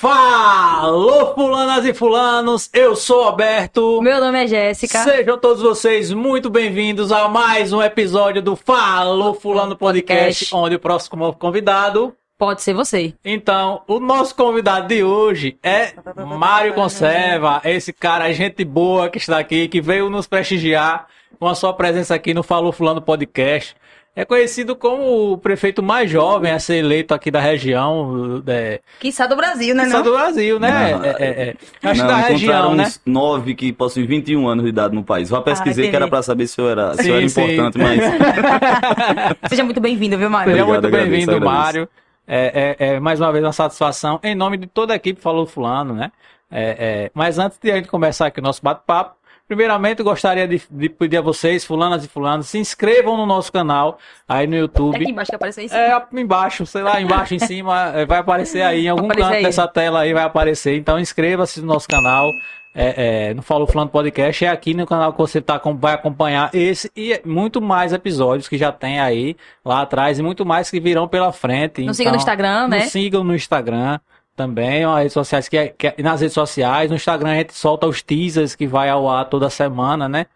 Falou, fulanas e fulanos, eu sou Alberto. Meu nome é Jéssica. Sejam todos vocês muito bem-vindos a mais um episódio do Falou Fulano Podcast, Podcast. onde o próximo convidado. Pode ser você. Então, o nosso convidado de hoje é Mário Conserva, esse cara, gente boa que está aqui, que veio nos prestigiar com a sua presença aqui no Falou Fulano Podcast. É conhecido como o prefeito mais jovem a ser eleito aqui da região, é, Quiçá do Brasil, né? Só Não? do Brasil, né? Não, É, é, é. Acho não, da região, encontraram né? uns nove que possuem 21 anos de idade no país. Já pesquisei entendi. que era pra saber se eu era, se eu Sim, era sim. importante, mas Seja muito bem-vindo, viu, Mário? Seja muito bem-vindo, agradeço. É, é- é mais uma vez uma satisfação em nome de toda a equipe Falou Fulano, né? É, é, mas antes de a gente começar aqui o nosso bate-papo, primeiramente gostaria de, de pedir a vocês, fulanas e fulanos, se inscrevam no nosso canal aí no É YouTube. aqui embaixo que apareceu isso. É, embaixo, sei lá, embaixo, em cima, é, vai aparecer aí, em algum Aparecer canto aí. dessa tela aí vai aparecer. Então inscreva-se no nosso canal, é, é, no Falou Fulano Podcast, é aqui no canal que você tá, vai acompanhar esse e muito mais episódios que já tem aí lá atrás e muito mais que virão pela frente. Nos siga no Instagram, né? Nos sigam no Instagram também, ó, as redes sociais que, é- que é- nas redes sociais, no Instagram a gente solta os teasers que vai ao ar toda semana, né?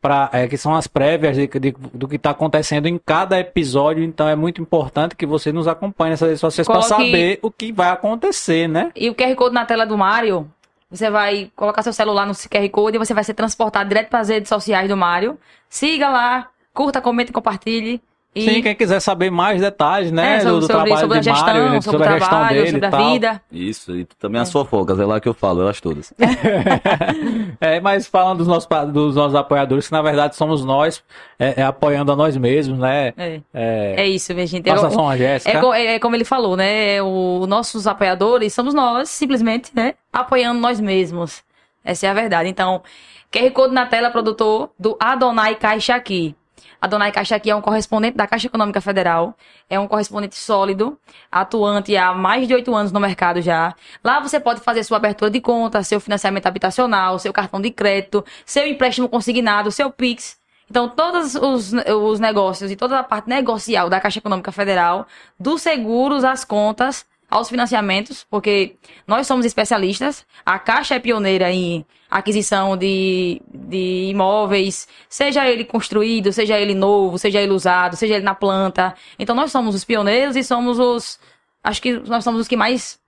Pra, é, que são as prévias de- de- do que está acontecendo em cada episódio, então é muito importante que você nos acompanhe nessas redes sociais para saber o que vai acontecer, né? E o QR Code na tela do Mário, você vai colocar seu celular no QR Code e você vai ser transportado direto para as redes sociais do Mário. Siga lá, curta, comente, compartilhe. E Sim, quem quiser saber mais detalhes, né, é, do, sobre, do sobre, trabalho sobre a de gestão, Mário, sobre, o a gestão trabalho, dele sobre a tal. vida. isso. E também as fofocas, é lá que eu falo, elas todas. É, mas falando dos nossos, dos nossos apoiadores, que na verdade somos nós, é, é apoiando a nós mesmos, né? É. É, É isso, minha gente. Passa Eu- som a Jéssica. É, é como ele falou, né? Os nossos apoiadores somos nós, simplesmente, né? Apoiando nós mesmos. Essa é a verdade. Então, QR Code na tela, produtor do Adonai Caixa aqui. Adonai Caixa aqui é um correspondente da Caixa Econômica Federal. É um correspondente sólido, atuante há mais de oito anos no mercado já. Lá você pode fazer sua abertura de conta, seu financiamento habitacional, seu cartão de crédito, seu empréstimo consignado, seu PIX. Então, todos os, os negócios e toda a parte negocial da Caixa Econômica Federal, dos seguros às contas, aos financiamentos, porque nós somos especialistas. A Caixa é pioneira em aquisição de, de imóveis, seja ele construído, seja ele novo, seja ele usado, seja ele na planta. Então, nós somos os pioneiros e somos os. Acho que nós somos os que mais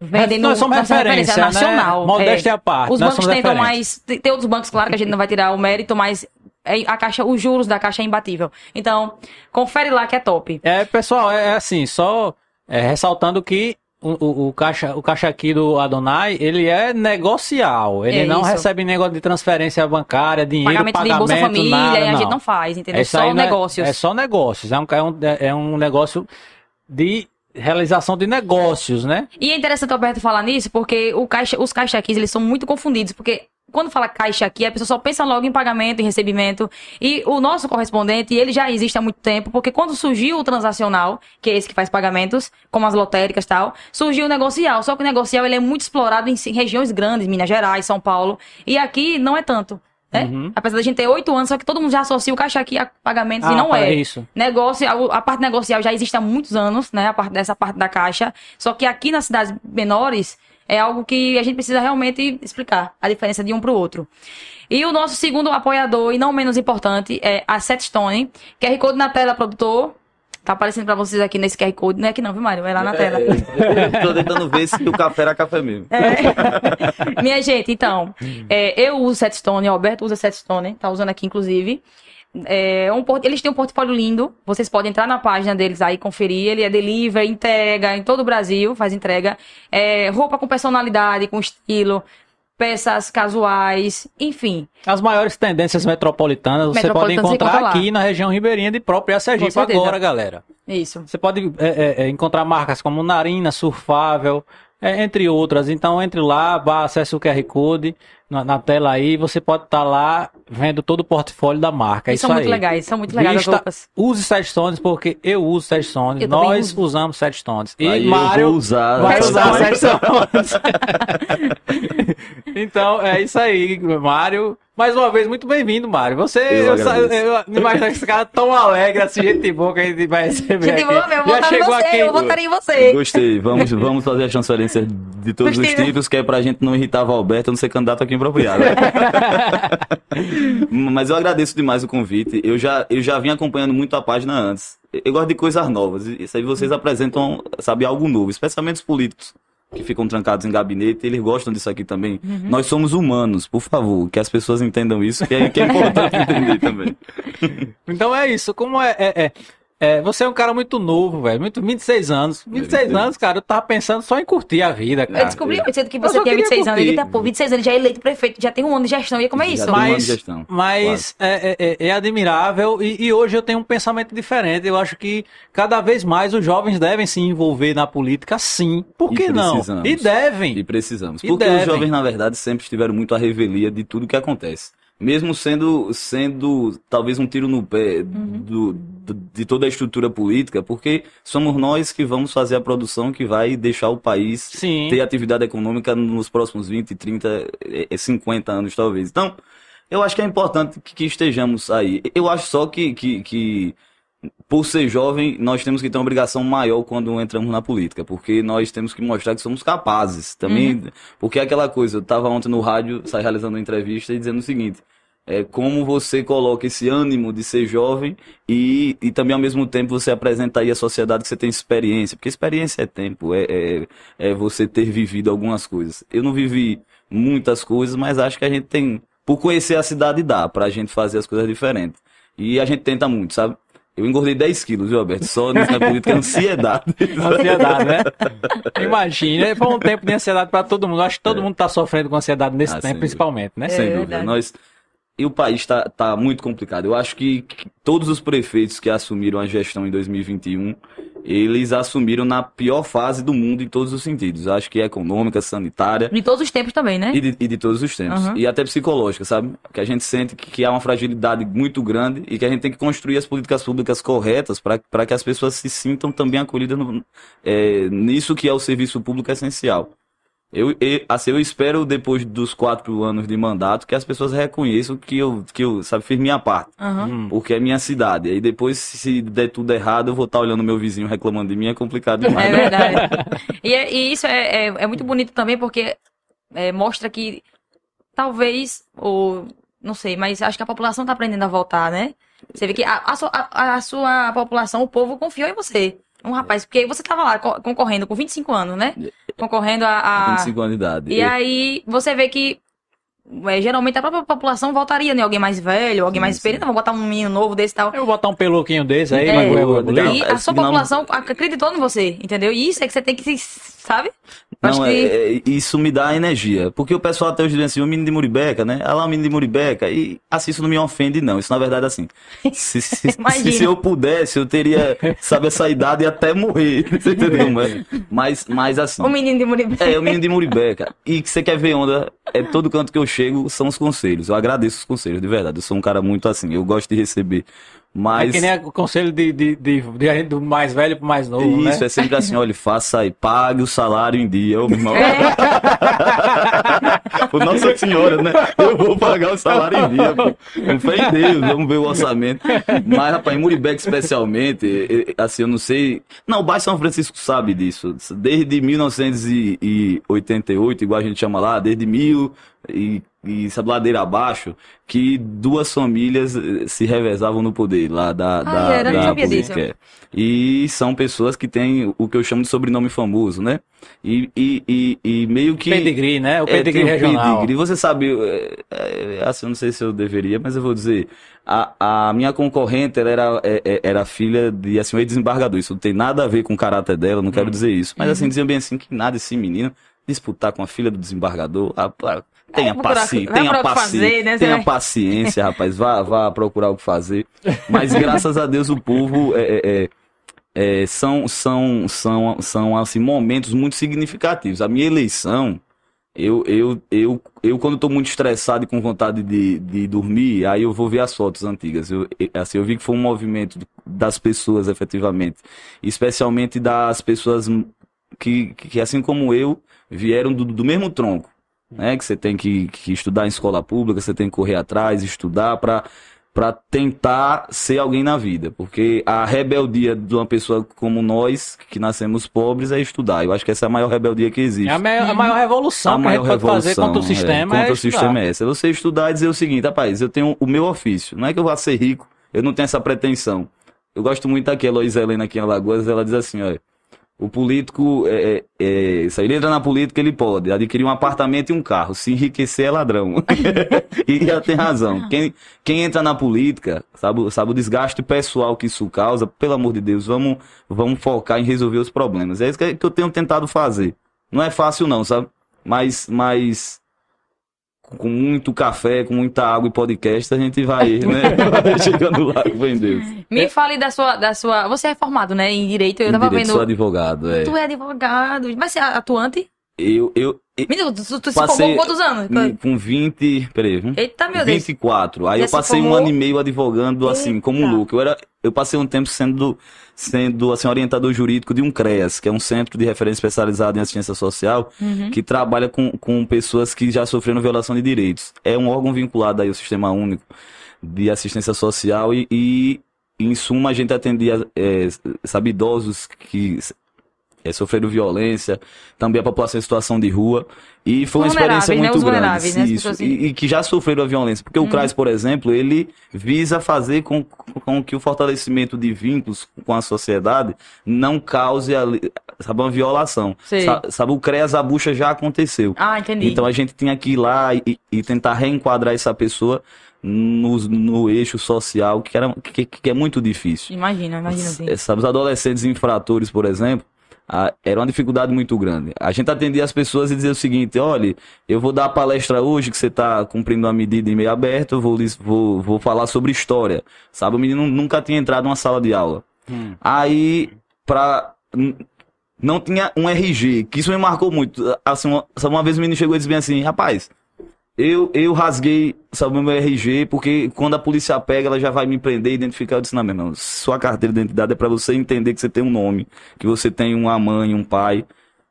vendem no- nós somos nossa referência, nacional. né? Modéstia é. à parte. Os bancos tentam referência. mais. Tem tem outros bancos, claro, que a gente não vai tirar o mérito, mas é- a caixa, os juros da caixa é imbatível. Então, confere lá que é top. É, pessoal, é é assim, só é, ressaltando que o, o, caixa, o caixa aqui do Adonai, ele é negocial. Ele É não isso. recebe negócio de transferência bancária, dinheiro, Pagamento, pagamento, de Bolsa Família, nada, a gente não faz, entendeu? Isso Só não é- negócios. É, só negócios. É um, é, um, é um negócio de realização de negócios, né? E é interessante o Alberto falar nisso, porque caixa, os caixa aqui, eles são muito confundidos, porque quando fala caixa aqui, a pessoa só pensa logo em pagamento, em recebimento. E o nosso correspondente, ele já existe há muito tempo, porque quando surgiu o transacional, que é esse que faz pagamentos, como as lotéricas e tal, surgiu o negocial. Só que o negocial ele é muito explorado em regiões grandes, Minas Gerais, São Paulo. E aqui não é tanto. Né? Uhum. Apesar da gente ter oito anos, só que todo mundo já associa o caixa aqui a pagamentos e Ah, não tá, é. isso. Negócio, a, a parte negocial já existe há muitos anos, né? A parte dessa parte da caixa. Só que aqui nas cidades menores é algo que a gente precisa realmente explicar a diferença de um para o outro. E o nosso segundo apoiador, e não menos importante, é a Setstone. QR Code na tela, produtor. Tá aparecendo para vocês aqui nesse QR Code. Não é aqui não, viu, Mário? É lá na tela. É, tô tentando ver se o café era café mesmo. É. Minha gente, então, é, eu uso Setstone, o Alberto usa Setstone, tá usando aqui, inclusive. É, um eles têm um portfólio lindo, vocês podem entrar na página deles aí e conferir. Ele é delivery, entrega em todo o Brasil, faz entrega. É, roupa com personalidade, com estilo, peças casuais, enfim. As maiores tendências metropolitanas você pode Metropolitanas encontrar encontra aqui na região ribeirinha de própria Sergipe agora, galera. Isso. Você pode é, é, é, encontrar marcas como Narina, Surfável, é, entre outras. Então entre lá, vá, acesse o QR Code na, na tela aí, você pode estar lá vendo todo o portfólio da marca. É isso são aí. muito legais, são muito legais as Vista- roupas. Use Setstones porque eu uso. Eu também Nós uso. usamos Setstones. E Aí eu Mário vou usar. vai usar Setstones. Setstones. então, é isso aí, Mário. Mais uma vez, muito bem-vindo, Mário. Você, Eu eu, eu não imagino esse cara tão alegre, assim, gente boa que a gente vai receber Gente, boa, meu, eu vou Já votar em chegou você, aqui. eu vou votar em você. Gostei. Vamos, vamos fazer a transferência de todos os Gostei. tipos, que é pra gente não irritar Valberto, não ser candidato aqui impropriado. Mas eu agradeço demais o convite. Eu já, eu já vim acompanhando muito a página antes. Eu gosto de coisas novas. Isso aí vocês apresentam, sabe, algo novo, especialmente os políticos que ficam trancados em gabinete, eles gostam disso aqui também. Nós somos humanos, por favor, que as pessoas entendam isso, que é, que é importante entender também. Então é isso. Como é, é, é- é, você é um cara muito novo, velho. Muito 26 anos. 26 26. anos, cara, eu tava pensando só em curtir a vida, cara. Eu descobri cedo que você queria 26 anos. Ele curtir. tá, pô, 26 anos, ele já é eleito prefeito, já tem um ano de gestão. E como é isso? Já tem um ano de Mas, gestão, mas é, é- é- é admirável e, e hoje eu tenho um pensamento diferente. Eu acho que cada vez mais os jovens devem se envolver na política, sim. Por E que não? precisamos. E devem. E precisamos. E Porque devem. os jovens, na verdade, sempre estiveram muito à revelia de tudo que acontece. Mesmo sendo, sendo talvez um tiro no pé Uhum. do, do- de toda a estrutura política, porque somos nós que vamos fazer a produção que vai deixar o país Sim. ter atividade econômica nos próximos 20, 30, eh, eh, 50 anos, talvez. Então, eu acho que é importante que, que estejamos aí. Eu acho só que, que, que, por ser jovem, nós temos que ter uma obrigação maior quando entramos na política, porque nós temos que mostrar que somos capazes. Também, porque é aquela coisa, eu estava ontem no rádio, saí realizando uma entrevista e dizendo o seguinte. É como você coloca esse ânimo de ser jovem e, e também ao mesmo tempo você apresenta aí à sociedade que você tem experiência, porque experiência é tempo, é, é, é você ter vivido algumas coisas. Eu não vivi muitas coisas, mas acho que a gente tem, por conhecer a cidade dá, pra gente fazer as coisas diferentes. E a gente tenta muito, sabe? Eu engordei 10 quilos, viu, Alberto? Só nisso na política, ansiedade. Ansiedade, né? Imagina, foi um tempo de ansiedade pra todo mundo. Eu Acho que todo mundo tá sofrendo com ansiedade nesse Ah, tempo, principalmente, né? Sem É dúvida. Nós, e o país está tá muito complicado. Eu acho que, que todos os prefeitos que assumiram a gestão em 2021, eles assumiram na pior fase do mundo em todos os sentidos. Acho que econômica, sanitária De todos os tempos também, né? e de, e de todos os tempos. Uhum. E até psicológica, sabe? Que a gente sente que, que há uma fragilidade muito grande e que a gente tem que construir as políticas públicas corretas para que as pessoas se sintam também acolhidas no- é, nisso que é o serviço público essencial. Eu, eu, assim, eu espero, depois dos quatro anos de mandato, que as pessoas reconheçam que eu, que eu sabe, fiz minha parte. Aham. Hum. Porque é minha cidade. Aí depois, se der tudo errado, eu vou estar olhando meu vizinho reclamando de mim, é complicado demais. É né? verdade. e, é- e isso é, é, é muito bonito também porque é, mostra que talvez, ou não sei, mas acho que a população tá aprendendo a voltar, né? Você vê que a, a sua, a- a sua população, o povo confiou em você. Um rapaz, porque você tava lá co- concorrendo com 25 anos, né? Concorrendo a. a... 25 anos de idade. E aí você vê que é, geralmente a própria população votaria em alguém mais velho, alguém Sim, mais experiente, vamos botar um menino novo desse e tal. Eu vou botar um peluquinho desse aí, É. mas Boa, vai legal. E É, a sua não- população acreditou em você, entendeu? E isso é que você tem que se, sabe? Não, que- é, é, isso me dá energia. Porque o pessoal até hoje diz assim, o menino de Muribeca, né? Ah lá, o menino de Muribeca. E assim, isso não me ofende, não. Isso na verdade é assim. Se, se, se, se eu pudesse, eu teria, sabe, essa idade até morrer. Você entendeu? Mas, mas, mas assim. O menino de Muribe. É, o menino de Muribeca. E que você quer ver onda, é todo canto que eu chego, são os conselhos. Eu agradeço os conselhos, de verdade. Eu sou um cara muito assim, eu gosto de receber. É Mas. que nem o conselho de, de, de, de- do mais velho pro mais novo, Isso, né? é sempre assim, olha, faça aí, pague o salário em dia. Ô, meu irmão. É. Ô, Nossa Senhora, né? Eu vou pagar o salário em dia, pô. Com fé em Deus, vamos ver o orçamento. Mas, rapaz, em Muribeca especialmente, assim, eu não sei... Não, o Baixo São Francisco sabe disso. Desde 1988, igual a gente chama lá, desde mil e, e sabe, ladeira abaixo, que duas famílias eh, se revezavam no poder lá da, Ah, da, era? Da política. é. E são pessoas que têm o que eu chamo de sobrenome famoso, né? E, e, e, e meio que... Pedigree, né? O É, pedigree o regional. pedigree. Você sabe, é, é, assim, eu não sei se eu deveria, mas eu vou dizer. A, a minha concorrente, ela era, é, é, era filha de, assim, um ex-desembargador. Isso não tem nada a ver com o caráter dela, não Hum. quero dizer isso. Mas, Uhum. assim, diziam bem assim, que nada esse menino disputar com a filha do desembargador. Ah, tenha Vai procurar- tenha, paci fazer, né? Tenha paciência, rapaz. Vá, vá procurar o que fazer. Mas, graças a Deus, o povo... é, é, é, é, são, são, são, são assim, momentos muito significativos. A minha eleição, Eu, eu, eu, eu quando tô muito estressado e com vontade de, de dormir, aí eu vou ver as fotos antigas. Eu, eu- assim, eu vi que foi um movimento das pessoas, efetivamente. Especialmente das pessoas que, que assim como eu, vieram do, do mesmo tronco. Né? Que você tem que, que estudar em escola pública, você tem que correr atrás, estudar para para tentar ser alguém na vida, porque a rebeldia de uma pessoa como nós, que nascemos pobres, é estudar. Eu acho que essa é a maior rebeldia que existe. É a, me- a maior revolução A que a gente maior pode fazer contra o revolução, sistema. é, É, contra o estudar. sistema é essa. É você estudar e dizer o seguinte, rapaz, eu tenho o meu ofício. Não é que eu vá ser rico, eu não tenho essa pretensão. Eu gosto muito aqui, a Heloísa Helena aqui em Alagoas, ela diz assim, olha, o político, é, é, é, se ele entra na política, ele pode adquirir um apartamento e um carro. Se enriquecer é ladrão. e ela tem razão. Quem, quem entra na política, sabe, sabe o desgaste pessoal que isso causa, pelo amor de Deus, vamos, vamos focar em resolver os problemas. É isso que eu tenho tentado fazer. Não é fácil não, sabe? Mas, mas com muito café, com muita água e podcast, a gente vai, né? Chegando lá, com fé em Deus. Me fale da sua, da sua. Você é formado, né? Em direito. Eu Em tava direito, vendo. sou advogado, é. Tu é advogado. Mas você é atuante? Eu, eu, Menino, tu, tu se Passei- formou com quantos anos? com 20, peraí? Eita, meu Deus. 24. Aí Já eu se passei um formou? ano e meio advogando assim, como Eita. louco. Eu, era, eu passei um tempo sendo, sendo assim, orientador jurídico de um CREAS, que é um centro de referência especializado em assistência social, Uhum. que trabalha com, com pessoas que já sofreram violação de direitos. É um órgão vinculado aí ao Sistema Único de Assistência Social e, e em suma, a gente atendia, é, sabe, idosos que é, sofreram violência, também a população em situação de rua. E foi uma experiência né? muito Os grande. né? Isso. assim. E, e que já sofreram a violência. Porque o CRAS, por exemplo, ele visa fazer com, com que o fortalecimento de vínculos com a sociedade não cause ali- sabe, uma violação. Sei. Sa- Sabe, o CREAS, a bucha já aconteceu. Ah, entendi. Então a gente tinha que ir lá e, e tentar reenquadrar essa pessoa no, no eixo social, que, era, que, que é muito difícil. Imagina, imagina. É, Sabe, os adolescentes infratores, por exemplo, a- era uma dificuldade muito grande. A gente atendia as pessoas e dizia o seguinte: olha, eu vou dar a palestra hoje que você está cumprindo uma medida em meio aberto, eu vou, vou, vou falar sobre história. Sabe, o menino nunca tinha entrado numa sala de aula. Hum. Aí, pra. Não tinha um RG, que isso me marcou muito. Assim, uma, uma vez o menino chegou e disse bem assim: rapaz, eu, eu rasguei, sabe, meu RG, porque quando a polícia pega, ela já vai me prender e identificar. Eu disse, não, meu irmão, sua carteira de identidade é pra você entender que você tem um nome, que você tem uma mãe, um pai.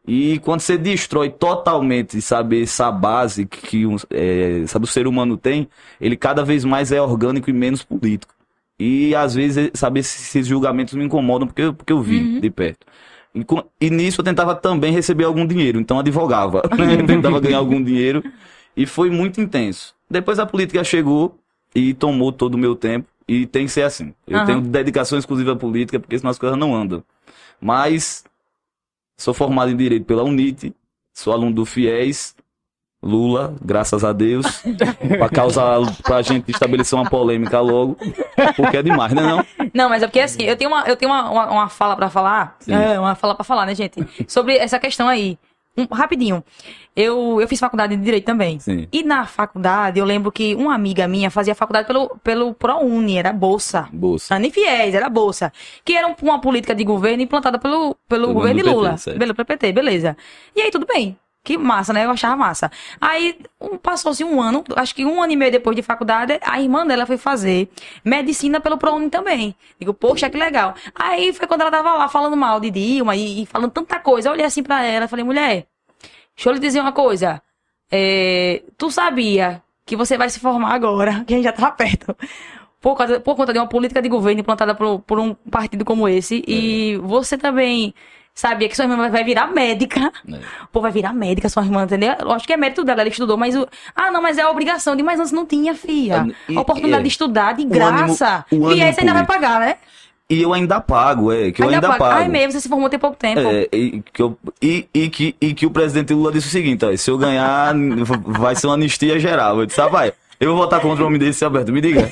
E quando você destrói totalmente, sabe, essa base que é, sabe, o ser humano tem, ele cada vez mais é orgânico e menos político. E às vezes, sabe, esses, julgamentos me incomodam porque, eu- porque eu vi de perto. E, e nisso eu tentava também receber algum dinheiro, então advogava, né? tentava ganhar algum dinheiro. E foi muito intenso. Depois a política chegou e tomou todo o meu tempo. E tem que ser assim. Eu Aham. tenho dedicação exclusiva à política, porque senão as coisas não andam. Mas sou formado em Direito pela UNIT, sou aluno do FIES, Lula, graças a Deus, pra causar, pra gente estabelecer uma polêmica logo, porque é demais, né não? Não, mas é porque assim, eu tenho uma, eu tenho uma, uma, uma fala pra falar. Sim. É, uma fala pra falar, né, gente? Sobre essa questão aí. Um- rapidinho. Eu, eu fiz faculdade de Direito também. Sim. E na faculdade, eu lembro que uma amiga minha fazia faculdade pelo, pelo ProUni, era bolsa. Bolsa. Não, fiéis, era bolsa. Que era um- uma política de governo implantada pelo, pelo Pelo governo de PT, Lula. certo. pelo PPT, beleza. E aí, tudo bem. Que massa, né? Eu achava massa. Aí, um- passou-se um ano, acho que um ano e meio depois de faculdade, a irmã dela foi fazer medicina pelo ProUni também. Digo, poxa, que legal. Aí foi quando ela tava lá falando mal de Dilma e, e falando tanta coisa. Eu olhei assim pra ela e falei, mulher, deixa eu lhe dizer uma coisa. É, tu sabia que você vai se formar agora, que a gente já tá perto. Por, causa- por conta de uma política de governo implantada por, por um partido como esse. E você também sabia que sua irmã vai virar médica. É. Pô, vai virar médica, sua irmã, entendeu? Eu acho que é mérito dela, ela estudou, mas o. Ah, não, mas é a obrigação de, mas antes não tinha, filha. E- A oportunidade é. de estudar de O graça. ânimo- o e aí ânimo você ainda vai pagar, né? E eu ainda pago, é, que eu ainda, paga. pago. Ai, mesmo, você se formou tem pouco tempo. É, e, que eu- e, e que, e que o presidente Lula disse o seguinte, ó, se eu ganhar, vai ser uma anistia geral. Eu disse, ah, vai, eu vou votar contra o homem desse, Alberto, me diga.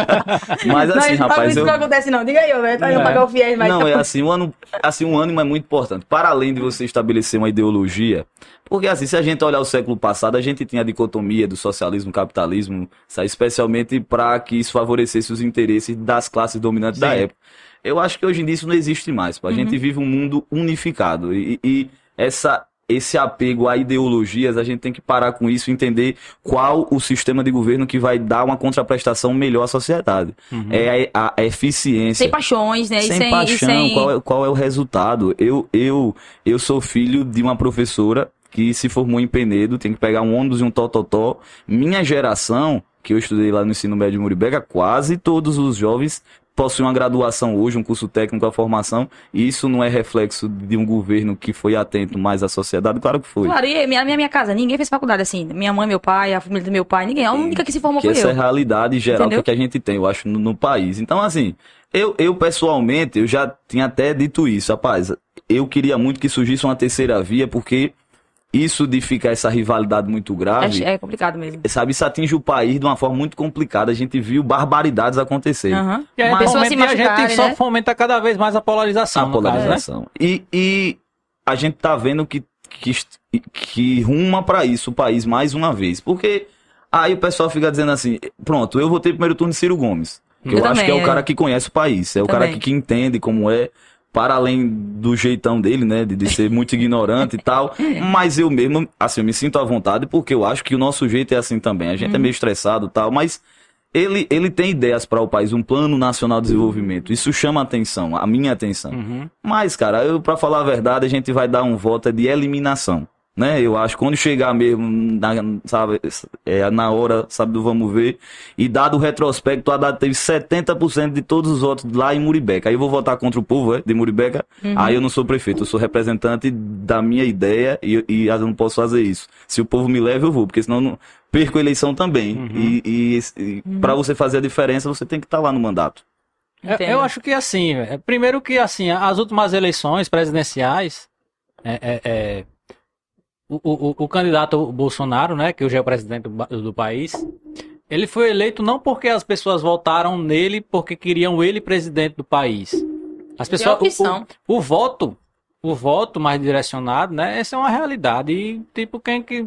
Mas não, assim, isso rapaz, eu... não acontece, não. Diga aí, não É. pagar o fiéis, mas. Não, é assim, um ano, assim, um ânimo é muito importante. Para além de você estabelecer uma ideologia, porque assim, se a gente olhar o século passado, a gente tinha a dicotomia do socialismo e capitalismo, especialmente para que isso favorecesse os interesses das classes dominantes da Sim. época. Eu acho que hoje em dia isso não existe mais. pô. A gente vive um mundo unificado e, e essa esse apego a ideologias, a gente tem que parar com isso e entender qual o sistema de governo que vai dar uma contraprestação melhor à sociedade. É a, a eficiência. Sem paixões, né? E sem, sem, e paixão, sem- Qual, é, qual é o resultado? Eu, eu, eu sou filho de uma professora que se formou em Penedo, tem que pegar um ônibus e um tototó. Minha geração, que eu estudei lá no ensino médio de Muribeca, quase todos os jovens possuem uma graduação hoje, um curso técnico, a formação, e isso não é reflexo de um governo que foi atento mais à sociedade? Claro que foi. Claro, e minha, minha, minha casa, ninguém fez faculdade assim. Minha mãe, meu pai, a família do meu pai, ninguém. A única que se formou que foi essa eu. é a realidade geral Entendeu? que a gente tem, eu acho, no, no país. Então, assim, eu, eu pessoalmente, eu já tinha até dito isso, rapaz, eu queria muito que surgisse uma terceira via, porque isso de ficar essa rivalidade muito grave, É, é complicado mesmo. sabe, isso atinge o país de uma forma muito complicada. A gente viu barbaridades acontecerem. Aham. E aí, Mas- a gente machucarem, só né? fomenta cada vez mais a polarização. a no caso, né? polarização. E, e a gente tá vendo que, que, que ruma pra isso o país mais uma vez. Porque aí o pessoal fica dizendo assim: pronto, eu votei primeiro turno de Ciro Gomes. Que eu, Eu acho também, que é o é. cara que conhece o país. É o cara Também. que, que entende como é. Para além do jeitão dele, né? De, de ser muito ignorante e tal. Mas eu mesmo, assim, eu me sinto à vontade porque eu acho que o nosso jeito é assim também. A gente é meio estressado e tal, mas ele, ele tem ideias para o país, um plano nacional de desenvolvimento. Isso chama a atenção, a minha atenção. Uhum. Mas, cara, eu, pra falar a verdade, a gente vai dar um voto é de eliminação. Né? Eu acho que quando chegar mesmo, na, sabe, é, na hora, sabe, do vamos ver, e dado o retrospecto, a Haddad teve 70% de todos os votos lá em Muribeca. Aí eu vou votar contra o povo, é, de Muribeca. Aí eu não sou prefeito, eu sou representante da minha ideia e, e eu não posso fazer isso. Se o povo me leva, eu vou, porque senão eu não perco a eleição também. E, e, e pra você fazer a diferença, você tem que estar lá no mandato. Eu, Entendo. eu acho que assim, é, primeiro que assim, as últimas eleições presidenciais, é, é, é, o, o, o candidato Bolsonaro, né, que hoje é o presidente do, do país, ele foi eleito não porque as pessoas votaram nele porque queriam ele presidente do país. As pessoas, o, o, o voto, o voto mais direcionado, né, essa é uma realidade e tipo quem que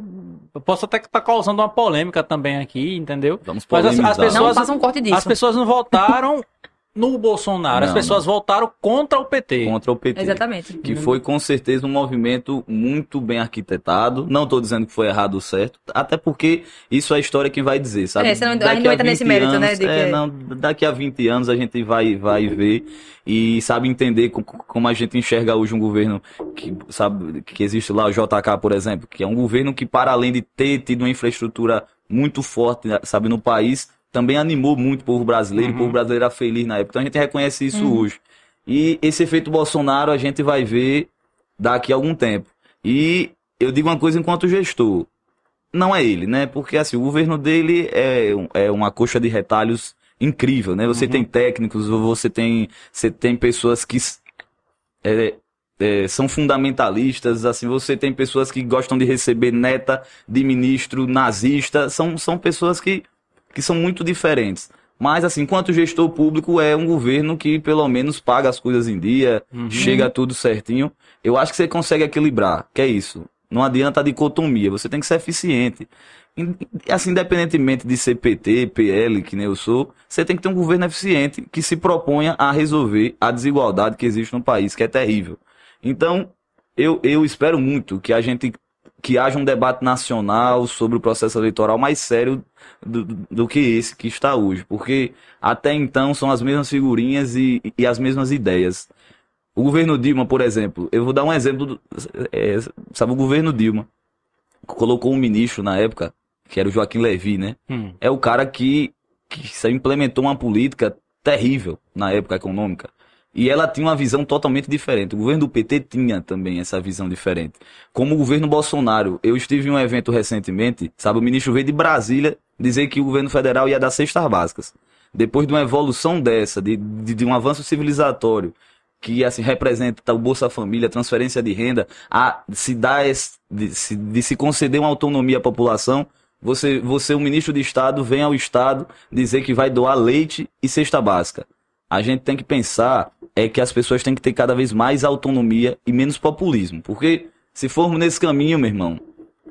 eu posso até estar causando uma polêmica também aqui, entendeu? Vamos Mas as- as pessoas- Não um corte disso. As pessoas não votaram no Bolsonaro, as Não, pessoas votaram contra o PT. contra o PT. Exatamente. Que foi com certeza um movimento muito bem arquitetado. Não estou dizendo que foi errado ou certo, até porque isso é a história que vai dizer, sabe? É, você não- a gente Daqui não entra nesse 20 mérito, né, de é, que- não, daqui a 20 anos a gente vai, vai ver e sabe entender co- como a gente enxerga hoje um governo que sabe que existe lá o JK, por exemplo, que é um governo que para além de ter tido uma infraestrutura muito forte, sabe, no país, também animou muito o povo brasileiro, o povo brasileiro era feliz na época. Então a gente reconhece isso hoje. E esse efeito Bolsonaro a gente vai ver daqui a algum tempo. E eu digo uma coisa enquanto gestor. Não é ele, né? Porque assim, o governo dele é, é uma coxa de retalhos incrível, né? Você tem técnicos, você tem, você tem pessoas que é, é, são fundamentalistas, assim, você tem pessoas que gostam de receber neta de ministro nazista, são, são pessoas que, que são muito diferentes. Mas, assim, enquanto gestor público, é um governo que pelo menos paga as coisas em dia, chega tudo certinho. Eu acho que você consegue equilibrar, que é isso. Não adianta a dicotomia, você tem que ser eficiente. Assim, independentemente de ser PT, PL, que nem eu sou, você tem que ter um governo eficiente que se proponha a resolver a desigualdade que existe no país, que é terrível. Então, eu, eu espero muito que a gente que haja um debate nacional sobre o processo eleitoral mais sério do, do- que esse que está hoje, porque até então são as mesmas figurinhas e, e as mesmas ideias. O governo Dilma, por exemplo, eu vou dar um exemplo, do, é, sabe, o governo Dilma colocou um ministro na época, que era o Joaquim Levy, né? Hum. é o cara que, que implementou uma política terrível na época econômica. E ela tinha uma visão totalmente diferente. O governo do PT tinha também essa visão diferente. Como o governo Bolsonaro, eu estive em um evento recentemente, sabe, o ministro veio de Brasília dizer que o governo federal ia dar cestas básicas. Depois de uma evolução dessa, de, de, de um avanço civilizatório, que assim representa o Bolsa Família, transferência de renda, a se dar esse, de, se, de se conceder uma autonomia à população, você, você, o ministro de Estado, vem ao Estado dizer que vai doar leite e cesta básica. A gente tem que pensar é que as pessoas têm que ter cada vez mais autonomia e menos populismo. Porque se formos nesse caminho, meu irmão,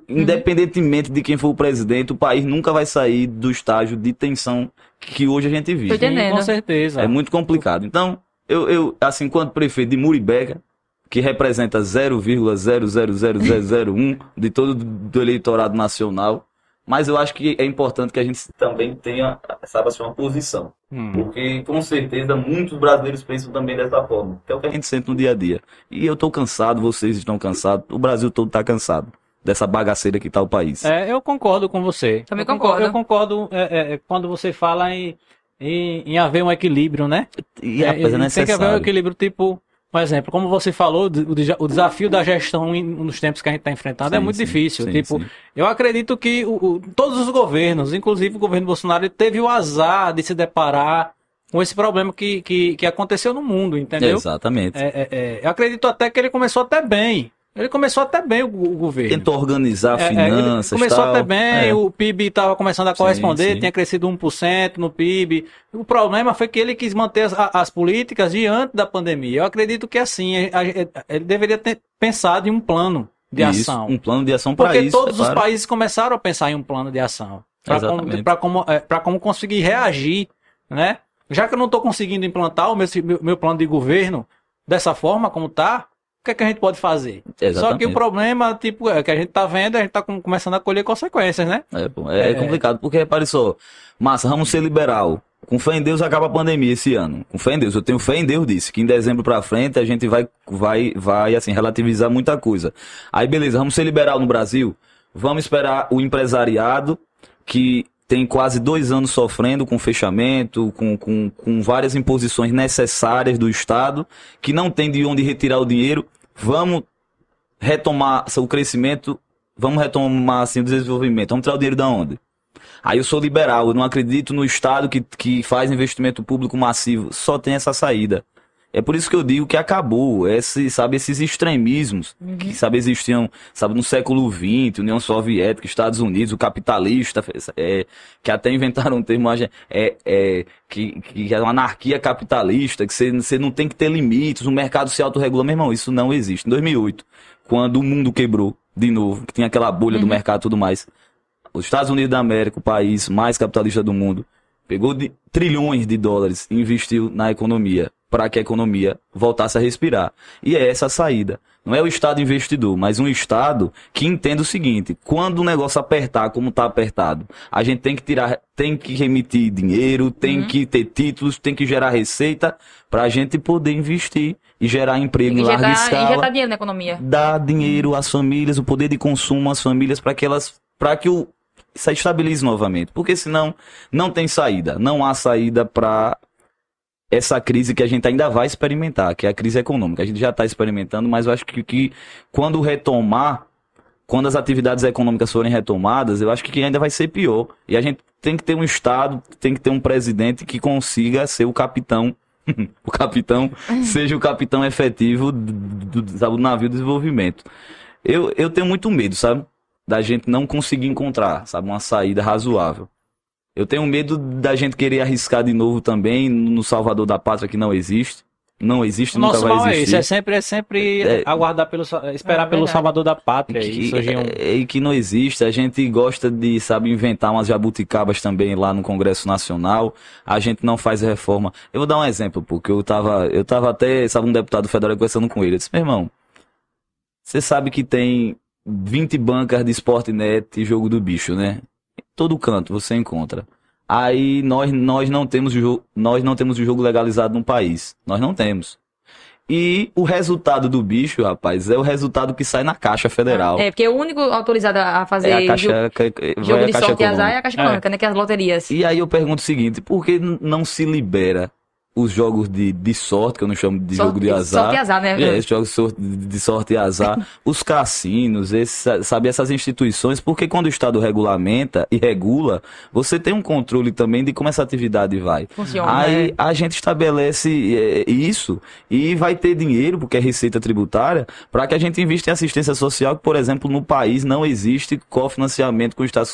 independentemente de quem for o presidente, o país nunca vai sair do estágio de tensão que hoje a gente vive. Sim, com certeza. É muito complicado. Então, eu, eu assim, enquanto prefeito de Muribeca, que representa 0,00001 de todo do eleitorado nacional. Mas eu acho que é importante que a gente também tenha, sabe, assim, uma posição. Hum. Porque, com certeza, muitos brasileiros pensam também dessa forma. Que é o que a gente sente no dia a dia. E eu tô cansado, vocês estão cansados, o Brasil todo tá cansado dessa bagaceira que tá o país. É, eu concordo com você. Também eu concordo. concordo. Eu concordo é, é, quando você fala em, em, em haver um equilíbrio, né? E a coisa É, tem que haver um equilíbrio, tipo, por exemplo, como você falou, o, desa- o desafio da gestão nos tempos que a gente está enfrentando é Sim, muito sim, difícil. sim, tipo, eu acredito que o- o- todos os governos, inclusive o governo Bolsonaro, teve o azar de se deparar com esse problema que, que, que aconteceu no mundo, entendeu? Exatamente. É, é, é, eu acredito até que ele começou até bem. Ele começou até bem o, o governo. Tentou organizar É, é, finanças. começou tal. até bem, É. o PIB estava começando a corresponder, sim. tinha crescido 1% no PIB. O problema foi que ele quis manter as, as políticas diante da pandemia. Eu acredito que assim, ele deveria ter pensado em um plano de Isso, ação. Um plano de ação para Porque isso. todos é os claro. países começaram a pensar em um plano de ação. Para como, pra como, é, pra como conseguir reagir, né? Já que eu não estou conseguindo implantar o meu, meu, meu plano de governo dessa forma como tá, o que, é que a gente pode fazer? Só que Exatamente. o problema, tipo, é que a gente tá vendo, a gente tá com- começando a colher consequências, né? É, é, É. complicado, porque repare só, massa, vamos ser liberal. Com fé em Deus acaba a pandemia esse ano. Com fé em Deus, eu tenho fé em Deus disse que em dezembro pra frente a gente vai, vai, vai assim, relativizar muita coisa. Aí beleza, vamos ser liberal no Brasil? Vamos esperar o empresariado que tem quase dois anos sofrendo com fechamento, com, com, com várias imposições necessárias do Estado, que não tem de onde retirar o dinheiro. Vamos retomar o crescimento, vamos retomar assim, o desenvolvimento. Vamos tirar o dinheiro da onde? Aí eu sou liberal, eu não acredito no Estado que, que faz investimento público massivo. Só tem essa saída. É por isso que eu digo que acabou, esse, sabe, esses extremismos que, sabe, existiam, sabe, no século XX, União Soviética, Estados Unidos, o capitalista, é, que até inventaram um termo, é, é, que, que é uma anarquia capitalista, que você, você não tem que ter limites, o mercado se autorregula. Meu irmão, isso não existe. Em 2008, quando o mundo quebrou de novo, que tinha aquela bolha do mercado e tudo mais, os Estados Unidos da América, o país mais capitalista do mundo, pegou de trilhões de dólares e investiu na economia para que a economia voltasse a respirar. E é essa a saída. Não é o Estado investidor, mas um Estado que entenda o seguinte: quando o negócio apertar, como está apertado, a gente tem que tirar, tem que remitir dinheiro, tem que ter títulos, tem que gerar receita para a gente poder investir e gerar emprego em E larga injetar, escala injetar dinheiro na economia. dar dinheiro às famílias, o poder de consumo às famílias para que elas, para que o se estabilize novamente, porque senão não tem saída, não há saída para essa crise que a gente ainda vai experimentar, que é a crise econômica. A gente já está experimentando, mas eu acho que, que quando retomar, quando as atividades econômicas forem retomadas, eu acho que ainda vai ser pior. E a gente tem que ter um Estado, tem que ter um presidente que consiga ser o capitão o capitão seja o capitão efetivo do, do, do navio de desenvolvimento. Eu, eu tenho muito medo, sabe? Da gente não conseguir encontrar, sabe, uma saída razoável. Eu tenho medo da gente querer arriscar de novo também no Salvador da Pátria que não existe. Não existe, O nunca nosso vai mal é existir. isso, é sempre, é sempre É. aguardar pelo, esperar É pelo. Salvador da Pátria que, e surgir um... é- e que não existe. A gente gosta de, sabe, inventar umas jabuticabas também lá no Congresso Nacional. A gente não faz reforma. Eu vou dar um exemplo, porque eu tava, eu tava até, sabe, um deputado federal conversando com ele. Eu disse, meu irmão, você sabe que tem 20 bancas de Sportnet e jogo do bicho, né? Em todo canto você encontra. Aí nós, nós não temos o jogo, nós não temos o jogo legalizado no país. Nós não temos. E o resultado do bicho, rapaz, é o resultado que sai na Caixa Federal. É, porque o único autorizado a fazer É a jogo, caixa, jogo a de caixa sorte e azar é a caixa É. econômica, né? Que é as loterias. E aí eu pergunto o seguinte, por que não se libera os jogos de, de sorte, que eu não chamo de Sorte- jogo de azar? sorte e azar, né? É, esses jogos de sorte- e azar, os cassinos, esse, sabe, essas instituições, porque quando o Estado regulamenta e regula, você tem um controle também de como essa atividade vai. Funciona, Aí né? a gente estabelece é, isso e vai ter dinheiro, porque é receita tributária, para que a gente invista em assistência social, que, por exemplo, no país não existe cofinanciamento com o Estado,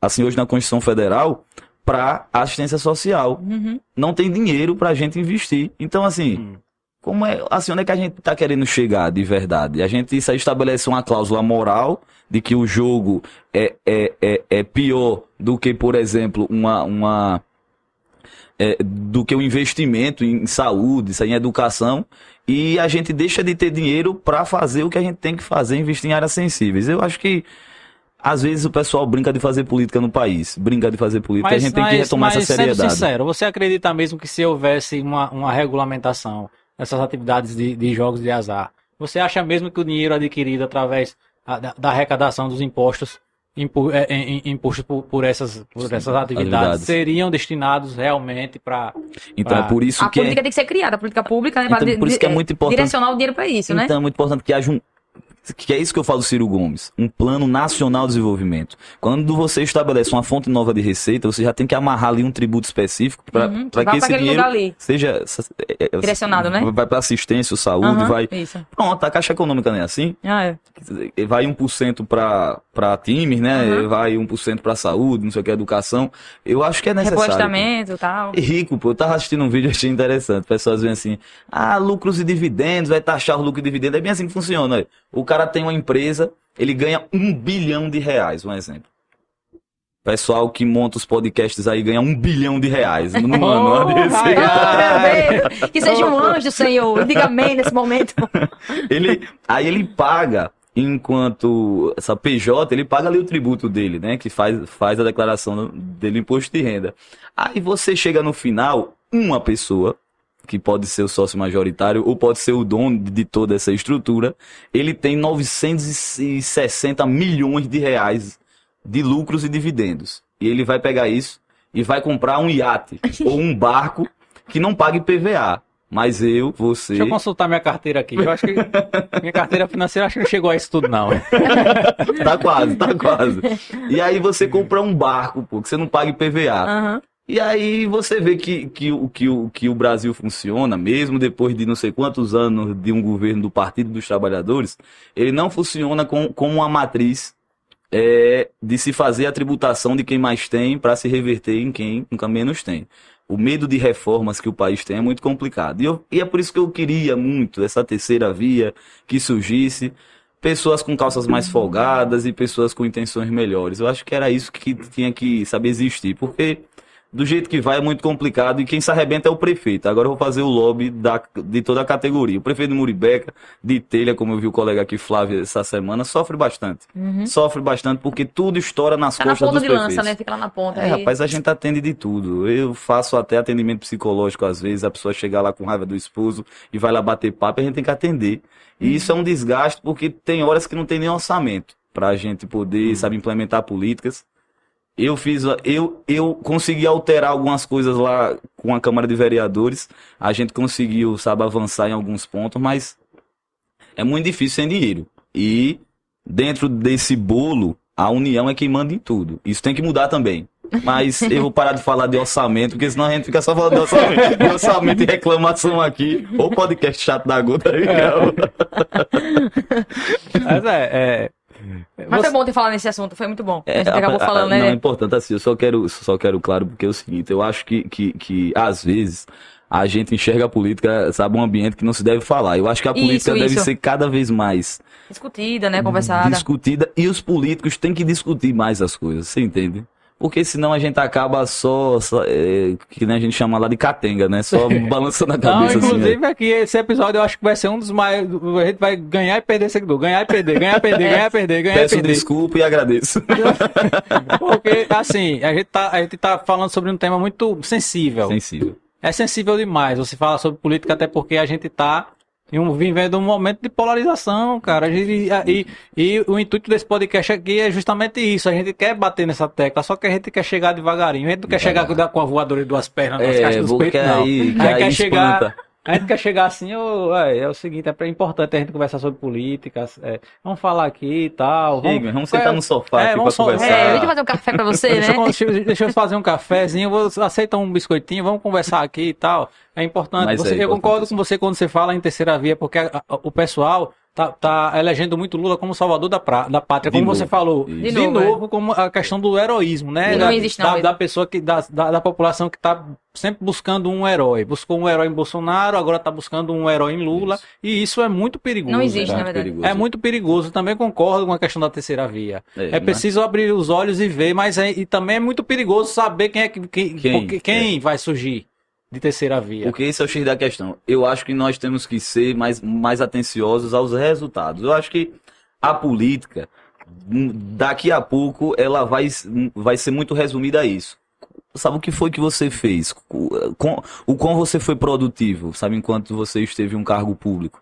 assim, hoje na Constituição Federal, para assistência social. Uhum. Não tem dinheiro para a gente investir. Então, assim, Hum. como é, assim, onde é que a gente está querendo chegar de verdade? A gente isso aí estabelece uma cláusula moral de que o jogo é, é, é, é pior do que, por exemplo, uma, uma é, do que o investimento em saúde, isso aí, em educação. e a gente deixa de ter dinheiro para fazer o que a gente tem que fazer, investir em áreas sensíveis. Eu acho que às vezes o pessoal brinca de fazer política no país, brinca de fazer política, Mas, a gente tem que mas- retomar mas, essa seriedade. Sendo sincero, você acredita mesmo que se houvesse uma, uma regulamentação dessas atividades de, de jogos de azar, você acha mesmo que o dinheiro adquirido através a- da, da arrecadação dos impostos, impu, é, em- impostos por, por essas, por essas atividades, atividades. seriam destinados realmente para. Então é Ah. por isso A que é- política tem que ser criada, a política pública, né? Então, pra por isso que é muito importante- Direcionar o dinheiro pra isso, né? Então é muito importante que haja um. Que é isso que eu falo do Ciro Gomes, um plano nacional de desenvolvimento. Quando você estabelece uma fonte nova de receita, você já tem que amarrar ali um tributo específico para Uhum, que que esse dinheiro seja Direcionado, né? Vai para assistência, saúde, Aham, vai. Isso. Pronto, a Caixa Econômica não é assim? Ah, é. Vai 1% para times, né? Uhum. Vai 1% para saúde, não sei o que, educação. Eu acho que é necessário. Repostamento e tal. Rico, pô. Eu tava assistindo um vídeo e achei interessante. Pessoas veem assim, ah, lucros e dividendos, vai taxar o lucro e dividendo. É bem assim que funciona. olha. O cara tem uma empresa, ele ganha um bilhão de reais, um exemplo. Pessoal que monta os podcasts aí ganha um bilhão de reais no ano. Oh, ai, Oh! Que seja um anjo, Senhor. Diga amém nesse momento. ele, aí ele paga, enquanto essa PJ, ele paga ali o tributo dele, né? Que faz, faz a declaração dele imposto de renda. Aí você chega no final, uma pessoa, que pode ser o sócio majoritário ou pode ser o dono de toda essa estrutura, ele tem 960 milhões de reais de lucros e dividendos. E ele vai pegar isso e vai comprar um iate ou um barco que não pague PVA. Mas eu, você. Deixa eu consultar minha carteira aqui. Eu acho que minha carteira financeira acho que não chegou a isso tudo, não. tá quase, tá quase. E aí você compra um barco, pô, que você não paga PVA. Aham. E aí você vê que, que, o- que, o, que o Brasil funciona, mesmo depois de não sei quantos anos de um governo do Partido dos Trabalhadores, ele não funciona com, como uma matriz é, de se fazer a tributação de quem mais tem para se reverter em quem nunca menos tem. O medo de reformas que o país tem é muito complicado. E, eu- e é por isso que eu queria muito essa terceira via que surgisse. Pessoas com calças mais folgadas e pessoas com intenções melhores. Eu acho que era isso que tinha que saber existir. Porque do jeito que vai é muito complicado e quem se arrebenta é o prefeito. Agora eu vou fazer o lobby da, de toda a categoria. O prefeito de Muribeca, de Telha, como eu vi o colega aqui, Flávio, essa semana, sofre bastante. Sofre bastante porque tudo estoura nas Tá na costas ponta dos de prefeitos. lança, né? Fica lá na ponta. É, aí. rapaz, a gente atende de tudo. Eu faço até atendimento psicológico às vezes, a pessoa chega lá com raiva do esposo e vai lá bater papo, e a gente tem que atender. E isso é um desgaste porque tem horas que não tem nem orçamento pra gente poder, sabe, implementar políticas. Eu fiz, eu, eu consegui alterar algumas coisas lá com a Câmara de Vereadores. A gente conseguiu, sabe, avançar em alguns pontos, mas é muito difícil sem dinheiro. E dentro desse bolo, a União é quem manda em tudo. Isso tem que mudar também. Mas eu vou parar de falar de orçamento, porque senão a gente fica só falando de orçamento, de orçamento e reclamação aqui. Ou podcast chato da gota aí. Mas é. é Mas você- foi bom ter falado nesse assunto, foi muito bom. a gente É, acabou a- a- falando, Não, é né? importante assim, eu só quero, só quero claro, porque é o seguinte, eu acho que, que, que às vezes a gente enxerga a política, sabe, um ambiente que não se deve falar. Eu acho que a Isso, política deve isso. ser cada vez mais Discutida, né? Conversada. discutida e os políticos têm que discutir mais as coisas, você entende? Porque senão a gente acaba só, só, é, que nem a gente chama lá de catenga, né? Só balançando a Não, cabeça assim. inclusive né? aqui, esse episódio eu acho que vai ser um dos mais. A gente vai ganhar e perder seguidor. Ganhar e perder, ganhar e perder, ganhar e perder, ganhar e Peço perder. desculpa e agradeço. Porque, assim, a gente, tá, a gente tá falando sobre um tema muito sensível. Sensível. É sensível demais você fala sobre política, até porque a gente tá em um, vivendo um momento de polarização, cara. A gente- e, e o intuito desse podcast aqui é justamente isso. A gente quer bater nessa tecla, só que a gente quer chegar devagarinho. A gente não quer chegar com, a voadora de duas pernas nas É, caixas dos peitos, não. aí- a gente aí quer chegar. espanta. A gente quer chegar assim, ô, é, é o seguinte, é importante a gente conversar sobre política, é, vamos falar aqui e tal. Chega, vamos sentar no sofá É, aqui pra vamos só- conversar. É, deixa eu fazer um café pra você, Deixa, né? eu, deixa eu- deixa eu fazer um cafezinho, vou, aceita um biscoitinho, vamos conversar aqui e tal. É importante. Você- é eu importante concordo isso. com você quando você fala em terceira via, porque a- a- o pessoal tá, tá elegendo muito Lula como salvador da, pra- da pátria, De como novo. você falou. Isso. De, De novo, novo, é. como a questão do heroísmo, né? E não da, da, da pessoa que da, da, da população que tá sempre buscando um herói. Buscou um herói em Bolsonaro, agora tá buscando um herói em Lula. Isso. E isso é muito perigoso. Não existe, né? na verdade. perigoso. É muito perigoso. Também concordo com a questão da terceira via. É, É, né? preciso abrir os olhos e ver, mas é, e também é muito perigoso saber quem é que quem, Quem? porque- quem vai surgir. De terceira via. Porque esse é o X da questão. Eu acho que nós temos que ser mais, mais atenciosos aos resultados. Eu acho que a política, hum, daqui a pouco, ela vai, vai ser muito resumida a isso. Sabe o que foi que você fez? O, com, o quão você foi produtivo, sabe, enquanto você esteve em um cargo público?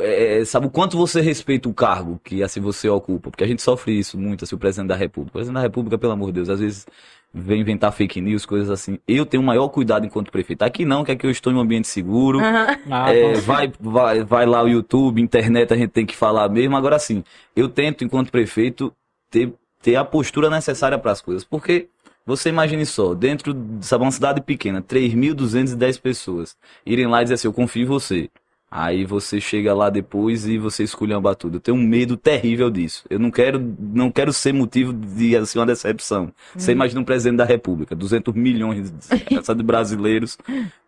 É, sabe o quanto você respeita o cargo que assim você ocupa? Porque a gente sofre isso muito, assim, o presidente da República. O presidente da República, pelo amor de Deus, às vezes vem inventar fake news, coisas assim. Eu tenho o maior cuidado enquanto prefeito. Aqui não, que aqui eu estou em um ambiente seguro. Uhum. Ah, É, vai, vai, vai lá o YouTube, internet, a gente tem que falar mesmo. Agora sim, eu tento, enquanto prefeito, ter, ter a postura necessária para as coisas. Porque você imagine só, dentro de uma cidade pequena, 3.210 pessoas, irem lá e dizer assim, eu confio em você. Aí você chega lá depois e você esculhamba tudo. Eu tenho um medo terrível disso. Eu não quero, não quero ser motivo de assim, uma decepção. Você imagina um presidente da República, 200 milhões de, de brasileiros,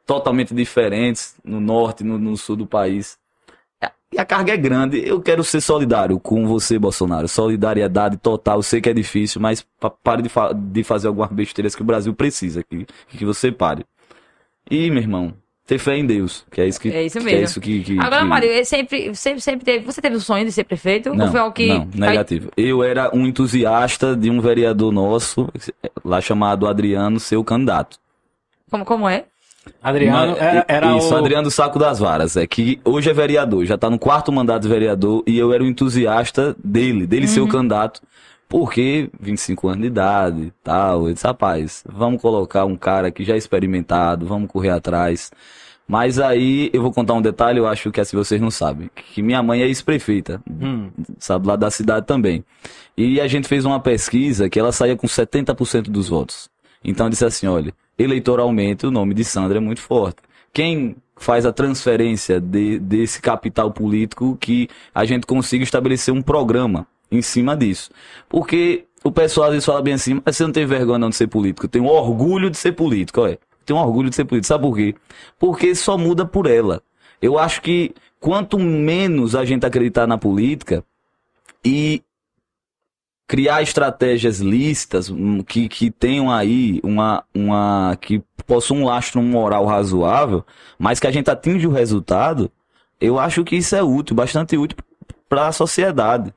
totalmente diferentes, no norte, no, no sul do país. E a carga é grande. Eu quero ser solidário com você, Bolsonaro. Solidariedade total. Eu sei que é difícil, mas pa- pare de, fa- de fazer algumas besteiras que o Brasil precisa. Que, que você pare. E, meu irmão, ter fé em Deus. Que é isso que É isso que mesmo. é isso que, que- Agora, que- Mário, eu sempre, sempre, sempre teve. Você teve o sonho de ser prefeito? Não, ou foi algo que. não, negativo. Eu era um entusiasta de um vereador nosso, lá chamado Adriano, seu candidato. Como, como é? Adriano Mas- era, era Isso, o... Adriano Saco das Varas. É que hoje é vereador, já tá no quarto mandato de vereador e eu era um entusiasta dele, dele ser o candidato. Porque 25 anos de idade e tal, eu disse, rapaz, vamos colocar um cara que já é experimentado, vamos correr atrás. Mas aí eu vou contar um detalhe, eu acho que assim vocês não sabem. Que minha mãe é ex-prefeita, Hum. sabe, lá da cidade também. E a gente fez uma pesquisa que ela saía com 70% dos votos. Então disse assim, olha, eleitoralmente o nome de Sandra é muito forte. Quem faz a transferência de- desse capital político que a gente consiga estabelecer um programa em cima disso. Porque o pessoal às vezes fala bem assim, mas você não tem vergonha não de ser político. Eu tenho orgulho de ser político, olha. Tenho orgulho de ser político. Sabe por quê? Porque só muda por ela. Eu acho que quanto menos a gente acreditar na política e criar estratégias listas hum, que, que tenham aí uma, uma que possam um lastro moral razoável, mas que a gente atinge o resultado, eu acho que isso é útil, bastante útil para a sociedade.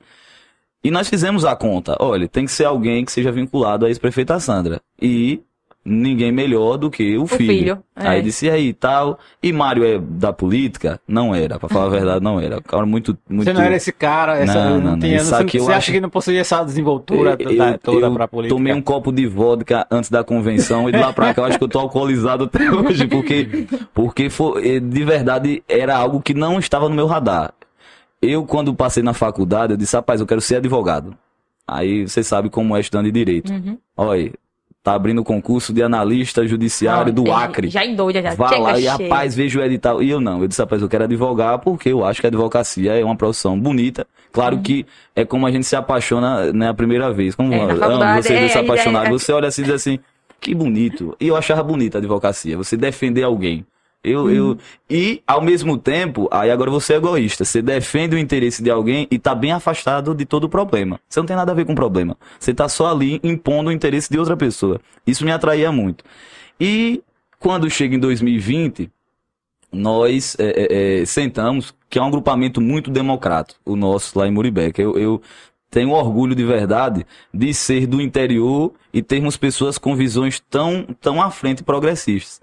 E nós fizemos a conta. Olha, tem que ser alguém que seja vinculado à ex-prefeita Sandra. E ninguém melhor do que o, filho. filho, é. Aí disse, e aí, tal. E Mário é da política? Não era, pra falar a verdade, não era. Cara muito, muito... Você não era esse cara, essa, Não, não, não, não. tinha, Isso você, você acha acho- que não possuía essa desenvoltura Eu- da- toda eu pra política? Tomei um copo de vodka antes da convenção e de lá pra cá eu acho que eu tô alcoolizado até hoje, porque, porque foi, eh, de verdade era algo que não estava no meu radar. Eu, quando passei na faculdade, eu disse, rapaz, eu quero ser advogado. Aí você sabe como é estudando de direito. Uhum. Olha, tá abrindo concurso de analista judiciário do Não, Acre. Já endoida, já. Vá Chega, lá e, rapaz, vejo o edital. E eu não. Eu disse, rapaz, eu quero advogar porque eu acho que a advocacia é uma profissão bonita. Claro Uhum. que é como a gente se apaixona né, a primeira vez. Como É, amo você é, se a gente apaixonado. é- Você olha assim e diz assim, que bonito. E eu achava bonita a advocacia. Você defender alguém. Eu, Uhum. eu, e, ao mesmo tempo, aí agora você é egoísta. Você defende o interesse de alguém e tá bem afastado de todo o problema. Você não tem nada a ver com o problema. Você tá só ali impondo o interesse de outra pessoa. Isso me atraía muito. E quando chega em 2020, nós é, é, é, sentamos, que é um agrupamento muito democrático, o nosso lá em Muribeca. Eu, eu tenho orgulho de verdade de ser do interior e termos pessoas com visões tão, tão à frente progressistas.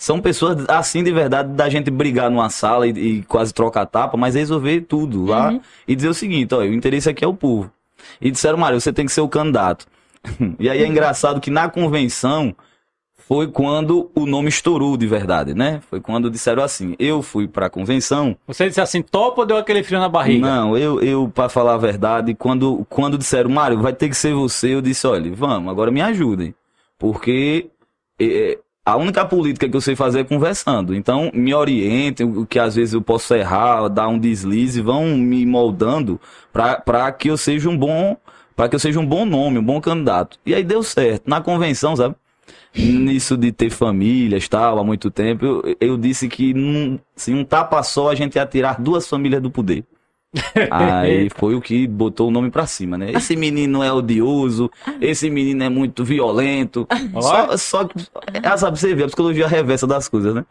São pessoas assim de verdade da gente brigar numa sala e, e quase trocar tapa, mas resolver tudo lá Uhum. e dizer o seguinte, ó, o interesse aqui é o povo. E disseram, Mário, você tem que ser o candidato. e aí é engraçado que na convenção foi quando o nome estourou de verdade, né? Foi quando disseram assim, eu fui pra convenção, Você disse assim, topa ou deu aquele frio na barriga? não, eu, eu para falar a verdade, quando, quando disseram, Mário, vai ter que ser você, eu disse, olha, vamos, agora me ajudem. Porque é, a única política que eu sei fazer é conversando. Então, me orientem, o que às vezes eu posso errar, dar um deslize, vão me moldando para que eu seja um bom, para que eu seja um bom nome, um bom candidato. E aí deu certo. Na convenção, sabe? Nisso de ter famílias tal, há muito tempo, eu, eu disse que num, se um tapa só a gente ia tirar duas famílias do poder. Aí foi o que botou o nome pra cima, né? Esse menino é odioso, esse menino é muito violento. Só, só que, é, sabe, você vê a psicologia reversa das coisas, né?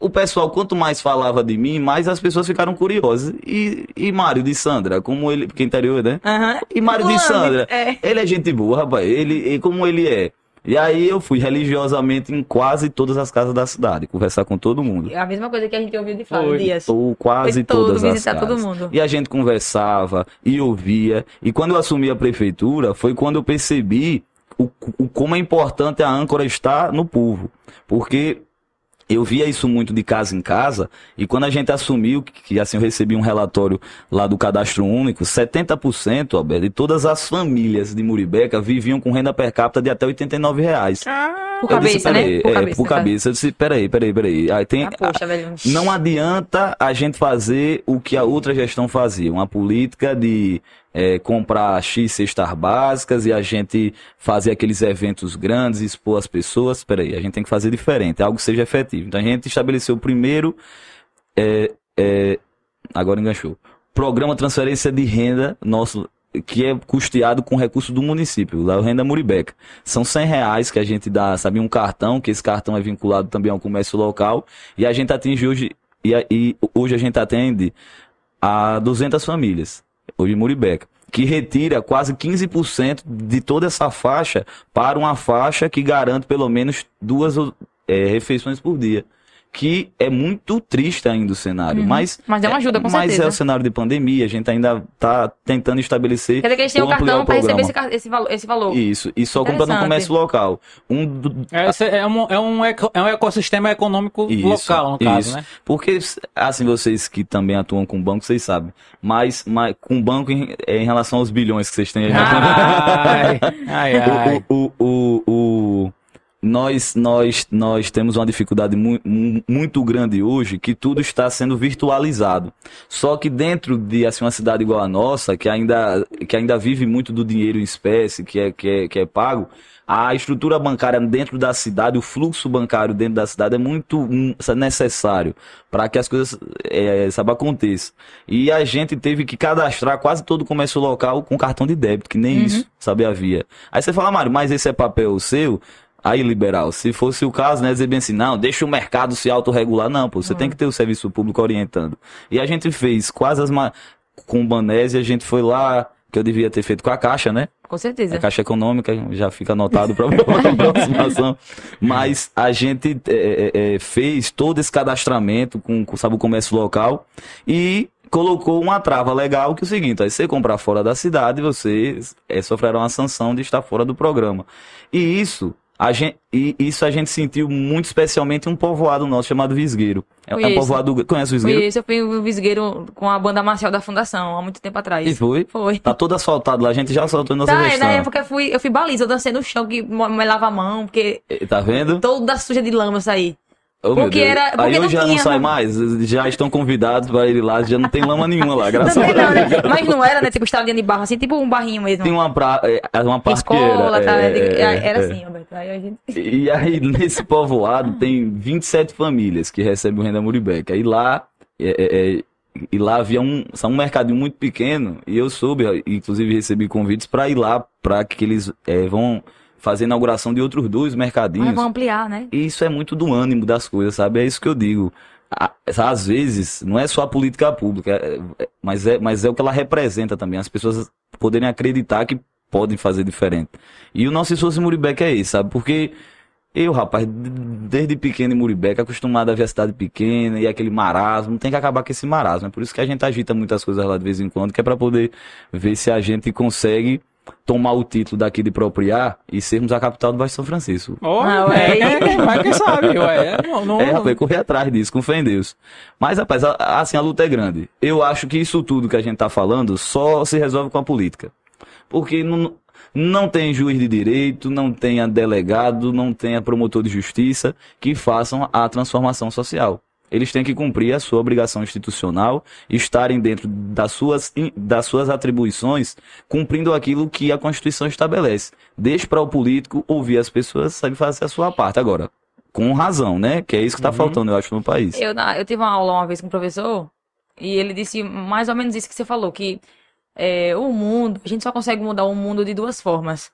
O pessoal, quanto mais falava de mim, mais as pessoas ficaram curiosas. E, e Mário de Sandra, como ele, porque é interior, né? Aham. E Mário de Sandra, é. ele é gente boa, rapaz. Ele, e como ele é. E aí eu fui religiosamente em quase todas as casas da cidade, conversar com todo mundo. É A mesma coisa que a gente ouviu de Foi. Dias. Ou quase Foi todo, todas as visitar todo casas. mundo. E a gente conversava e ouvia. E quando eu assumi a prefeitura, foi quando eu percebi o, o como é importante a âncora estar no povo. Porque eu via isso muito de casa em casa, e quando a gente assumiu, que, assim eu recebi um relatório lá do cadastro único, 70%, Alberto, de todas as famílias de Muribeca viviam com renda per capita de até 89 reais. Por Eu disse, cabeça, né? peraí, Por é, cabeça. por tá? cabeça. Eu disse, peraí, peraí, peraí. Aí tem, Ah, poxa, velho. não adianta a gente fazer o que a outra gestão fazia, uma política de é, comprar X cestas básicas e a gente fazer aqueles eventos grandes, expor as pessoas. Peraí, a gente tem que fazer diferente, algo que seja efetivo. Então a gente estabeleceu primeiro, é, é, agora enganchou, programa transferência de renda nosso que é custeado com recurso do município, lá o Renda Muribeca. São 100 reais que a gente dá, sabe, um cartão, que esse cartão é vinculado também ao comércio local, e a gente atinge hoje, e, e hoje a gente atende a 200 famílias, hoje em Muribeca, que retira quase 15% de toda essa faixa para uma faixa que garante pelo menos duas eh, refeições por dia. Que é muito triste ainda o cenário, Uhum. mas Mas deu uma ajuda, com mas certeza. é o cenário de pandemia, a gente ainda tá tentando estabelecer Quer dizer que eles têm um cartão o pra receber esse, esse, valor, esse valor. Isso, e só comprando no comércio local. Um É, é, um, é, um, eco- é um ecossistema econômico Isso, local, no caso, isso. né? Porque, assim, vocês que também atuam com banco, vocês sabem. Mas, mas com banco em, é, em relação aos bilhões que vocês têm aí. Ai, ai, ai. o, o, o, o- nós, nós, nós temos uma dificuldade mu mu- muito grande hoje que tudo está sendo virtualizado. Só que dentro de assim, uma cidade igual a nossa, que ainda, que ainda vive muito do dinheiro em espécie, que é, que é, que é pago, a estrutura bancária dentro da cidade, o fluxo bancário dentro da cidade é muito hum, necessário para que as coisas é, sabe, aconteçam. E a gente teve que cadastrar quase todo o comércio local com cartão de débito, que nem Uhum. isso, sabe, havia. Aí você fala, Mário, mas esse é papel seu? Aí, liberal, se fosse o caso, né, dizer bem assim, não, deixa o mercado se autorregular. Não, pô, você tem que ter o serviço público orientando. E a gente fez quase as... Ma... Com o Banese, a gente foi lá, que eu devia ter feito com a Caixa, né? Com certeza. A Caixa Econômica já fica anotado para a aproximação. Mas a gente é, é, é, fez todo esse cadastramento com, com sabe, o comércio local e colocou uma trava legal que é o seguinte, aí você comprar fora da cidade, você é, sofrerá uma sanção de estar fora do programa. E isso... A gente, e isso a gente sentiu muito especialmente em um povoado nosso chamado Visgueiro. É, é um povoado. Conhece o Visgueiro? isso, eu fui o Visgueiro com a banda marcial da Fundação, há muito tempo atrás. E foi? Foi. Tá todo asfaltado lá, a gente já asfaltou nossa Tá, gestão. na época eu fui, eu fui baliza, eu dancei no chão, que me lava a mão, porque Tá vendo? toda suja de lama saí. Oh, Porque era- porque Aí não hoje já não tinha, sai né? mais, já estão convidados para ir lá, já não tem lama nenhuma lá, graças Não a tem Deus. não, né? Mas não era, né? Tipo, estradinha de barro, assim, tipo um barrinho mesmo. Tem uma, pra, é, uma parte Escola, era. tá? é, é, é, era é. assim, Alberto. Aí gente... E aí, nesse povoado, tem 27 famílias que recebem o Renda Muribeca. E lá, é, é, é, e lá havia um, um mercadinho muito pequeno, e eu soube, inclusive recebi convites para ir lá, para que eles é, vão fazer a inauguração de outros dois mercadinhos. Mas vamos ampliar, né? E isso é muito do ânimo das coisas, sabe? É isso que eu digo. Às vezes, não é só a política pública, é- é- mas, é, mas é o que ela representa também. As pessoas poderem acreditar que podem fazer diferente. E o nosso esforço em Muribeca é esse, sabe? Porque eu, rapaz, desde pequeno em Muribeca, acostumado a ver a cidade pequena e aquele marasmo, tem que acabar com esse marasmo. É por isso que a gente agita muitas coisas lá de vez em quando, que é para poder ver se a gente consegue tomar o título daqui de propriar e sermos a capital do Baixo São Francisco. Ó, Ah, ué. é, vai quem sabe, ué. É, não, não- É, rapaz, correr atrás disso, com fé em Deus. Mas, rapaz, a- assim, a luta é grande. Eu acho que isso tudo que a gente tá falando só se resolve com a política. Porque não, não tem juiz de direito, não tenha delegado, não tenha promotor de justiça que façam a transformação social. Eles têm que cumprir a sua obrigação institucional, estarem dentro das suas, das suas atribuições, cumprindo aquilo que a Constituição estabelece. Deixe para o político ouvir as pessoas, sabe fazer a sua parte. Agora, com razão, né? Que é isso que tá Uhum. faltando, eu acho, no país. Eu, eu tive uma aula uma vez com um professor, E ele disse mais ou menos isso que você falou, que é, o mundo, a gente só consegue mudar o mundo de duas formas.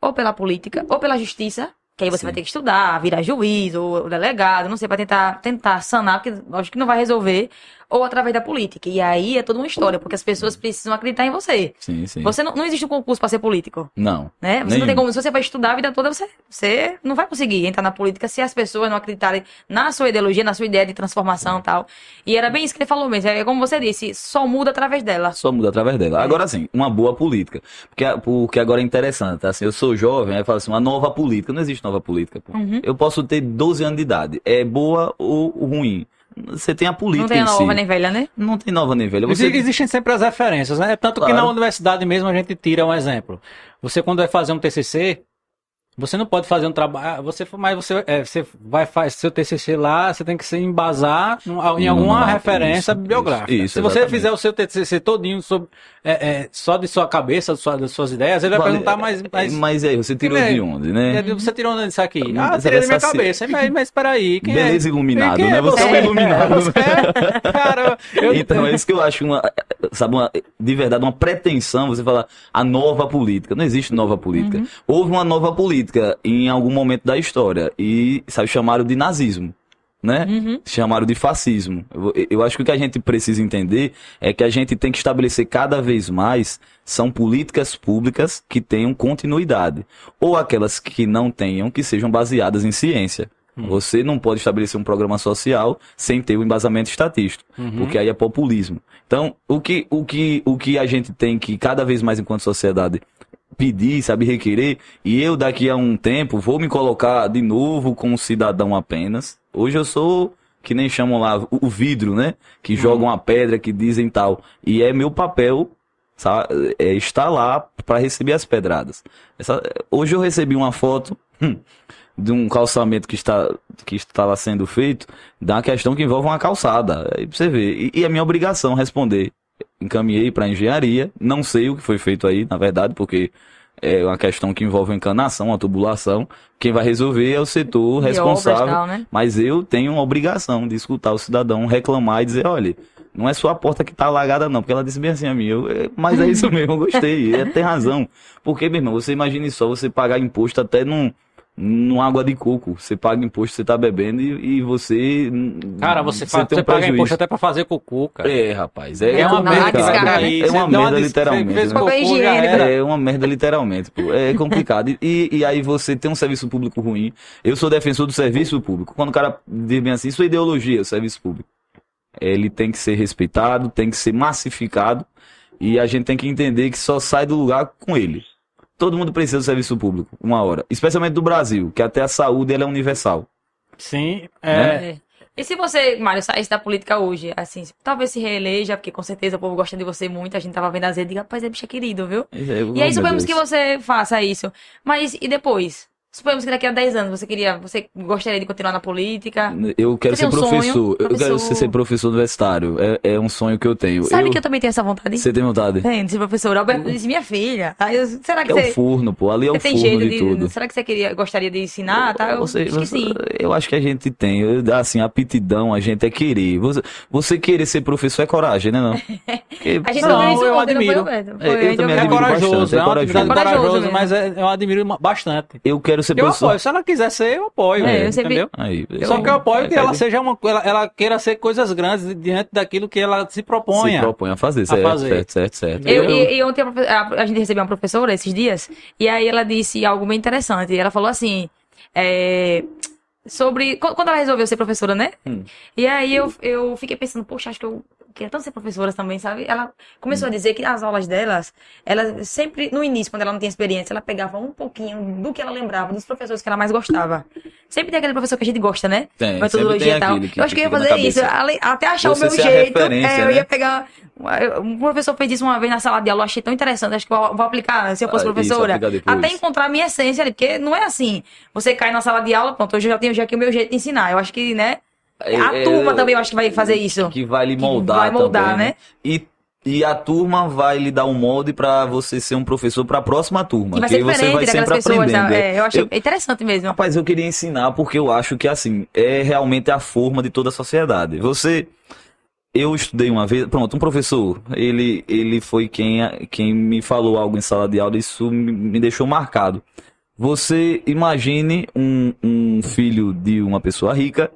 Ou pela política, ou pela justiça, que aí você Sim. vai ter que estudar, virar juiz ou delegado, não sei, pra tentar, tentar sanar, porque acho que não vai resolver, ou através da política. E aí é toda uma história, porque as pessoas precisam acreditar em você. Sim, sim. Você não, não existe um concurso pra ser político. Não. Né? Você não tem Nenhum. como, se você vai estudar a vida toda, você, você não vai conseguir entrar na política se as pessoas não acreditarem na sua ideologia, na sua ideia de transformação e tal. E era bem isso que ele falou mesmo. É como você disse, só muda através dela. Só muda através dela. Agora sim, uma boa política. Porque, porque agora é interessante, assim, eu sou jovem, aí fala assim, uma nova política. Não existe nova política. Uhum. Eu posso ter 12 anos de idade. É boa ou ruim. Você tem a política Não tem em nova si. nem velha, né? Não tem nova nem velha. Você... Exi- Existem sempre as referências, né? Tanto que Claro. na universidade mesmo a gente tira um exemplo. Você quando vai fazer um TCC, você não pode fazer um trabalho, você mas você, é, você vai fazer seu TCC lá, você tem que se embasar num- em alguma uma- referência isso, biográfica. isso, isso, Se você fizer o seu TCC todinho sobre, é, é, só de sua cabeça, sua- das suas ideias, ele vai Vale- perguntar mais, mais Mas aí, você tirou é? de onde, né? Você tirou onde isso aqui? Mas Ah, tirei da minha cabeça. Mas, mas espera aí, quem Beleza é? iluminado, Quem né? Você é um iluminado, né? É? Cara, eu... Então é isso que eu acho uma, sabe, uma, de verdade, uma pretensão você falar a nova política. Não existe nova política. Houve uma nova política em algum momento da história e, sabe, chamaram de nazismo. Né? Uhum. Chamaram de fascismo. Eu, eu acho que o que a gente precisa entender é que a gente tem que estabelecer cada vez mais são políticas públicas que tenham continuidade. Ou aquelas que não tenham, que sejam baseadas em ciência. Você não pode estabelecer um programa social sem ter o embasamento estatístico, porque aí é populismo. Então, o que, o, que, o que a gente tem que, cada vez mais enquanto sociedade, pedir, sabe, requerer, e eu daqui a um tempo vou me colocar de novo como cidadão apenas. Hoje eu sou, que nem chamam lá, o, vidro, né? Que jogam a pedra, que dizem tal. E é meu papel sabe, é estar lá para receber as pedradas. Essa- hoje eu recebi uma foto hum, de um calçamento que está, que está lá sendo feito, da questão que envolve uma calçada. Aí você ver. E, e é minha obrigação responder. Encaminhei para engenharia, não sei o que foi feito aí, na verdade, porque é uma questão que envolve encanação, uma tubulação. Quem vai resolver é o setor responsável. tal, né? Mas eu tenho uma obrigação de escutar o cidadão reclamar e dizer, olha, não é sua porta que tá alagada não, porque ela disse bem assim a mim, eu, é, mas é isso mesmo, eu gostei, é, tem razão. Porque, meu irmão, você imagine só, você pagar imposto até num, num água de coco, você paga imposto, você tá bebendo e, e você... Cara, você, você um paga prejuízo. imposto até pra fazer cocô, cara. É, rapaz, é, É uma merda descarga. cair. É uma Você deu merda, literalmente, Fez né? era. É uma merda, literalmente. Pô. É complicado. E, e aí você tem um serviço público ruim. Eu sou defensor do serviço público. Quando o cara diz bem assim, sua ideologia, o serviço público. Ele tem que ser respeitado, tem que ser massificado. E a gente tem que entender que só sai do lugar com ele. Todo mundo precisa do serviço público, uma hora. Especialmente do Brasil, que até a saúde ela é universal. Sim, é. Né? É. E se você, Mário, saísse da política hoje, assim, talvez se reeleja, porque com certeza o povo gosta de você muito, a gente tava vendo as redes e diga, rapaz, é bicho querido, viu? E aí suponhamos que você faça isso. Mas e depois? Suponhamos que daqui a 10 anos você queria, você gostaria de continuar na política. Eu quero ser um sonho, professor. Eu quero professor. ser, ser professor universitário. É, é um sonho que eu tenho. Sabe eu... que eu também tenho essa vontade? Você tem vontade? Tem, de ser professora. Alberto disse, minha filha. Aí eu, será que É o você, forno, pô. Ali é você o tem forno jeito de, de. tudo. Será que você queria, gostaria de ensinar? Tá? Eu Você, acho que você- sim. eu acho que a gente tem, eu- assim, aptidão, a gente é querer. Você, você querer ser professor é coragem, né, não? Porque- A gente Não, eu não foi, admiro. É, eu Foi, também É eu- admiro corajoso, bastante, é é corajoso. corajosa, Corajoso mas é- eu admiro bastante. eu quero ser Eu professor. apoio, se ela quiser ser, eu apoio, É, eu sempre- entendeu? Aí, Só que eu apoio que é, ela é, seja uma ela, ela queira ser coisas grandes diante daquilo que ela se proponha. se propõe a fazer, certo, fazer. certo, certo, certo. Eu, e, e ontem a, a- a gente recebeu uma professora esses dias, e aí ela disse algo bem interessante. Ela falou assim, é, sobre. qu- Quando ela resolveu ser professora, né? Hum. E aí eu, eu fiquei pensando, poxa, acho que eu queria tanto ser professora também, sabe? Ela começou a dizer que as aulas delas, ela sempre, no início, quando ela não tinha experiência, ela pegava um pouquinho do que ela lembrava, dos professores que ela mais gostava. Sempre tem aquele professor que a gente gosta, né? Tem, Metodologia e tal. eu acho que eu ia fazer isso, até achar Você o meu jeito. É, eu né? ia pegar. Um professor fez isso uma vez na sala de aula, eu achei tão interessante. Acho que eu vou aplicar se eu fosse Ah, isso, professora. depois. Até encontrar a minha essência ali, porque não é assim. Você cai na sala de aula, pronto, hoje eu já tenho já aqui o meu jeito de ensinar. Eu acho que, né? A É, turma é, também eu acho que vai fazer isso. Que vai lhe Que moldar vai moldar, também, né? E, e a turma vai lhe dar um molde pra você ser um professor pra próxima turma. Que vai ser você vai sempre pessoas. aprendendo. né? É, eu achei Eu- interessante mesmo. Rapaz, eu queria ensinar porque eu acho que, assim, é realmente a forma de toda a sociedade. Você. Eu estudei uma vez, pronto, um professor, ele, ele foi quem, quem me falou algo em sala de aula, e isso me, me deixou marcado. Você imagine um, um filho de uma pessoa rica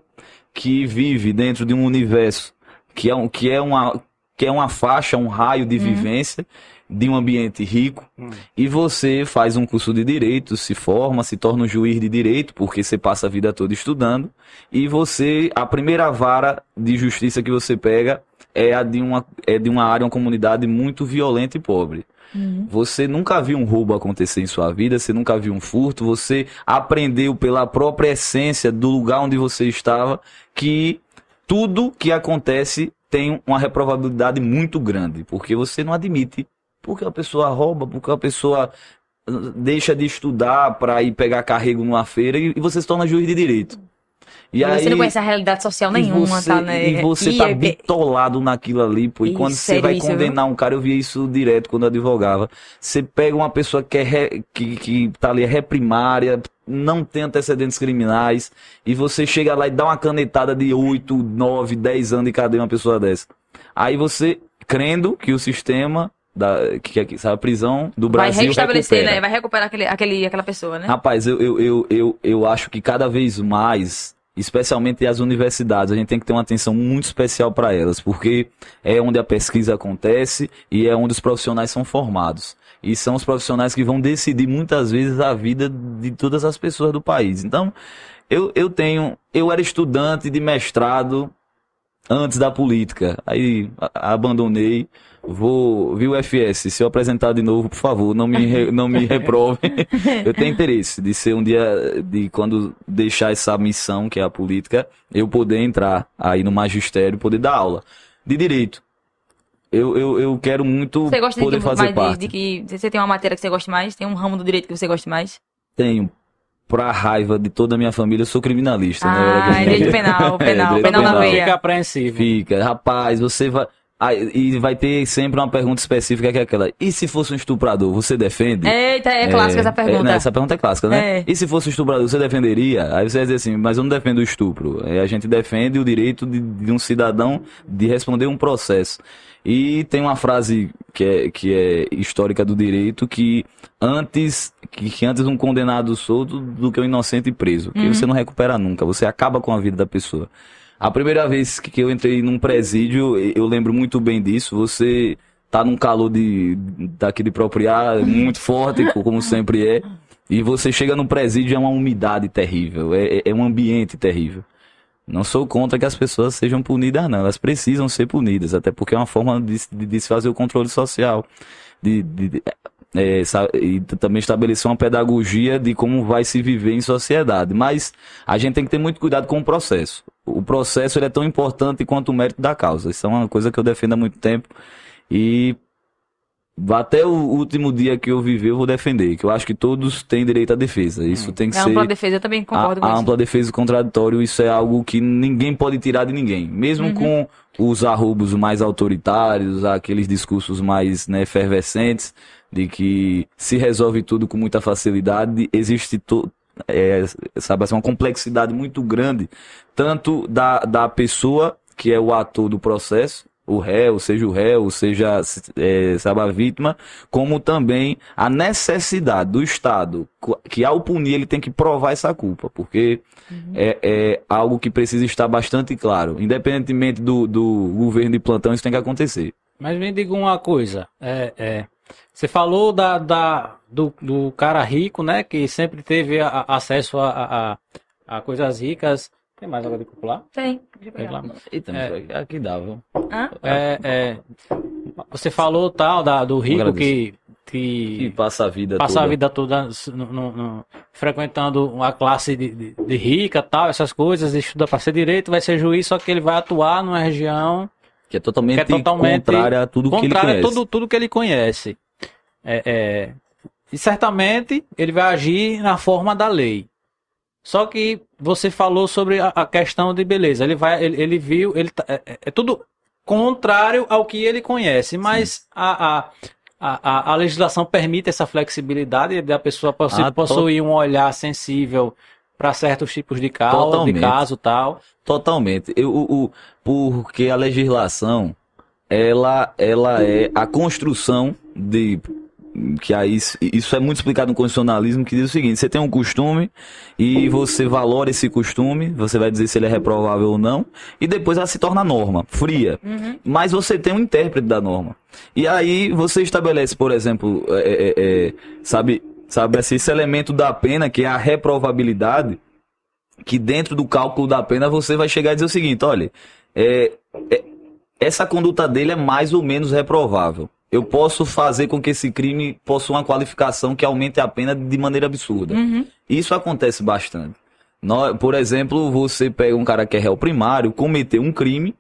que vive dentro de um universo que é, um, que é, uma, que é uma faixa, um raio de vivência de um ambiente rico Hum. e você faz um curso de direito, se forma, se torna um juiz de direito, porque você passa a vida toda estudando, e você, a primeira vara de justiça que você pega é a de uma, é de uma área, uma comunidade muito violenta e pobre. Você nunca viu um roubo acontecer em sua vida, você nunca viu um furto, você aprendeu pela própria essência do lugar onde você estava que tudo que acontece tem uma reprovabilidade muito grande, porque você não admite porque a pessoa rouba, porque a pessoa uh, deixa de estudar para ir pegar carrego numa feira e e você se torna juiz de direito. E você não conhece a realidade social e nenhuma, você, tá, né? E você E tá é- bitolado naquilo ali, pô. E quando você vai isso, condenar um cara, eu via isso direto quando eu advogava. Você pega uma pessoa que, é re- que, que tá ali, é reprimária, não tem antecedentes criminais, e você chega lá e dá uma canetada de 8, 9, 10 anos de cadeia uma pessoa dessa. Aí você, crendo que o sistema, da, que, que sabe, a prisão do vai Brasil restabelecer, recupera. né? Vai recuperar aquele, aquele, aquela pessoa, né? Rapaz, eu, eu, eu, eu, eu acho que cada vez mais, especialmente as universidades, a gente tem que ter uma atenção muito especial para elas, porque é onde a pesquisa acontece e é onde os profissionais são formados. E são os profissionais que vão decidir muitas vezes a vida de todas as pessoas do país. Então, eu, eu tenho. Eu era estudante de mestrado antes da política. Aí abandonei. Vou vi o FS. Se eu apresentar de novo, por favor, não me, re- não me reprove. eu tenho interesse de ser um dia, de quando deixar essa missão, que é a política, eu poder entrar aí no magistério, poder dar aula de direito. Eu, eu, eu quero muito Você gosta de poder que, fazer mais de, parte. de que você tem uma matéria que você gosta mais? Tem um ramo do direito que você gosta mais? Tenho. Pra raiva de toda a minha família, eu sou criminalista. né? Ah, criminalista. direito penal, penal, direito penal na penal. veia. Fica apreensivo. Fica, rapaz, você vai. Ah, e vai ter sempre uma pergunta específica que é aquela. E se fosse um estuprador, você defende? Eita, é clássica essa pergunta. né, essa pergunta é clássica, né? É. E se fosse um estuprador, você defenderia? Aí você vai dizer assim, mas eu não defendo o estupro. É, A gente defende o direito de, de um cidadão de responder um processo. E tem uma frase que é, que é histórica do direito que antes que, que antes um condenado solto do que um inocente preso. Que Uhum. você não recupera nunca, você acaba com a vida da pessoa. A primeira vez que eu entrei num presídio, eu lembro muito bem disso. Você tá num calor de daquele próprio ar muito forte, como sempre é, e você chega num presídio é uma umidade terrível, é, é- é um ambiente terrível. Não sou contra que as pessoas sejam punidas, não. Elas precisam ser punidas, até porque é uma forma de, de, de se fazer o controle social. De, de- de- é, e também estabelecer uma pedagogia de como vai se viver em sociedade. Mas a gente tem que ter muito cuidado com o processo. O processo ele é tão importante quanto o mérito da causa. Isso é uma coisa que eu defendo há muito tempo. E até o último dia que eu viver, eu vou defender. Que eu acho que todos têm direito à defesa. Isso tem que É ser. ampla defesa, eu também concordo A, a com isso. ampla defesa e contraditório, isso é algo que ninguém pode tirar de ninguém. Mesmo Uhum. com os arrobos mais autoritários, aqueles discursos mais né, efervescentes, de que se resolve tudo com muita facilidade, existe to, é, sabe, assim, uma complexidade muito grande, tanto da, da pessoa, que é o ator do processo, o réu, seja o réu, seja é, sabe, a vítima, como também a necessidade do Estado, que ao punir ele tem que provar essa culpa, porque é, é algo que precisa estar bastante claro. Independentemente do, do governo de plantão, isso tem que acontecer. Mas me diga uma coisa. É, é, você falou da, da, do, do cara rico, né? Que sempre teve a- a- acesso a, a, a coisas ricas. Tem mais água de popular? Tem. Deixa eu Tem pegar. lá. Eita, É. aqui dá, viu? É, é, você falou tal da, do rico que, Que que passa a vida passa toda. a vida toda no- no- no- frequentando uma classe de, de, de rica, tal, essas coisas, estuda para ser direito, vai ser juiz, só que ele vai atuar numa região Que é totalmente, que é totalmente contrária a tudo que ele contrária a conhece. tudo, tudo que ele conhece. É, é, e certamente ele vai agir na forma da lei. Só que você falou sobre a, a questão de beleza. Ele vai, ele, ele viu, ele tá- é, é- é tudo contrário ao que ele conhece, mas a, a, a, a legislação permite essa flexibilidade da pessoa possu- Ah, possuir um olhar sensível para certos tipos de de Totalmente. caso tal. Totalmente. Eu, o, o- porque a legislação, ela, ela é a construção de. Que aí, isso- é muito explicado no constitucionalismo, que diz o seguinte: você tem um costume e você valora esse costume, você vai dizer se ele é reprovável ou não, e depois ela se torna norma, fria. Mas você tem um intérprete da norma. E aí você estabelece, por exemplo, é, é, é, sabe, sabe assim, esse elemento da pena, que é a reprovabilidade, que dentro do cálculo da pena você vai chegar e dizer o seguinte, olha, é, é, essa conduta dele é mais ou menos reprovável. Eu posso fazer com que esse crime possua uma qualificação que aumente a pena de maneira absurda. Uhum. Isso acontece bastante. Por exemplo, você pega um cara que é réu primário, cometeu um crime,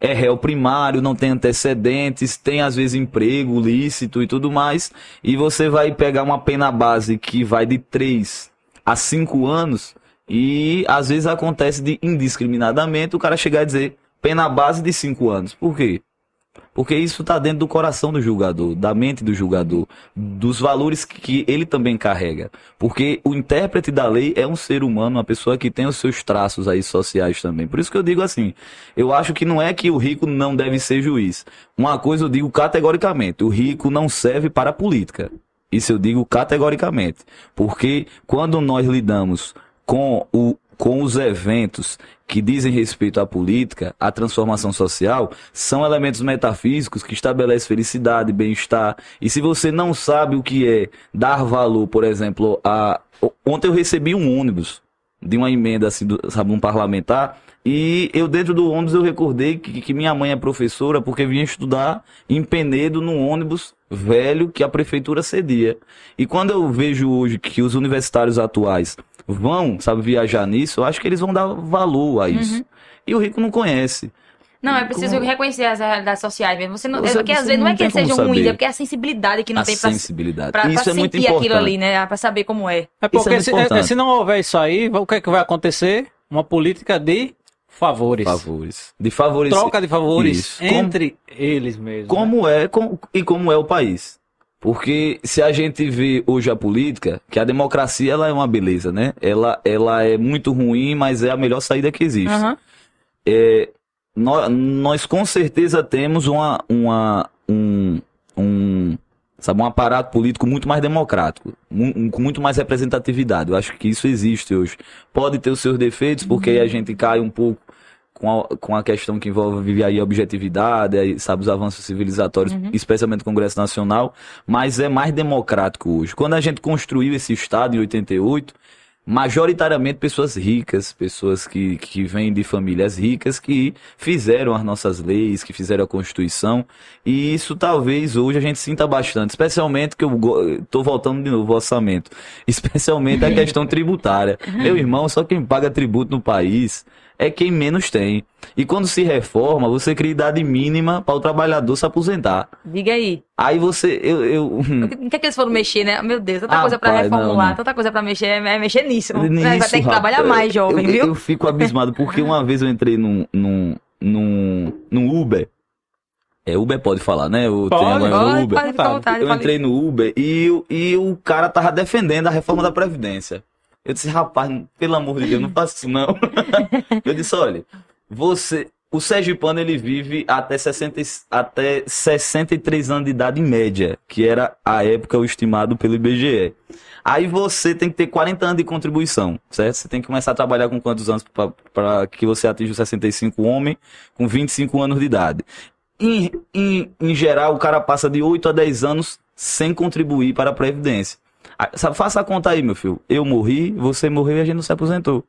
é réu primário, não tem antecedentes, tem às vezes emprego lícito e tudo mais, e você vai pegar uma pena base que vai de 3 a 5 anos, e às vezes acontece de indiscriminadamente o cara chegar a dizer pena base de 5 anos. Por quê? Porque isso está dentro do coração do julgador, da mente do julgador, dos valores que, ele também carrega. Porque o intérprete da lei é um ser humano, uma pessoa que tem os seus traços aí sociais também. Por isso que eu digo assim, eu acho que não é que o rico não deve ser juiz. Uma coisa eu digo categoricamente, o rico não serve para a política. Isso eu digo categoricamente. Porque quando nós lidamos com, o, com os eventos que dizem respeito à política, à transformação social, são elementos metafísicos que estabelecem felicidade, bem-estar. E se você não sabe o que é dar valor, por exemplo, a. Ontem eu recebi um ônibus de uma emenda, assim, do, sabe, um parlamentar, e eu dentro do ônibus eu recordei que, que minha mãe é professora porque vinha estudar em Penedo num ônibus velho que a prefeitura cedia. E quando eu vejo hoje que os universitários atuais vão, sabe, viajar nisso, eu acho que eles vão dar valor a isso. E o rico não conhece. Não, é preciso Como- reconhecer as realidades sociais mesmo. Você não, Você- é porque às vezes não não é que eles como sejam ruins, é porque é a sensibilidade que não a tem pra, sensibilidade. pra, isso pra é muito sentir importante. aquilo ali, né? Pra saber como é. É Isso porque é muito se, importante. é- se não houver isso aí, o que é que vai acontecer? Uma política de favores. Favores. De favores. Troca de favores Isso. Como- entre eles mesmos. né? como é com- e como é o país. Porque se a gente vê hoje a política, que a democracia ela é uma beleza, né? Ela, ela é muito ruim, mas é a melhor saída que existe. Aham. É, nós, nós com certeza temos uma, uma, um, um, sabe, um aparato político muito mais democrático, um- com muito mais representatividade. Eu acho que isso existe hoje. Pode ter os seus defeitos, porque aí a gente cai um pouco com a, com a questão que envolve aí a objetividade, aí, sabe, os avanços civilizatórios, especialmente o Congresso Nacional, mas é mais democrático hoje. Quando a gente construiu esse Estado em 88, majoritariamente pessoas ricas, pessoas que, que vêm de famílias ricas, que fizeram as nossas leis, que fizeram a Constituição, e isso talvez hoje a gente sinta bastante, especialmente que eu tô voltando de novo ao orçamento, especialmente a questão tributária. Meu irmão, só quem paga tributo no país é quem menos tem. E quando se reforma, você cria idade mínima para o trabalhador se aposentar. Diga aí. Aí você, eu, eu O que é que eles foram mexer, né? Meu Deus, tanta Ah, coisa pra pai, reformular, não, não. tanta coisa pra mexer, é mexer nisso. Nisso, vai ter que trabalhar rapaz. mais, jovem, eu, viu? Eu fico abismado, porque uma vez eu entrei num, num, num, num Uber. É, Uber pode falar, né? Eu Pode, tenho agora Pode, Uber. pode vontade. Eu pode- entrei no Uber e, o- e o cara tava defendendo a reforma da Previdência. Eu disse, rapaz, pelo amor de Deus, não faça isso não. eu disse, olha, você. O Sergipano ele vive até, 60, e- até 63 anos de idade em média, que era a época o estimado pelo IBGE. Aí você tem que ter 40 anos de contribuição, certo? Você tem que começar a trabalhar com quantos anos para que você atinja os 65 homem com 25 anos de idade. Em, em, em geral, o cara passa de 8 a 10 anos sem contribuir para a Previdência. Ah, faça a conta aí, meu filho. Eu morri, você morreu e a gente não se aposentou.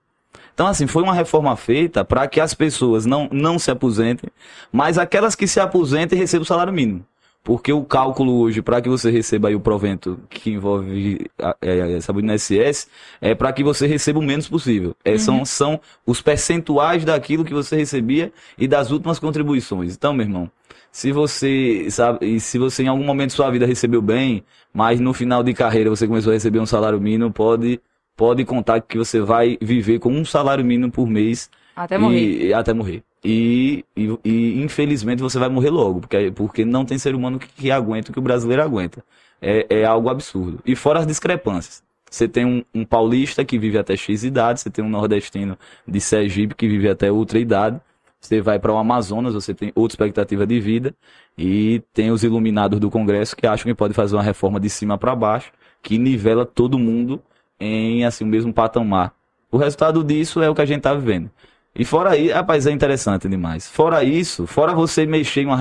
Então, assim, foi uma reforma feita para que as pessoas não, não se aposentem, mas aquelas que se aposentem recebam o salário mínimo. Porque o cálculo hoje, para que você receba o provento que envolve a, é, é, sabe, o INSS, é para que você receba o menos possível. É, são, são os percentuais daquilo que você recebia e das últimas contribuições. Então, meu irmão, se você, sabe, e se você em algum momento de sua vida recebeu bem, mas no final de carreira você começou a receber um salário mínimo, pode, pode contar que você vai viver com um salário mínimo por mês Até morrer. e, e até morrer. E, e, e, infelizmente você vai morrer logo, porque, porque não tem ser humano que, que aguenta o que o brasileiro aguenta. É, é algo absurdo. E fora as discrepâncias. Você tem um, um paulista que vive até X idade, você tem um nordestino de Sergipe que vive até outra idade. Você vai para o Amazonas, você tem outra expectativa de vida e tem os iluminados do Congresso que acham que pode fazer uma reforma de cima para baixo, que nivela todo mundo em assim o mesmo patamar. O resultado disso é o que a gente tá vivendo. E fora aí, rapaz, é interessante demais. Fora isso, fora você mexer em, uma,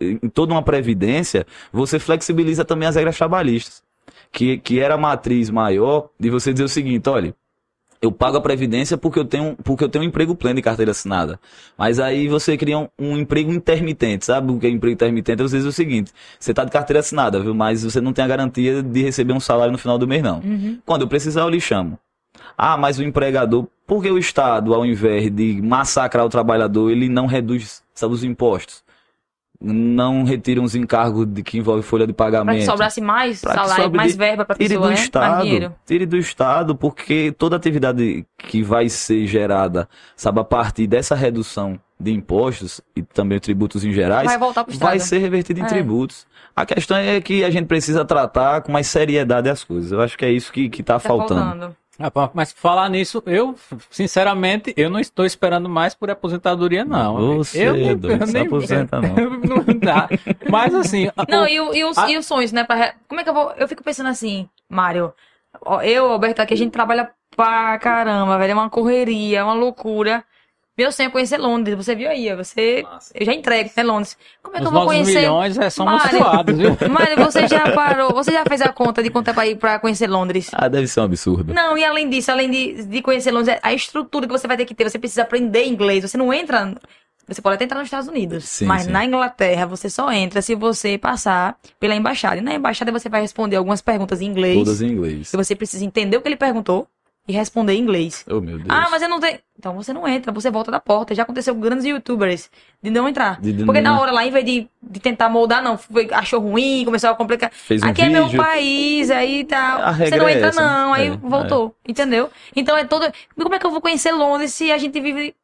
em toda uma previdência, você flexibiliza também as regras trabalhistas. Que, que era a matriz maior de você dizer o seguinte, olha, eu pago a previdência porque eu tenho, porque eu tenho um emprego pleno de carteira assinada. Mas aí você cria um, um emprego intermitente, sabe o que é emprego intermitente? Você diz o seguinte, você tá de carteira assinada, viu? Mas você não tem a garantia de receber um salário no final do mês, não. Quando eu precisar, eu lhe chamo. Ah, mas o empregador, por que o Estado, ao invés de massacrar o trabalhador, ele não reduz sabe, os impostos? Não retira os encargos de que envolve folha de pagamento. que sobrasse mais Pra salário, sobre mais verba pra Tire pessoa, do né? Estado. Tire do Estado, porque toda atividade que vai ser gerada, sabe, a partir dessa redução de impostos e também tributos em gerais, Vai voltar pro vai ser revertida em É. tributos. A questão é que a gente precisa tratar com mais seriedade as coisas. Eu acho que é isso que, que tá, Tá faltando. faltando. Ah, Mas falar nisso, eu, sinceramente, eu não estou esperando mais por aposentadoria, não. Você, eu, eu, doido, eu se nem aposenta, não. não dá. Mas assim, Não, o- e, o- e os, a- e os sonhos, né? pra Como é que eu vou. Eu fico pensando assim, Mário. Eu, Alberto, aqui a gente trabalha pra caramba, velho. É uma correria, é uma loucura. Meu sonho é conhecer Londres. Você viu aí? Você. Eu já entrego, né, Londres. Como é que eu vou conhecer. milhões é, somos Mário. suados, viu? Mário, você já parou. Você já fez a conta de quanto é pra ir pra conhecer Londres? Ah, deve ser um absurdo. Não, e além disso, além de, de conhecer Londres, a estrutura que você vai ter que ter, você precisa aprender inglês. Você não entra. Você pode até entrar nos Estados Unidos, Sim, mas sim. na Inglaterra você só entra se você passar pela embaixada. E na embaixada você vai responder algumas perguntas em inglês. Todas em inglês. E você precisa entender o que ele perguntou e responder em inglês. Oh, meu Deus. Ah, mas eu não tenho. Então você não entra, você volta da porta. Já aconteceu com grandes youtubers de não entrar. De- de Porque não- na hora lá, em vez de, de tentar moldar, não, foi- achou ruim, começou a complicar. Fez um Aqui é meu vídeo. país, aí tá. Você não é entra, essa. não, aí É, voltou. Entendeu? Então é todo. Como é que eu vou conhecer Londres se a gente vive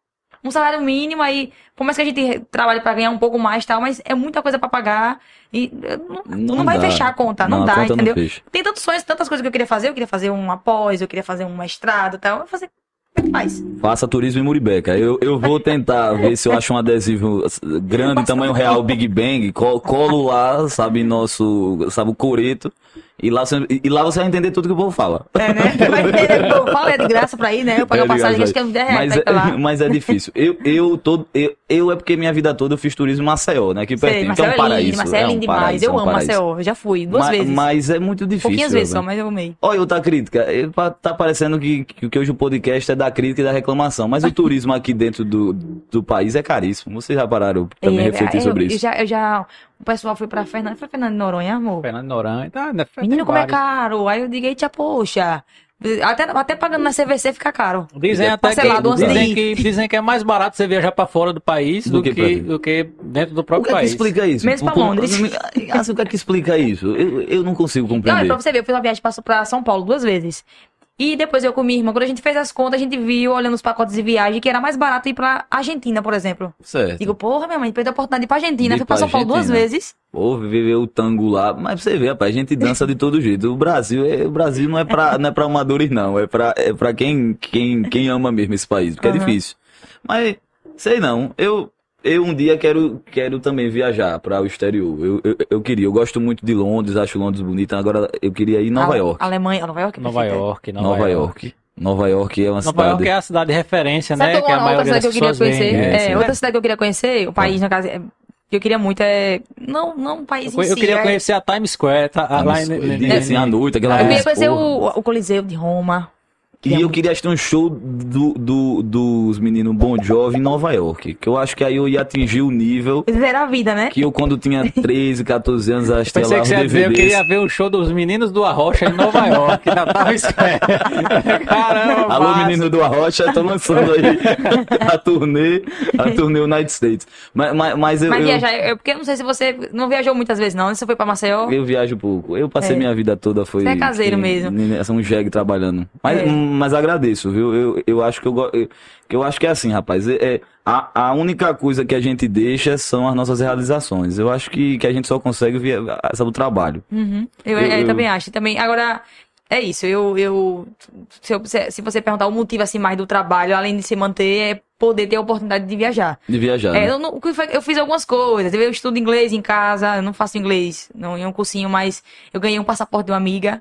um salário mínimo aí? Por mais que a gente trabalhe pra ganhar um pouco mais e tal, mas é muita coisa pra pagar. E eh, não, Não não vai dá. fechar a conta, não, Não, dá, conta entendeu? Tem tantos sonhos, tantas coisas que eu queria fazer. Eu queria fazer uma pós, eu queria fazer um mestrado e tal. Eu vou fazer. É faz? Faça turismo em Muribeca. Eu, eu vou tentar ver se eu acho um adesivo grande, tamanho real, Big Bang, colo lá, sabe, nosso, sabe, o coreto. E lá, você, e lá você vai entender tudo que o povo fala. É, né? Vai ter, eu falo, é de graça pra ir, né? Eu pago É a passagem, acho que é uns 10 reais mas, pra é, mas é difícil. Eu, eu, todo, eu, eu é porque minha vida toda eu fiz turismo em Maceió, né? Sei, pertinho, que é um é paraíso. lindo, Marcelo é é um lindo demais. paraíso, Eu é um amo paraíso. Maceió, eu já fui duas mas, vezes. Mas é muito difícil. Pouquinhas vezes só, mas eu amei. Olha outra crítica. Eu- pa- Tá parecendo que, que, que hoje o podcast é da crítica e da reclamação. Mas o turismo aqui dentro do, do país é caríssimo. Vocês já pararam também É, refletir eu- sobre eu isso? já, eu já, o pessoal foi pra Fernando, foi Fernando de Noronha, amor? Fernando Noronha, tá, né? Menino, como é caro? Aí eu digo, eita, poxa. Até, até pagando na CVC fica caro. Dizem até que, Parcelado de dizem que, dizem que é mais barato você viajar pra fora do país Do do, que que, do que dentro do O próprio que é que país. explica isso? Mesmo pra Como- Londres. Assim, o que é que explica isso? Eu, eu não consigo compreender. pra você ver, eu fiz uma viagem pra, pra São Paulo duas vezes. E depois eu com minha irmã, quando a gente fez as contas, a gente viu, olhando os pacotes de viagem, que era mais barato ir pra Argentina, por exemplo. Certo. Digo, porra, minha mãe, perdeu a oportunidade de ir pra Argentina. Fui pra São Paulo duas vezes. Ou viver o tango lá. Mas você ver, rapaz, a gente dança de todo jeito. O Brasil, é, o Brasil não é pra, não é pra amadores, não. É pra, é pra quem, quem, quem ama mesmo esse país, porque é Aham. difícil. Mas, sei não. Eu, eu um dia quero, quero também viajar para o exterior. Eu, eu, eu queria. Eu gosto muito de Londres, acho Londres bonita. Agora eu queria ir em Nova Ale- York. Alemanha, Nova York? é Nova perfeita. York, Nova, Nova York. York. Nova York é uma Nova cidade. York é a cidade de referência, Sabe né? Que a uma outra maioria cidade que eu queria conhecer? vem. É, É, outra cidade que eu queria conhecer, o país, no caso, é- que eu queria muito é. Não, não o país Eu, em eu si. queria é- conhecer a Times Square, tá, lá em, Times- em- assim, à noite, aquela Eu queria conhecer o, o Coliseu de Roma. E eu queria assistir um show do, do- dos meninos Bon Jovi em Nova York. Que eu acho que aí eu ia atingir o nível Viver a vida, né? que eu, quando tinha 13, 14 anos, assistia lá que os eu queria ver o show dos meninos do Arrocha em Nova York, Times Square. Caramba, Alô, massa. menino do Arrocha, tô lançando aí a turnê, a turnê United States. Mas, mas, mas eu, Mas eu, viajar, eu, porque eu não sei se você não viajou muitas vezes, não. Você foi pra Maceió? eu viajo pouco. Eu passei É. minha vida toda, foi... Você é caseiro mesmo. São um jegue trabalhando. Mas, É. mas agradeço, viu? Eu, eu acho que eu, eu, eu acho que é assim, rapaz. É, é- a, a única coisa que a gente deixa são as nossas realizações. Eu acho que, que a gente só consegue via, sabe, o trabalho. Uhum. Eu, Eu- eu eu- também acho. Também, agora, é isso. Eu, eu, se, eu- se- você perguntar o motivo assim mais do trabalho, além de se manter, é poder ter a oportunidade de viajar. De viajar. É, né? eu, não- eu fiz algumas coisas. Eu estudo inglês em casa, eu não faço inglês, não em um cursinho, mas eu ganhei um passaporte de uma amiga.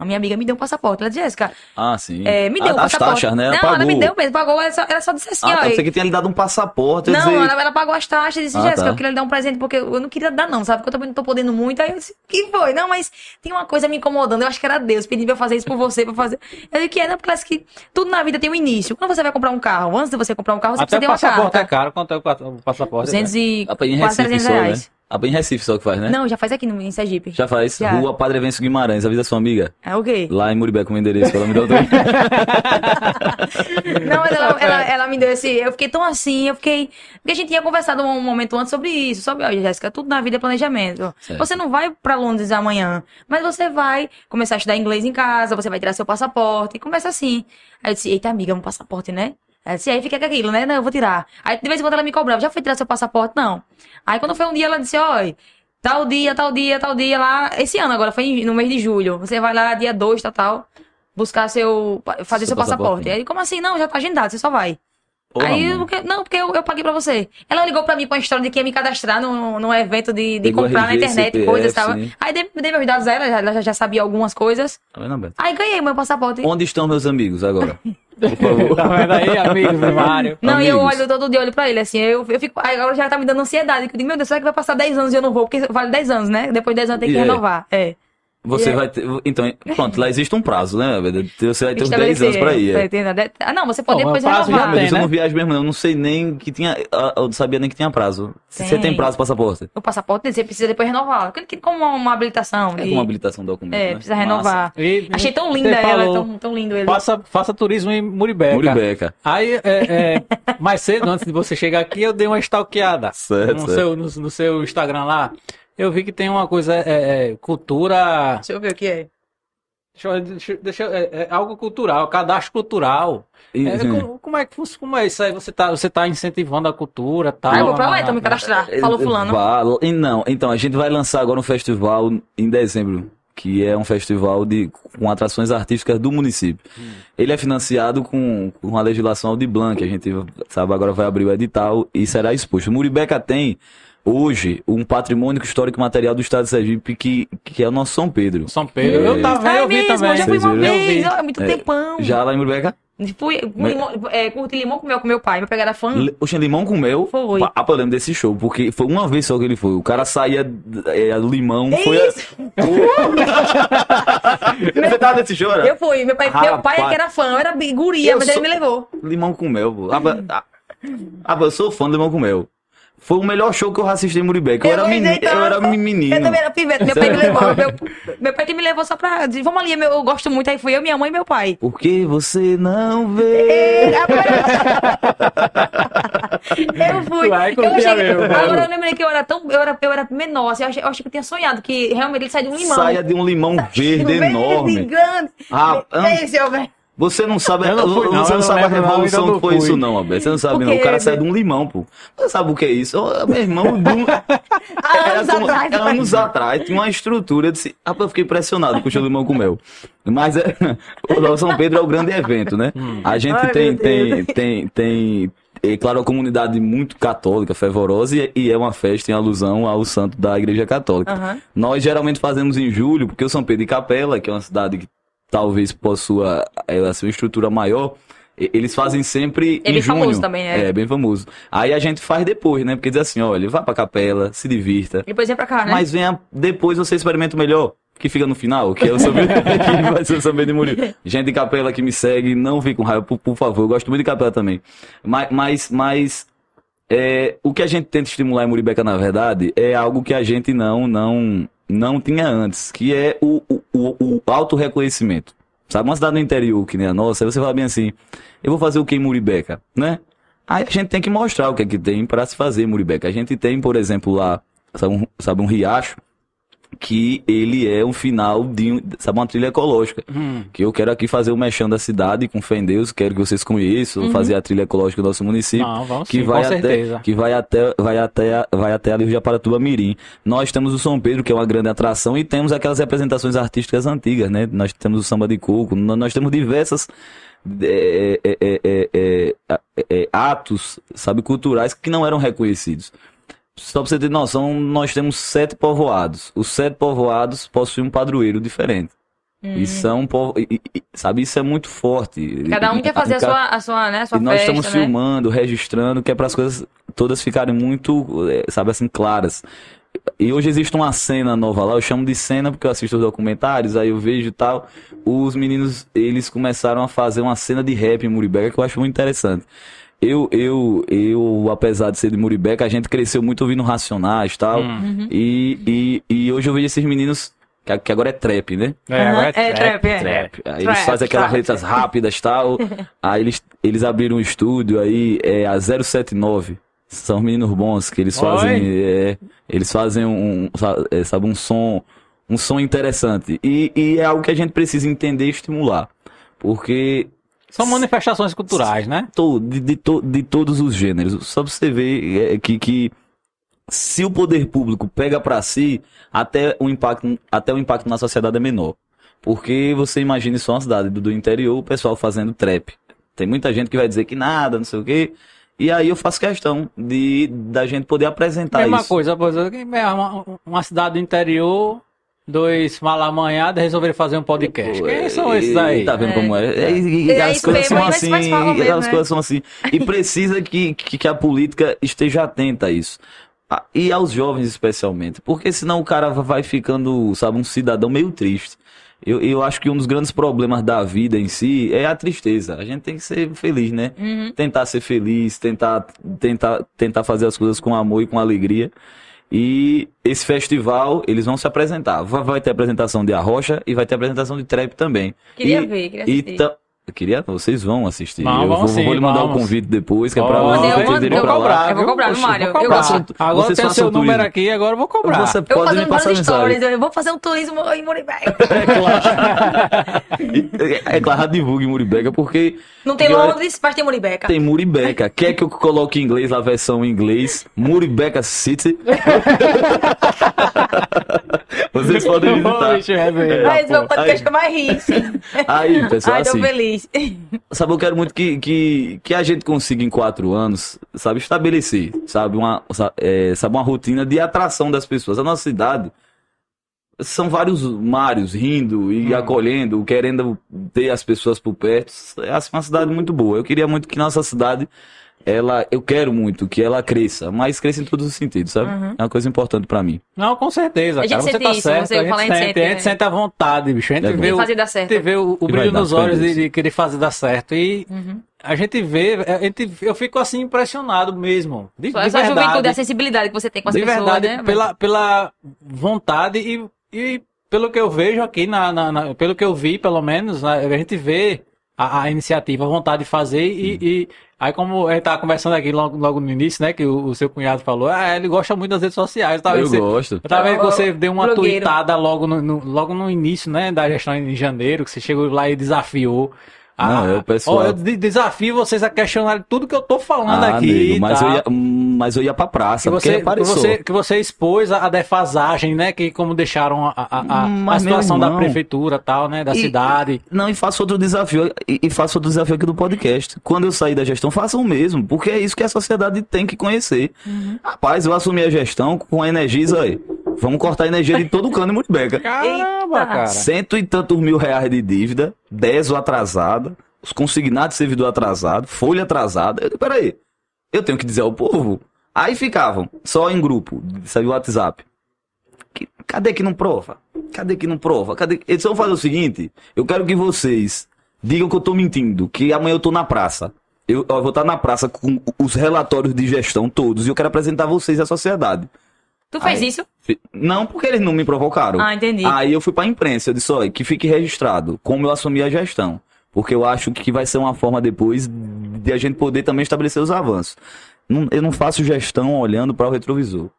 A minha amiga me deu um passaporte. Ela disse, Jéssica, Ah, sim. é, me deu um A- As passaporte. taxas, né? Ela não, pagou. ela me deu mesmo, pagou, ela só, ela só disse assim, Ah, ó. eu pensei que tinha lhe dado um passaporte. Não, dizer- ela, ela pagou as taxas e disse, Ah, Jéssica, tá. eu queria lhe dar um presente porque eu não queria dar, não, sabe? Porque eu também não tô podendo muito. Aí eu disse, que foi? Não, mas tem uma coisa me incomodando. Eu acho que era Deus pedindo pra eu fazer isso por você, pra fazer. Eu disse que é, não, porque parece que tudo na vida tem um início. Quando você vai comprar um carro, antes de você comprar um carro, você Até precisa o ter uma passaporte carta. é caro. Quanto é o pa- o passaporte? 200 e Ah, em quase Recife 300 só, reais. né? Ah, em Recife só que faz, né? Não, já faz aqui no, em Sergipe. Já faz. Já. Rua Padre Venço Guimarães. Avisa sua amiga. É o quê? Lá em Muribé com o endereço. Ela me deu. Não, mas ela, ela, ela me deu esse. Eu fiquei tão assim, eu fiquei. Porque a gente tinha conversado um momento antes sobre isso, sobre, olha, Jéssica, tudo na vida é planejamento. Certo. Você não vai pra Londres amanhã, mas você vai começar a estudar inglês em casa, você vai tirar seu passaporte, e começa assim. Aí eu disse, eita, amiga, um passaporte, né? Ela disse, aí fica com aquilo, né? Não, eu vou tirar. Aí de vez em quando ela me cobrava, já foi tirar seu passaporte? Não. Aí quando foi um dia, ela disse, olha. Tal dia, tal dia, tal dia lá. Esse ano agora, foi no mês de julho. Você vai lá dia 2, tal, tal. Buscar seu. fazer Seu seu, passaporte. passaporte. Aí, como assim? Não, já tá agendado, você só vai. Ô, Aí, amor. porque- não, porque eu, eu paguei pra você. Ela ligou pra mim com a história de que ia me cadastrar num, num evento de, de comprar na RG, internet CPF, coisas e tal. sim. Aí dei, dei meus dados a ela, ela já, já sabia algumas coisas. Tá Beto? Aí ganhei meu passaporte. Onde estão meus amigos agora? Por favor. Tá vendo aí, amigos do Mário? Não, e eu olho todo dia, olho pra ele, assim, eu, eu fico, aí agora já tá me dando ansiedade, que eu digo, meu Deus, será que vai passar 10 anos e eu não vou? Porque vale 10 anos, né? Depois de 10 anos tem que E é. renovar, é. Você é- vai ter. Então, pronto, lá existe um prazo, né? Você vai ter uns 10 Estabelecer, anos pra ir. tá é. Ah, não, você pode Bom, depois prazo já renovar. Deus, tem, eu né? não viajo mesmo, não. Eu não sei nem que tinha. ah, Eu não sabia nem que tinha prazo. Você Tem. tem prazo passaporte? O passaporte, você precisa depois renovar. Como uma habilitação. É de- como habilitação do documento. É, né? precisa renovar. E- Achei tão linda ela, falou, tão, tão lindo ele. Faça, faça turismo em Muribeca. Muribeca. Aí, é, é, mais cedo, antes de você chegar aqui, eu dei uma stalkeada Certo, no, certo. seu, no, no seu Instagram lá. Eu vi que tem uma coisa, é, é, cultura. Deixa eu ver o que é. Deixa, eu- deixa, deixa, eu- é, é algo cultural, cadastro cultural. É, como, como é que funciona? Como é isso aí? Você tá, você tá incentivando a cultura tal? Ah, eu vou pra lá então me na- cadastrar. Falou fulano. Vá- e não, então, a gente vai lançar agora um festival em dezembro, que é um festival de, com atrações artísticas do município. Ele é financiado com, com a legislação de Blanc, a gente sabe agora vai abrir o edital e será exposto. Muribeca tem hoje um patrimônio histórico e material do estado de Sergipe que, que é o nosso São Pedro. São Pedro. É. Eu tava Ai, eu vi mesmo, também. eu já fui uma vez, ó, é muito É, tempão. Já lá em Muribeca? Fui, com limão, é, curti limão com mel com meu pai, meu pai era fã. Oxe, limão com mel. Foi. Ah, eu lembro desse show, porque foi uma vez só que ele foi. O cara saía é, limão. É foi a- Você tava nesse show, era? Eu fui, meu pai, meu pai é Rapaz. que era fã, eu era guria, Eu mas sou- ele me levou. Limão com mel, pô. Ah, mas- ah, ah, mas eu sou fã do limão com mel. Foi o melhor show que eu assisti em Muribeca. Eu, Eu era, meni- então, eu era menino. Eu também era pivete, meu pai me levou. Meu, meu pai que me levou só pra dizer, vamos ali, eu gosto muito, aí fui eu, minha mãe e meu pai. Por que você não vê? Eu fui. Vai, eu achei, mesmo, agora eu lembrei que eu era tão. Eu era, eu era menor, assim, eu, achei, eu achei que eu tinha sonhado, que realmente ele sai de um limão. Saia de um limão verde enorme. grande. Ah, ah. Esse, eu, velho. Você não sabe, Eu não fui, não, você não não sabe a lembro, não, revolução ainda que foi não fui. isso, não, Abel. Você não sabe, O não. O cara Abel? sai de um limão, pô. Você sabe o que é isso? Ô, meu irmão, Era anos como- atrás. anos atrás, tinha uma estrutura. Eu disse, ah, eu fiquei impressionado com o show do limão com mel. Mas é, o São Pedro é o grande evento, né? A gente Ai, tem, tem, tem, tem, é claro, a comunidade muito católica, fervorosa, e, e é uma festa em alusão ao santo da Igreja Católica. Nós geralmente fazemos em julho, porque o São Pedro de Capela, que é uma cidade que talvez possua é, assim, uma estrutura maior, e- eles fazem sempre É em bem junho. famoso também, né? É, bem famoso. Aí a gente faz depois, né? Porque diz assim, olha, vá pra capela, se divirta, Depois vem pra cá, né? mas venha depois você experimenta o melhor, que fica no final, que é o Pedro, que vai ser o de Murilo. Gente de capela que me segue, não fique com raiva, por, por favor, eu gosto muito de capela também. Mas, mas, mas é, o que a gente tenta estimular em Muribeca, na verdade, é algo que a gente não não não tinha antes, que é o, o, o, o auto-reconhecimento. Sabe, uma cidade no interior, que nem a nossa, aí você fala bem assim, eu vou fazer o que em Muribeca, né? Aí a gente tem que mostrar o que é que tem para se fazer em Muribeca. A gente tem, por exemplo, lá, sabe um, sabe, um riacho, que ele é um final de sabe, uma trilha ecológica. Hum. Que eu quero aqui fazer o mexão da cidade com fé em Deus, quero que vocês conheçam, fazer a trilha ecológica do nosso município. Não, vamos que sim, vai com até, certeza. que vai até, vai até, vai até ali o Japaratuba Mirim. Nós temos o São Pedro, que é uma grande atração, e temos aquelas representações artísticas antigas, né? Nós temos o samba de coco, nó- nós temos diversas é, é, é, é, é, é, atos, sabe, culturais que não eram reconhecidos. Só pra você ter noção, nós temos sete povoados. Os sete povoados possuem um padroeiro diferente. E são, po- e- e- sabe, isso é muito forte. Cada um quer fazer a sua, a sua, né, a sua e nós festa, estamos né? filmando, registrando, que é para as coisas todas ficarem muito, eh, sabe assim, claras. E hoje existe uma cena nova lá, eu chamo de cena porque eu assisto os documentários, aí eu vejo e tal. Os meninos, eles começaram a fazer uma cena de rap em Muribeca que eu acho muito interessante. Eu, eu, eu, apesar de ser de Muribeca, a gente cresceu muito ouvindo Racionais e tal. Uhum. E, e, e hoje eu vejo esses meninos, que, que agora é trap, né? É, agora é trap, é. Trap. Aí eles Trap, fazem aquelas trap. letras rápidas e tal. aí eles, eles abriram um estúdio aí, é a 079. São meninos bons que eles fazem. é, eles fazem um, é, sabe, um som. Um som interessante. E, e é algo que a gente precisa entender e estimular. Porque São manifestações culturais, né? de, de, de todos os gêneros. Só pra você ver é, que, que se o poder público pega pra si, até o impacto, até o impacto na sociedade é menor. Porque você imagine só uma cidade do, do interior, o pessoal fazendo trap. Tem muita gente que vai dizer que nada, não sei o quê. E aí eu faço questão de da gente poder apresentar Mesma isso. coisa, exemplo, que é uma, uma cidade do interior, dois malamanhados resolveram fazer um podcast. Quem são esses aí? Tá vendo É. como é? E, e- e É as isso coisas são assim, mesmo, as coisas são assim. E precisa que, que, que a política esteja atenta a isso. E aos jovens especialmente. Porque senão o cara vai ficando, sabe, um cidadão meio triste. Eu, eu acho que um dos grandes problemas da vida em si é a tristeza. A gente tem que ser feliz, né? Uhum. Tentar ser feliz, tentar, tentar, tentar fazer as coisas com amor e com alegria. E esse festival, eles vão se apresentar. Vai, ter apresentação de Arrocha e vai ter apresentação de trap também. Queria E- ver, queria e Eu queria, vocês vão assistir. Vamos, eu vou, vamos vou lhe mandar o vamos. convite depois, que é pra Ó, Manda, eu vocês irem eu pra vou lá. cobrar, eu vou cobrar, Poxa, Mário, vou eu cobrar. gosto. Agora Vocês tem seu número turismo. aqui, agora eu vou cobrar. Você Eu vou pode fazer me passar stories, eu vou fazer um turismo em Muribeca. É, é claro, divulgue Muribeca, porque Não tem Londres, mas tem Muribeca. tem Muribeca. Quer que eu coloque em inglês a versão em inglês? Muribeca City. Vocês podem visitar. é é o Aí- podcast que eu mais ri. Aí, pessoal, Ai, tô assim, sabe, eu quero muito que, que, que a gente consiga em quatro anos, sabe, estabelecer, sabe, uma, é, sabe, uma rotina de atração das pessoas. A nossa cidade são vários Mários rindo e acolhendo, querendo ter as pessoas por perto. É assim, uma cidade muito boa. Eu queria muito que nossa cidade, ela, eu quero muito que ela cresça, mas cresça em todos os sentidos, sabe? É uma coisa importante pra mim. Não, com certeza, A gente cara. Você sente tá isso, certo. você a gente sente, sente, a gente né? sente a vontade, bicho. A gente É vê o, a gente vê o, o brilho nos olhos de, querer fazer dar certo. E Uhum. a gente vê, a gente, eu fico assim impressionado mesmo. De, Só de essa verdade. juventude, a sensibilidade que você tem com as de pessoas, verdade, né? pela, pela vontade e, e pelo que eu vejo aqui, na, na- na- pelo que eu vi, pelo menos, né, a gente vê a, a iniciativa, a vontade de fazer e, e aí como a gente tava conversando aqui logo, logo no início, né, que o, o seu cunhado falou, ah, ele gosta muito das redes sociais, tá? eu Você- gosto. eu tava vendo que você deu uma Blogueiro. tweetada logo no, no- logo no início, né, da gestão em janeiro, que você chegou lá e desafiou. Não, é o pessoal. Ó, eu de- desafio vocês a questionar tudo que eu tô falando Ah, aqui. nego, mas, tá? eu ia, mas eu ia pra praça, que porque você, que, apareceu. você, que você expôs a, defasagem, né? Que como deixaram a, a, a- a, Mas, situação da prefeitura tal, né? Da e- cidade. Não, e faço outro desafio, e, e faço outro desafio aqui do podcast. Quando eu sair da gestão, façam o mesmo, porque é isso que a sociedade tem que conhecer. Rapaz, eu assumi a gestão com a Energisa aí. Vamos cortar a energia de todo o cano em Muribeca. Caramba, cara. Cento e tantos mil reais de dívida, dez o atrasada, os consignados de servidor atrasado, folha atrasada. Eu, peraí, eu tenho que dizer ao povo. Aí ficavam, só em grupo, saiu o WhatsApp. Que- cadê que não prova? Cadê que não prova? Cadê? Eles vão fazer o seguinte: eu quero que vocês digam que eu tô mentindo, que amanhã eu tô na praça. Eu, eu vou estar na praça com os relatórios de gestão todos e eu quero apresentar vocês à sociedade. Tu fez Aí- isso? Não, porque eles não me provocaram. Ah, entendi. Aí eu fui pra imprensa, eu disse, olha, que fique registrado como eu assumi a gestão. Porque eu acho que vai ser uma forma depois de a gente poder também estabelecer os avanços. Eu não faço gestão olhando para o retrovisor.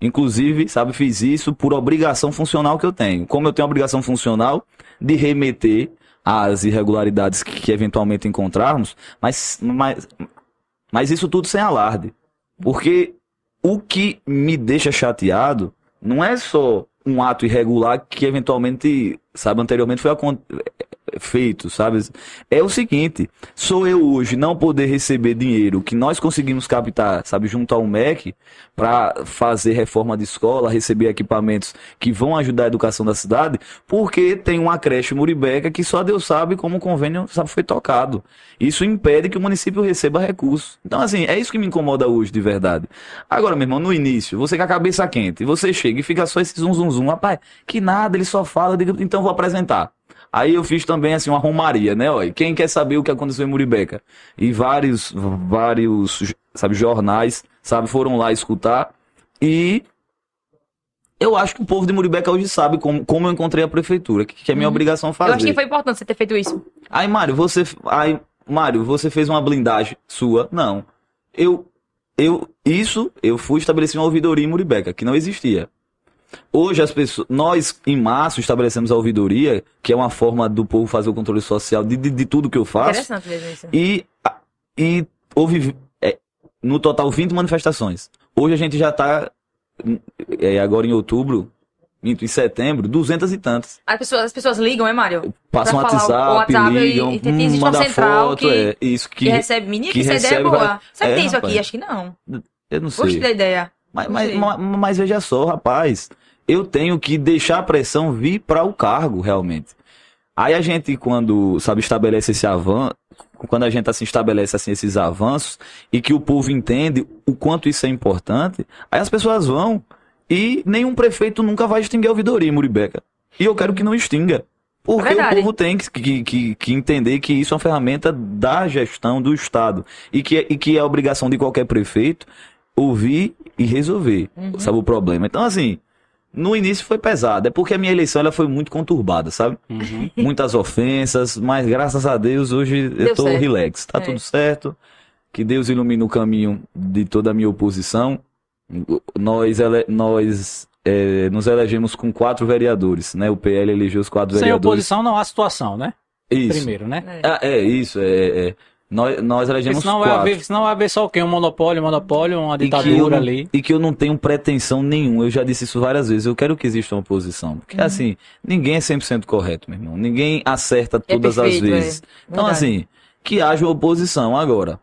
Inclusive, sabe, fiz isso por obrigação funcional que eu tenho. Como eu tenho obrigação funcional de remeter às irregularidades que, que eventualmente encontrarmos, mas, mas, mas isso tudo sem alarde. Porque o que me deixa chateado não é só um ato irregular que eventualmente, sabe, anteriormente foi acon- feito, sabe? É o seguinte, sou eu hoje não poder receber dinheiro que nós conseguimos captar, sabe, junto ao MEC para fazer reforma de escola, receber equipamentos que vão ajudar a educação da cidade, porque tem uma creche Muribeca que só Deus sabe como o convênio sabe, foi tocado. Isso impede que o município receba recursos. Então, assim, é isso que me incomoda hoje, de verdade. Agora, meu irmão, no início, você com a cabeça quente, você chega e fica só esse zum, zum, zum. Rapaz, que nada, ele só fala, digo, então vou apresentar. Aí eu fiz também, assim, uma romaria, né? Olha, quem quer saber o que aconteceu em Muribeca? E vários, vários, sabe, jornais, sabe, foram lá escutar. E eu acho que o povo de Muribeca hoje sabe como, como eu encontrei a prefeitura, que, que é minha obrigação fazer. Eu acho que foi importante você ter feito isso. Aí, Mário, você. Aí, Mário, você fez uma blindagem sua? Não. Eu. Eu. Isso, eu fui estabelecer uma ouvidoria em Muribeca, que não existia. Hoje as pessoas. Nós, em março, estabelecemos a ouvidoria, que é uma forma do povo fazer o controle social de, de, de tudo que eu faço. Interessante mesmo isso. E, e houve, é, no total, 20 manifestações. Hoje a gente já está, agora em outubro, em setembro, 200 e tantas. As pessoas, as pessoas ligam, é, Mário? Passam WhatsApp, o WhatsApp e- ligam, e existe uma manda central foto, que- é, isso Que, que, recebe. Menino, que que essa ideia é recebe, boa. Será que É, tem isso rapaz. aqui? Acho que não. eu não sei. Gostei da ideia. Mas, mas, Gostei. ma- mas veja só, rapaz, eu tenho que deixar a pressão vir para o cargo, realmente. Aí a gente, quando, sabe, estabelece esse avanço, quando a gente assim estabelece assim esses avanços e que o povo entende o quanto isso é importante, aí as pessoas vão e nenhum prefeito nunca vai extinguir a ouvidoria Muribeca. E eu quero que não extinga. Porque o Verdade. povo tem que, que, que, que entender que isso é uma ferramenta da gestão do Estado. E que, e que é obrigação de qualquer prefeito ouvir e resolver, Uhum. sabe, o problema. Então, assim, no início foi pesado. É porque a minha eleição ela foi muito conturbada, sabe? Uhum. Muitas ofensas, mas graças a Deus hoje eu Deu tô certo. relax. Tá É. tudo certo. Que Deus ilumine o caminho de toda a minha oposição. Nós, ele, nós é, nos elegemos com quatro vereadores, né? O PL elegeu os quatro Sem vereadores. oposição não há situação, né? Isso. Primeiro, né? É. É, isso. É, é. Nós, nós elegemos senão vai, quatro. haver, senão vai haver só o quê? Um monopólio, um monopólio, uma E que, eu ditadura não, ali. e que eu não tenho pretensão nenhuma. Eu já disse isso várias vezes. Eu quero que exista uma oposição. Porque, assim, ninguém é 100% correto, meu irmão. Ninguém acerta É todas as perfeito, é. vezes. Então, Verdade. assim, que haja uma oposição agora.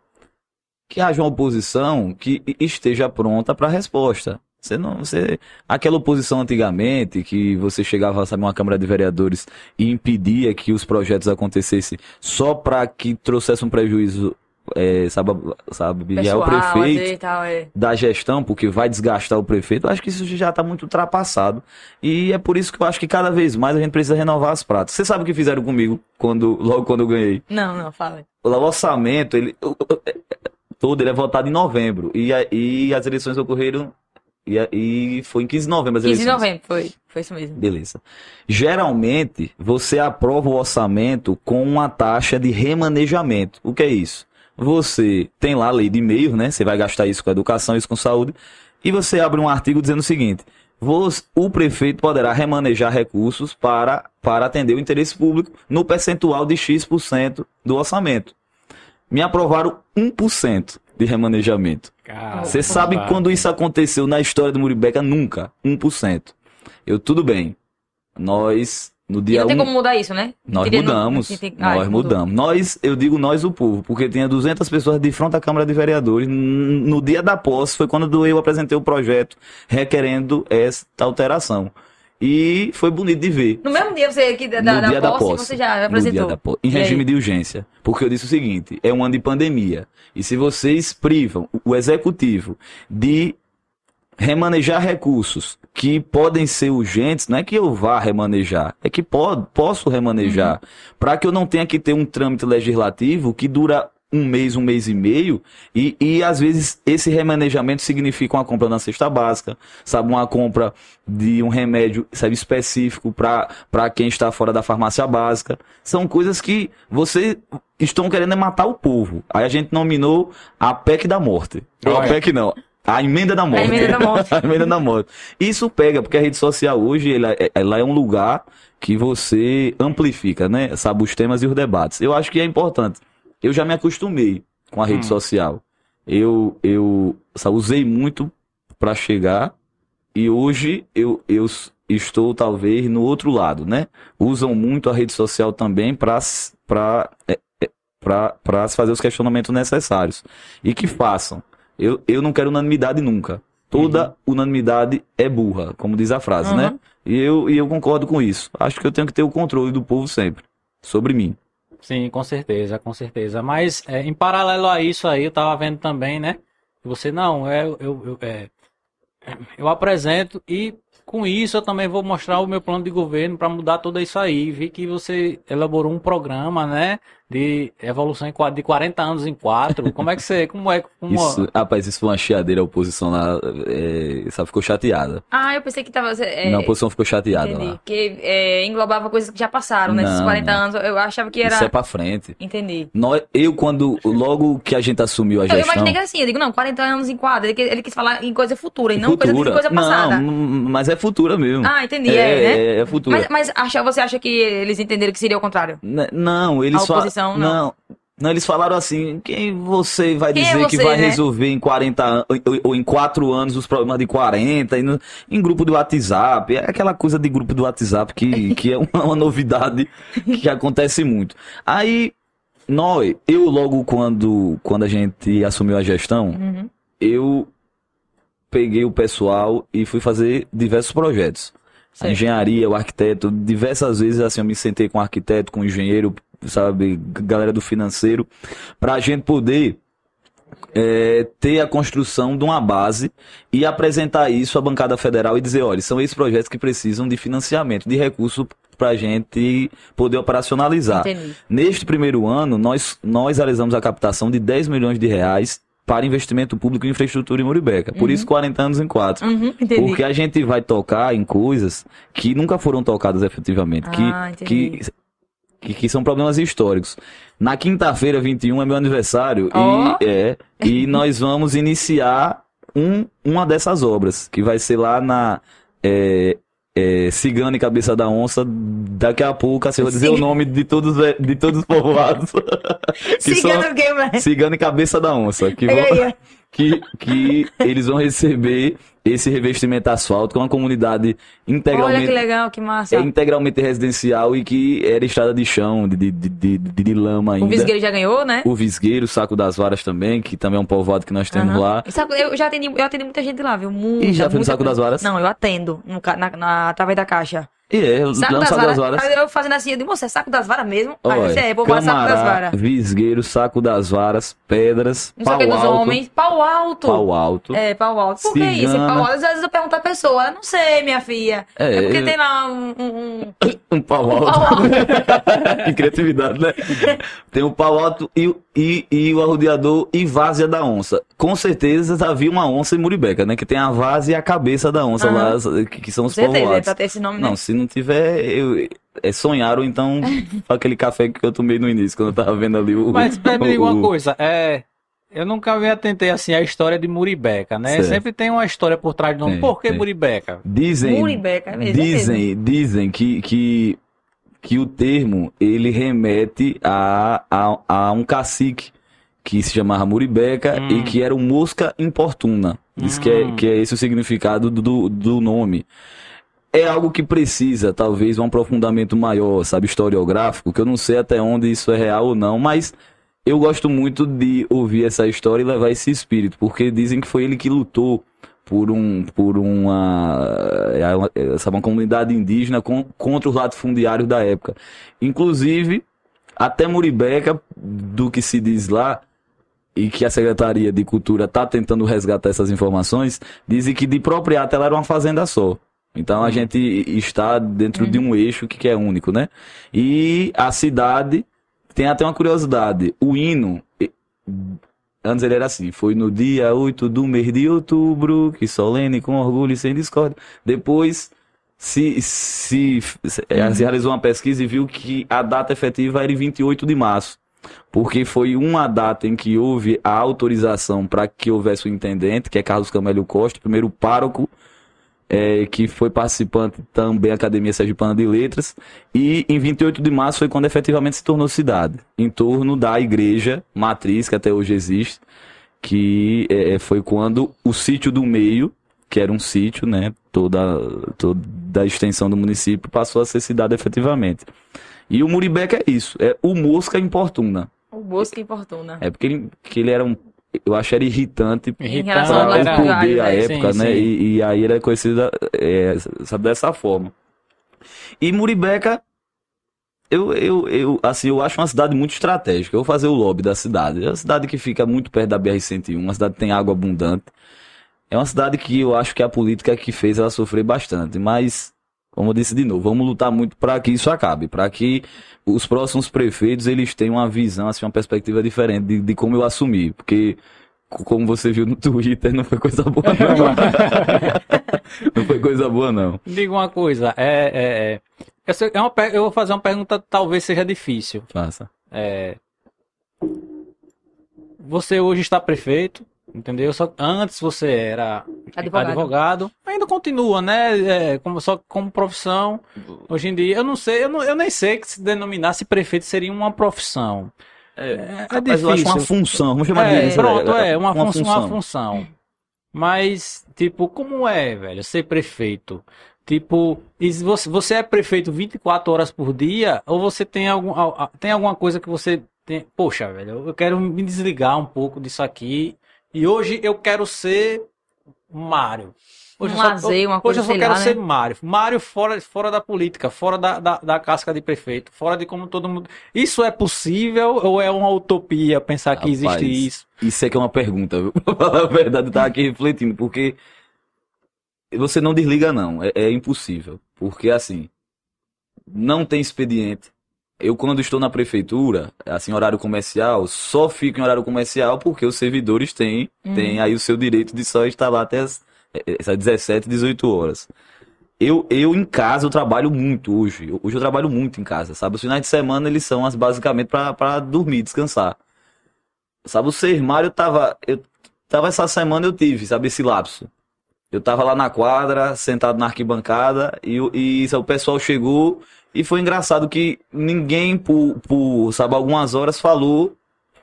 Que haja uma oposição que esteja pronta para a resposta. Você não, você, aquela oposição antigamente, que você chegava, sabe, uma Câmara de Vereadores e impedia que os projetos acontecessem só para que trouxesse um prejuízo, é, sabe, sabe, é o Pessoal, prefeito tal, é. da gestão, porque vai desgastar o prefeito, eu acho que isso já está muito ultrapassado. E é por isso que eu acho que cada vez mais a gente precisa renovar as pratas. Você sabe o que fizeram comigo quando, logo quando eu ganhei? Não, não, fala. O orçamento, ele, o- o- todo ele é votado em novembro. E, e as eleições ocorreram. E, e foi em 15 de novembro as 15 de eleições. novembro, foi. Foi isso mesmo. Beleza. Geralmente, você aprova o orçamento com uma taxa de remanejamento. O que é isso? Você tem lá a lei de meio, né? Você vai gastar isso com educação, isso com saúde. E você abre um artigo dizendo o seguinte: o prefeito poderá remanejar recursos para, para atender o interesse público no percentual de X% do orçamento. Me aprovaram 1% de remanejamento. Você sabe cara. quando isso aconteceu na história do Muribeca? Nunca. 1%. Eu, tudo bem. Nós, no E dia não tem 1, como mudar isso, né? nós no- mudamos. tem- tem- Ah, nós mudou. mudamos. Nós, eu digo nós, o povo, porque tinha 200 pessoas de frente à Câmara de Vereadores. No dia da posse foi quando eu apresentei o projeto requerendo esta alteração. E foi bonito de ver. No mesmo dia você que da, No da, dia da posse, posse. você já No apresentou. dia da posse. Em regime de urgência. Porque eu disse o seguinte: é um ano de pandemia. E se vocês privam o executivo de remanejar recursos que podem ser urgentes, não é que eu vá remanejar, é que pode, posso remanejar, para que eu não tenha que ter um trâmite legislativo que dura um mês, um mês e meio, e, e às vezes esse remanejamento significa uma compra na cesta básica, sabe, uma compra de um remédio, sabe, específico para quem está fora da farmácia básica. São coisas que você estão querendo é matar o povo. Aí a gente nominou a PEC da morte. Ou a. PEC não. A emenda da morte. A emenda da morte. a emenda da morte. Isso pega, porque a rede social hoje, ela, é- ela é um lugar que você amplifica, né? Sabe, os temas e os debates. Eu acho que é importante. Eu já me acostumei com a rede Hum. social. Eu, eu sabe, usei muito para chegar e hoje eu, eu estou talvez no outro lado, né? Usam muito a rede social também para para fazer os questionamentos necessários e que façam. Eu, eu não quero unanimidade nunca. Toda unanimidade é burra, como diz a frase, Uhum. né? E eu, e eu concordo com isso. Acho que eu tenho que ter o controle do povo sempre sobre mim. Sim, com certeza, com certeza. Mas é, em paralelo a isso aí, eu tava vendo também, né? Você não, é, eu, eu, é, eu apresento e com isso eu também vou mostrar o meu plano de governo para mudar tudo isso aí. Vi que você elaborou um programa, né? De evolução de 40 anos em 4. Como é que você. Como é. Como, Isso, rapaz, isso foi uma chiadeira, a oposição lá, é, sabe, ficou chateada. Ah, eu pensei que tava. é, Não, a oposição ficou chateada entendi. lá. Que é, englobava coisas que já passaram, né? Esses Não, 40 não. anos. Eu achava que era. Isso é pra frente. Entendi. Nós, eu, quando, logo que a gente assumiu a Então, eu gestão... imaginei que era assim, eu digo, não, 40 anos em quadro. Ele, quis- ele quis falar em coisa futura e não coisa, futura. coisa passada. Não, mas é futura mesmo. Ah, entendi, é, né? é, é futura. Mas, mas acha, você acha que eles entenderam que seria o contrário? N- Não, eles A oposição, não. Não. Não, eles falaram assim: quem você vai Quem é dizer que você, vai né? resolver em 40 anos, ou, ou em 4 anos os problemas de 40, e no- em grupo do WhatsApp? É aquela coisa de grupo do WhatsApp que, que é uma, uma novidade que acontece muito. Aí, nós, eu logo quando, quando a gente assumiu a gestão, Uhum. eu peguei o pessoal e fui fazer diversos projetos. A engenharia, o arquiteto, diversas vezes assim eu me sentei com o arquiteto, com o engenheiro, sabe, galera do financeiro, para a gente poder é, ter a construção de uma base e apresentar isso à bancada federal e dizer, olha, são esses projetos que precisam de financiamento, de recurso para a gente poder operacionalizar. Entendi. Neste primeiro ano, nós, nós realizamos a captação de 10 milhões de reais para investimento público em infraestrutura em Muribeca. Por isso, 40 anos em 4. Uhum. Porque a gente vai tocar em coisas que nunca foram tocadas efetivamente. Ah, que, entendi. que, que, que são problemas históricos. Na quinta-feira, 21, é meu aniversário. Ó. E, é, e nós vamos iniciar um, uma dessas obras, que vai ser lá na. É, é, Cigana e Cabeça da Onça. Daqui a pouco, assim, eu vou dizer Cig- o nome de todos, é, de todos os povoados. que são Siga no game? Cigana e Cabeça da Onça. Que vão, que, que eles vão receber esse revestimento asfalto, que é uma comunidade Olha que integralmente, legal, que massa. é integralmente residencial e que era estrada de chão, de, de, de, de, lama ainda. O Visgueiro já ganhou, né? O Visgueiro, o Saco das Varas também, que também é um povoado que nós temos lá. Eu já atendi, eu atendi muita gente lá, viu? Muita, E já fez no Saco das. Varas? Não, eu atendo na- através da caixa. E é, Saco das Saco varas. das Varas. Aí eu fazendo assim, eu digo, moça, é saco das varas mesmo? Aí Olha, você é, vou saco das Camará, varas. Visgueiro, Saco das Varas, Pedras, Não sei o Pau dos Alto, homens. Pau alto. Pau Alto. É, pau alto. Por que isso? Cigana. Pau alto, às vezes eu pergunto à pessoa, não sei, minha filha. É, É, porque eu- tem lá um. um- um- Um pau pau alto. alto. que criatividade, né? Tem o pau alto e, o- e, e o arrodeador e várzea da onça. Com certeza havia uma onça em Muribeca, né? Que tem a várzea e a cabeça da onça Aham. lá, que, que são os certeza, é povoados. pra ter esse nome, né? Não, se não tiver, eu, é sonharam então aquele café que eu tomei no início, quando eu tava vendo ali o. Mas me diga uma coisa, é. Eu nunca me atentei assim à história de Muribeca, né? Certo. Sempre tem uma história por trás do nome. Tem, Por que tem. Muribeca? Dizem, Muribeca, é mesmo, é dizem, dizem que, que, que o termo ele remete a, a, a um cacique que se chamava Muribeca Hum. e que era um mosca importuna. Diz que, é, Hum. que é esse o significado do, do nome. É algo que precisa, talvez, um aprofundamento maior, sabe, historiográfico, que eu não sei até onde isso é real ou não, mas eu gosto muito de ouvir essa história e levar esse espírito, porque dizem que foi ele que lutou por um por uma, é, sabe, uma comunidade indígena contra os latifundiários da época. Inclusive, até Muribeca, do que se diz lá, e que a Secretaria de Cultura está tentando resgatar essas informações, dizem que de propriato ela era uma fazenda só. Então a gente está dentro de um eixo que, é único, né? E a cidade tem até uma curiosidade. O hino, antes ele era assim, foi no dia 8 do mês de outubro, que solene, com orgulho e sem discórdia. Depois se, se, se, eh, se realizou uma pesquisa e viu que a data efetiva era em 28 de março. porque foi uma data em que houve a autorização para que houvesse o intendente, que é Carlos Camélio Costa, primeiro pároco, é, que foi participante também da Academia Sergipana de Letras, e em 28 de março foi quando efetivamente se tornou cidade, em torno da igreja matriz, que até hoje existe, que é, foi quando o sítio do meio, que era um sítio, né, toda, toda a extensão do município, passou a ser cidade efetivamente. E o Muribeca é isso, é o mosca importuna. O Bosque importuna. É porque ele, que ele era um. Eu acho ele irritante ao para Era- o poder à né? época, Sim, né? sim. E, e aí ele é conhecido é, sabe, dessa forma. E Muribeca, eu, eu, eu, assim, eu acho uma cidade muito estratégica. Eu vou fazer o lobby da cidade. É uma cidade que fica muito perto da BR-101, uma cidade que tem água abundante. É uma cidade que eu acho que a política que fez ela sofrer bastante, mas, como eu disse de novo, vamos lutar muito para que isso acabe, para que os próximos prefeitos eles tenham uma visão, assim, uma perspectiva diferente de, de como eu assumi, porque co- como você viu no Twitter, não foi coisa boa não. não foi coisa boa não. Diga uma coisa, é, é, é, essa é uma, eu vou fazer uma pergunta talvez seja difícil. Faça. É, você hoje está prefeito, entendeu? Só antes você era Advogado. advogado, ainda continua, né? É, como, só como profissão. Hoje em dia, eu não sei, eu, não- eu nem sei que se denominasse prefeito seria uma profissão. É, É, é mas eu acho uma difícil. função, vamos chamar É, pronto, é, uma, função, função. uma função. Mas, tipo, como é, velho, ser prefeito? Tipo, você, é prefeito 24 horas por dia, ou você tem, algum, tem alguma coisa que você tem. Poxa, velho, eu quero me desligar um pouco disso aqui. E hoje eu quero ser Mário. Hoje Um eu só- lazer, uma hoje coisa, eu só sei quero lá, ser né? Mário. Mário fora, fora da política, fora da, da, da casca de prefeito, fora de como todo mundo. Isso é possível ou é uma utopia pensar que existe Rapaz, isso? Isso é que é uma pergunta, viu? Pra falar a verdade, eu tava aqui refletindo, porque você não desliga, não. É, é impossível. Porque, assim, não tem expediente. Eu, quando estou na prefeitura, assim, horário comercial, só fico em horário comercial porque os servidores têm, Uhum. têm aí o seu direito de só estar lá até as, essas 17, 18 horas. Eu, eu em casa eu trabalho muito hoje. Hoje eu trabalho muito em casa, sabe? Os finais de semana eles são as, basicamente para dormir, descansar. Sabe, o ser Mário tava. Eu tava essa semana eu tive, sabe, esse lapso. Eu tava lá na quadra, sentado na arquibancada, e, e sabe, o pessoal chegou, e foi engraçado que ninguém, por, por sabe, algumas horas, falou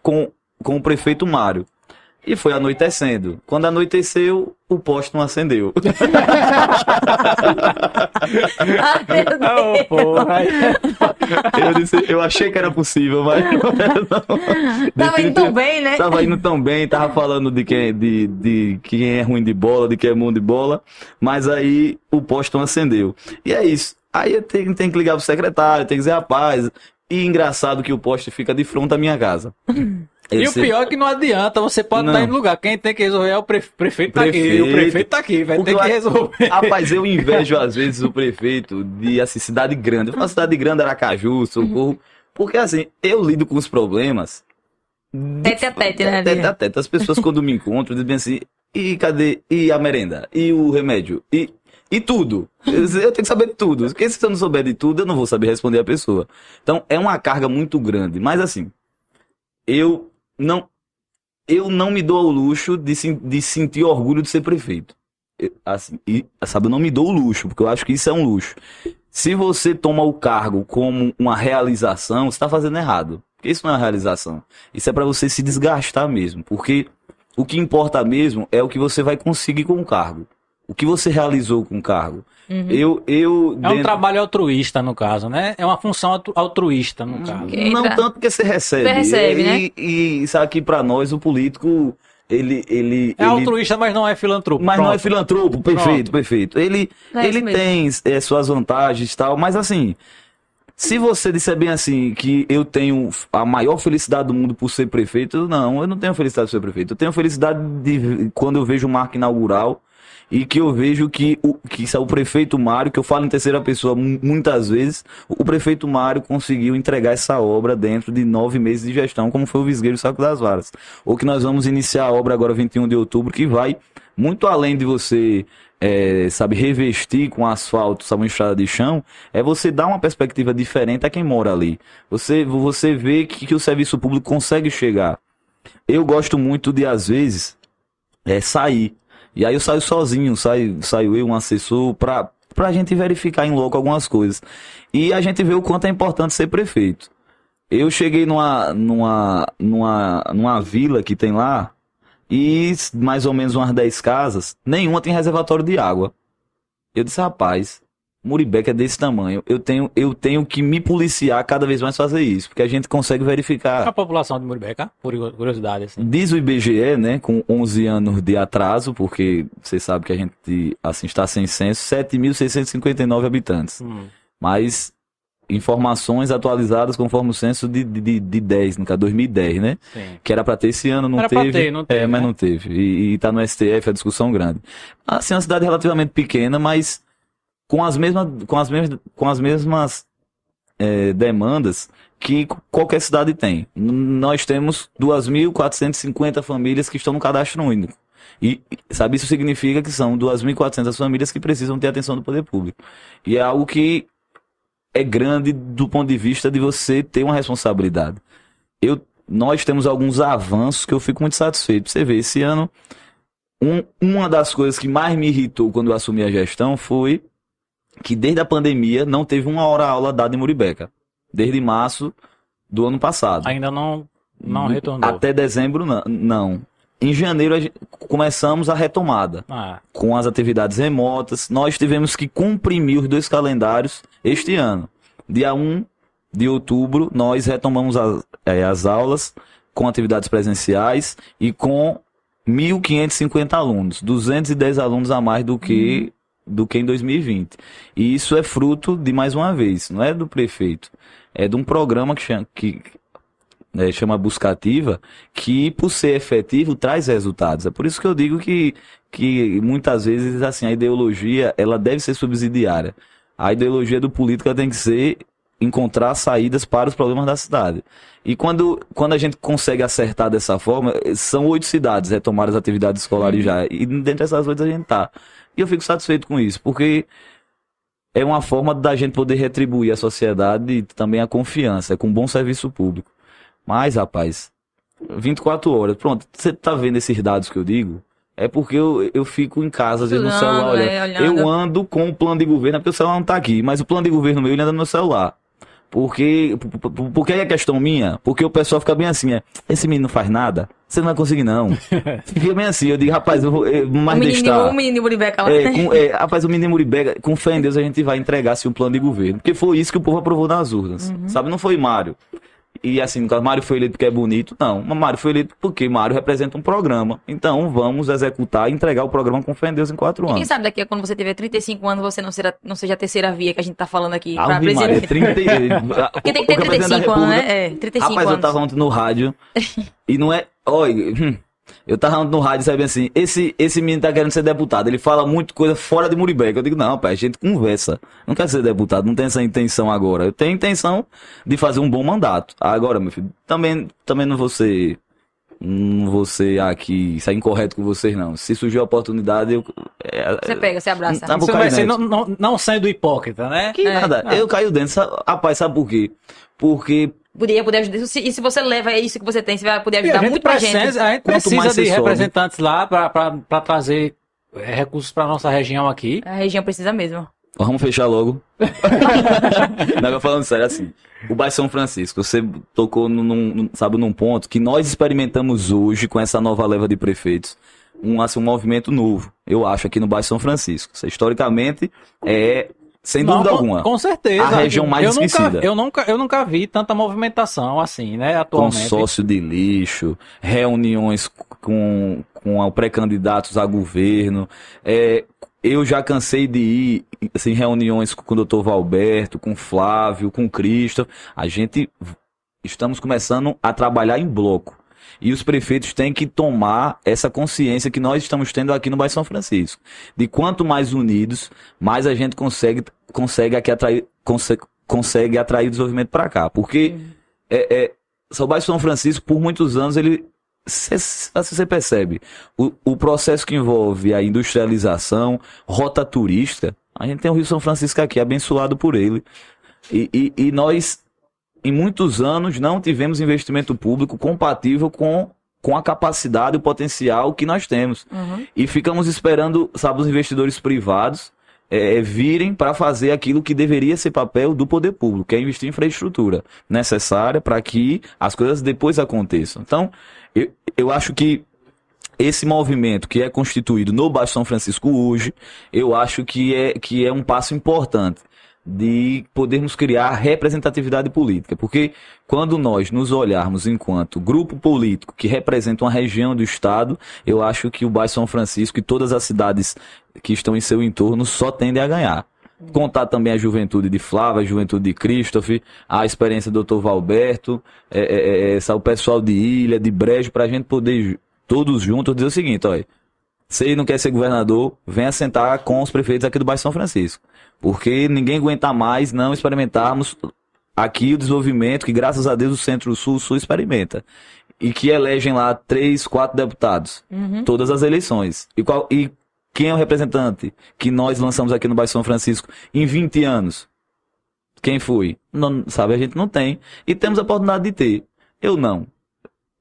com, com o prefeito Mário. E foi anoitecendo. Quando anoiteceu, o poste não acendeu. Ai, porra. Eu, disse, eu achei que era possível, mas não era não. Tava indo tão bem, né? Tava indo tão bem, tava falando de quem, de, de quem é ruim de bola, de quem é bom de bola, mas aí o poste não acendeu. E é isso. Aí eu tenho, tenho que ligar pro secretário, tem que dizer, rapaz, e engraçado que o poste fica de frente à minha casa. E o pior é que não adianta, você pode Não. estar em lugar. Quem tem que resolver é o prefe- prefeito, tá aqui. Prefeito. O prefeito tá aqui, vai ter que resolver. Rapaz, eu invejo às vezes o prefeito de assim, cidade grande. Eu falo cidade grande, Aracaju, Socorro. Porque assim, eu lido com os problemas. Tete a tete, né, Tete a tete. As pessoas quando me encontram dizem assim, e cadê? E a merenda? E o remédio? E, e tudo. Eu eu tenho que saber de tudo. Porque se eu não souber de tudo, eu não vou saber responder a pessoa. Então, é uma carga muito grande. Mas assim, eu não, eu não me dou ao luxo de, de sentir orgulho de ser prefeito. Eu, assim, e, sabe, eu não me dou o luxo, porque eu acho que isso é um luxo. Se você toma o cargo como uma realização, você está fazendo errado. Porque isso não é uma realização. Isso é para você se desgastar mesmo. Porque o que importa mesmo é o que você vai conseguir com o cargo. O que você realizou com o cargo. Uhum. Eu, eu É um dentro- trabalho altruísta, no caso, né? É uma função altru- altruísta, no caso. Ok. Não tanto porque você recebe. Você recebe, e, né? e sabe que para nós o político ele ele É ele- altruísta, mas não é filantropo. mas não é Pronto. filantropo, perfeito, perfeito. Ele É isso ele tem é, suas vantagens e tal, mas assim, se você disser bem assim que eu tenho a maior felicidade do mundo por ser prefeito, não, eu não tenho felicidade de ser prefeito. Eu tenho felicidade de quando eu vejo o marco inaugural e que eu vejo que o que isso é o prefeito Mário, que eu falo em terceira pessoa mu- muitas vezes, o prefeito Mário conseguiu entregar essa obra dentro de nove meses de gestão, como foi o Visgueiro Saco das Varas. Ou que nós vamos iniciar a obra agora 21 de outubro, que vai Muito além de você, é, sabe, revestir com asfalto, sabe, uma estrada de chão, é você dar uma perspectiva diferente a quem mora ali. Você, você vê que, que o serviço público consegue chegar. Eu gosto muito de, às vezes, é, sair. E aí eu saio sozinho, saio, saio eu, um assessor, pra, pra gente verificar em loco algumas coisas. E a gente vê o quanto é importante ser prefeito. Eu cheguei numa, numa, numa, numa vila que tem lá, e mais ou menos umas 10 casas, nenhuma tem reservatório de água. Eu disse, rapaz, Muribeca é desse tamanho. Eu tenho, eu tenho que me policiar cada vez mais fazer isso, porque a gente consegue verificar. A população de Muribeca, por curiosidade, assim. Diz o IBGE, né, com 11 anos de atraso, porque você sabe que a gente, assim, está sem censo, 7.659 habitantes. Hum. Mas informações atualizadas conforme o censo de, de, de 10, no caso, 2010, né? Sim. Que era para ter esse ano, não Era teve. ter, não teve, É, mas né? não teve. E, e tá no STF a discussão grande. Assim, é uma cidade relativamente pequena, mas com as mesmas, com as mesmas, com as mesmas é, demandas que qualquer cidade tem. Nós temos 2.450 famílias que estão no cadastro único. E, sabe, isso significa que são 2.400 famílias que precisam ter atenção do poder público. E é algo que é grande do ponto de vista de você ter uma responsabilidade. Eu, nós temos alguns avanços que eu fico muito satisfeito. Você vê, esse ano, um- uma das coisas que mais me irritou quando eu assumi a gestão foi que desde a pandemia não teve uma hora aula dada em Muribeca. Desde março do ano passado. Ainda não, não retornou. Até dezembro, não. não. Em janeiro gente- começamos a retomada Ah, com as atividades remotas. Nós tivemos que comprimir os dois calendários este ano. Dia 1 de outubro, nós retomamos as, eh, as aulas com atividades presenciais e com 1.550 alunos, 210 alunos a mais do que, do que em 2020. E isso é fruto de, mais uma vez, não é do prefeito, é de um programa que chama, que, né, chama Buscativa, que por ser efetivo traz resultados. É por isso que eu digo que, que muitas vezes assim a ideologia ela deve ser subsidiária. A ideologia do político tem que ser encontrar saídas para os problemas da cidade. E quando, quando a gente consegue acertar dessa forma, são oito cidades retomaram as atividades escolares já. E dentro dessas oito a gente tá. E eu fico satisfeito com isso, porque é uma forma da gente poder retribuir à sociedade e também a confiança, é com um bom serviço público. Mas, rapaz, 24 horas, pronto, você tá vendo esses dados que eu digo? É porque eu, eu fico em casa, às vezes no celular, olha, né, olhando. eu ando com o plano de governo, é porque o celular não tá aqui, mas o plano de governo meu ele anda no meu celular. Porque, por, por, por que é questão minha? Porque o pessoal fica bem assim, é, esse menino não faz nada, você não vai conseguir não. fica bem assim, eu digo, rapaz, eu vou eu, O mais menino, deixar. o menino Muribeca lá. É, com, é, rapaz, o menino Muribega, com fé em Deus, a gente vai entregar assim, um plano de governo. Porque foi isso que o povo aprovou nas urnas. Uhum. Sabe, não foi Mário. E assim, Mário foi eleito porque é bonito. Não, Mário foi eleito porque Mário representa um programa. Então, vamos executar e entregar o programa com fé em Deus em quatro E quem anos. sabe daqui a quando você tiver 35 anos, você não, será, não seja a terceira via que a gente tá falando aqui pra Ave Maria, presidente. 30 e- Porque tem que ter o presidente da 35 anos, República- né? É, 35 Rapaz, anos. eu tava ontem no rádio e não é. Olha, eu tava no rádio e sabia assim: esse, esse menino tá querendo ser deputado. Ele fala muito coisa fora de Muribeca. Eu digo: não, pai, a gente conversa. Não quer ser deputado, não tem essa intenção agora. Eu tenho intenção de fazer um bom mandato. Agora, meu filho, também, também não vou ser. Não vou ser aqui, sair incorreto com vocês, não. Se surgir a oportunidade, eu. é, Você pega, você abraça. Cair vai ser não, não, não sendo hipócrita, né? que É. nada, eu caio dentro. Sabe, rapaz, sabe por quê? Porque Poderia poder ajudar. E se você leva isso que você tem, você vai poder ajudar muito pra gente. precisa, a gente Quanto precisa mais de sobe- representantes lá para trazer é, recursos para nossa região aqui. A região precisa mesmo. Vamos fechar logo. Não, falando sério, assim. O bairro São Francisco, você tocou num, num- sabe, num ponto que nós experimentamos hoje com essa nova leva de prefeitos. Um, assim, um movimento novo, eu acho, aqui no bairro São Francisco. Isso, historicamente, é, sem Não, dúvida com- alguma, Com certeza. A região mais eu esquecida. Nunca, eu, nunca, eu nunca vi tanta movimentação assim, né, atualmente. consórcio de lixo, reuniões com, com pré-candidatos a governo. É, eu já cansei de ir assim, em reuniões com o doutor Valberto, com o Flávio, com o Cristo. A gente estamos começando a trabalhar em bloco. E os prefeitos têm que tomar essa consciência que nós estamos tendo aqui no Bairro São Francisco. De quanto mais unidos, mais a gente consegue, consegue aqui atrair, consegue, consegue atrair o desenvolvimento para cá. Porque é, é, o Bairro São Francisco, por muitos anos, ele se você percebe o, o processo que envolve a industrialização, rota turística, a gente tem o Rio São Francisco aqui, abençoado por ele. E, e, e nós, em muitos anos, não tivemos investimento público compatível com, com a capacidade e o potencial que nós temos. Uhum. E ficamos esperando, sabe, os investidores privados é, virem para fazer aquilo que deveria ser papel do poder público, que é investir em infraestrutura necessária para que as coisas depois aconteçam. Então, eu, eu acho que esse movimento que é constituído no Baixo São Francisco hoje, eu acho que é, que é um passo importante de podermos criar representatividade política, porque quando nós nos olharmos enquanto grupo político que representa uma região do estado, eu acho que o Baixo São Francisco e todas as cidades que estão em seu entorno só tendem a ganhar. Contar também a juventude de Flávia, a juventude de Christopher, a experiência do Dr. Valberto, é, é, é, o pessoal de Ilha, de Brejo, para a gente poder todos juntos dizer o seguinte, olha, se não quer ser governador, venha sentar com os prefeitos aqui do Baixo São Francisco. Porque ninguém aguenta mais não experimentarmos aqui o desenvolvimento que, graças a Deus, o Centro-Sul Sul experimenta. E que elegem lá três, quatro deputados. Uhum. Todas as eleições. E, qual, e quem é o representante que nós lançamos aqui no Baixo São Francisco em 20 anos? Quem foi? Não, sabe, a gente não tem. E temos a oportunidade de ter. Eu não.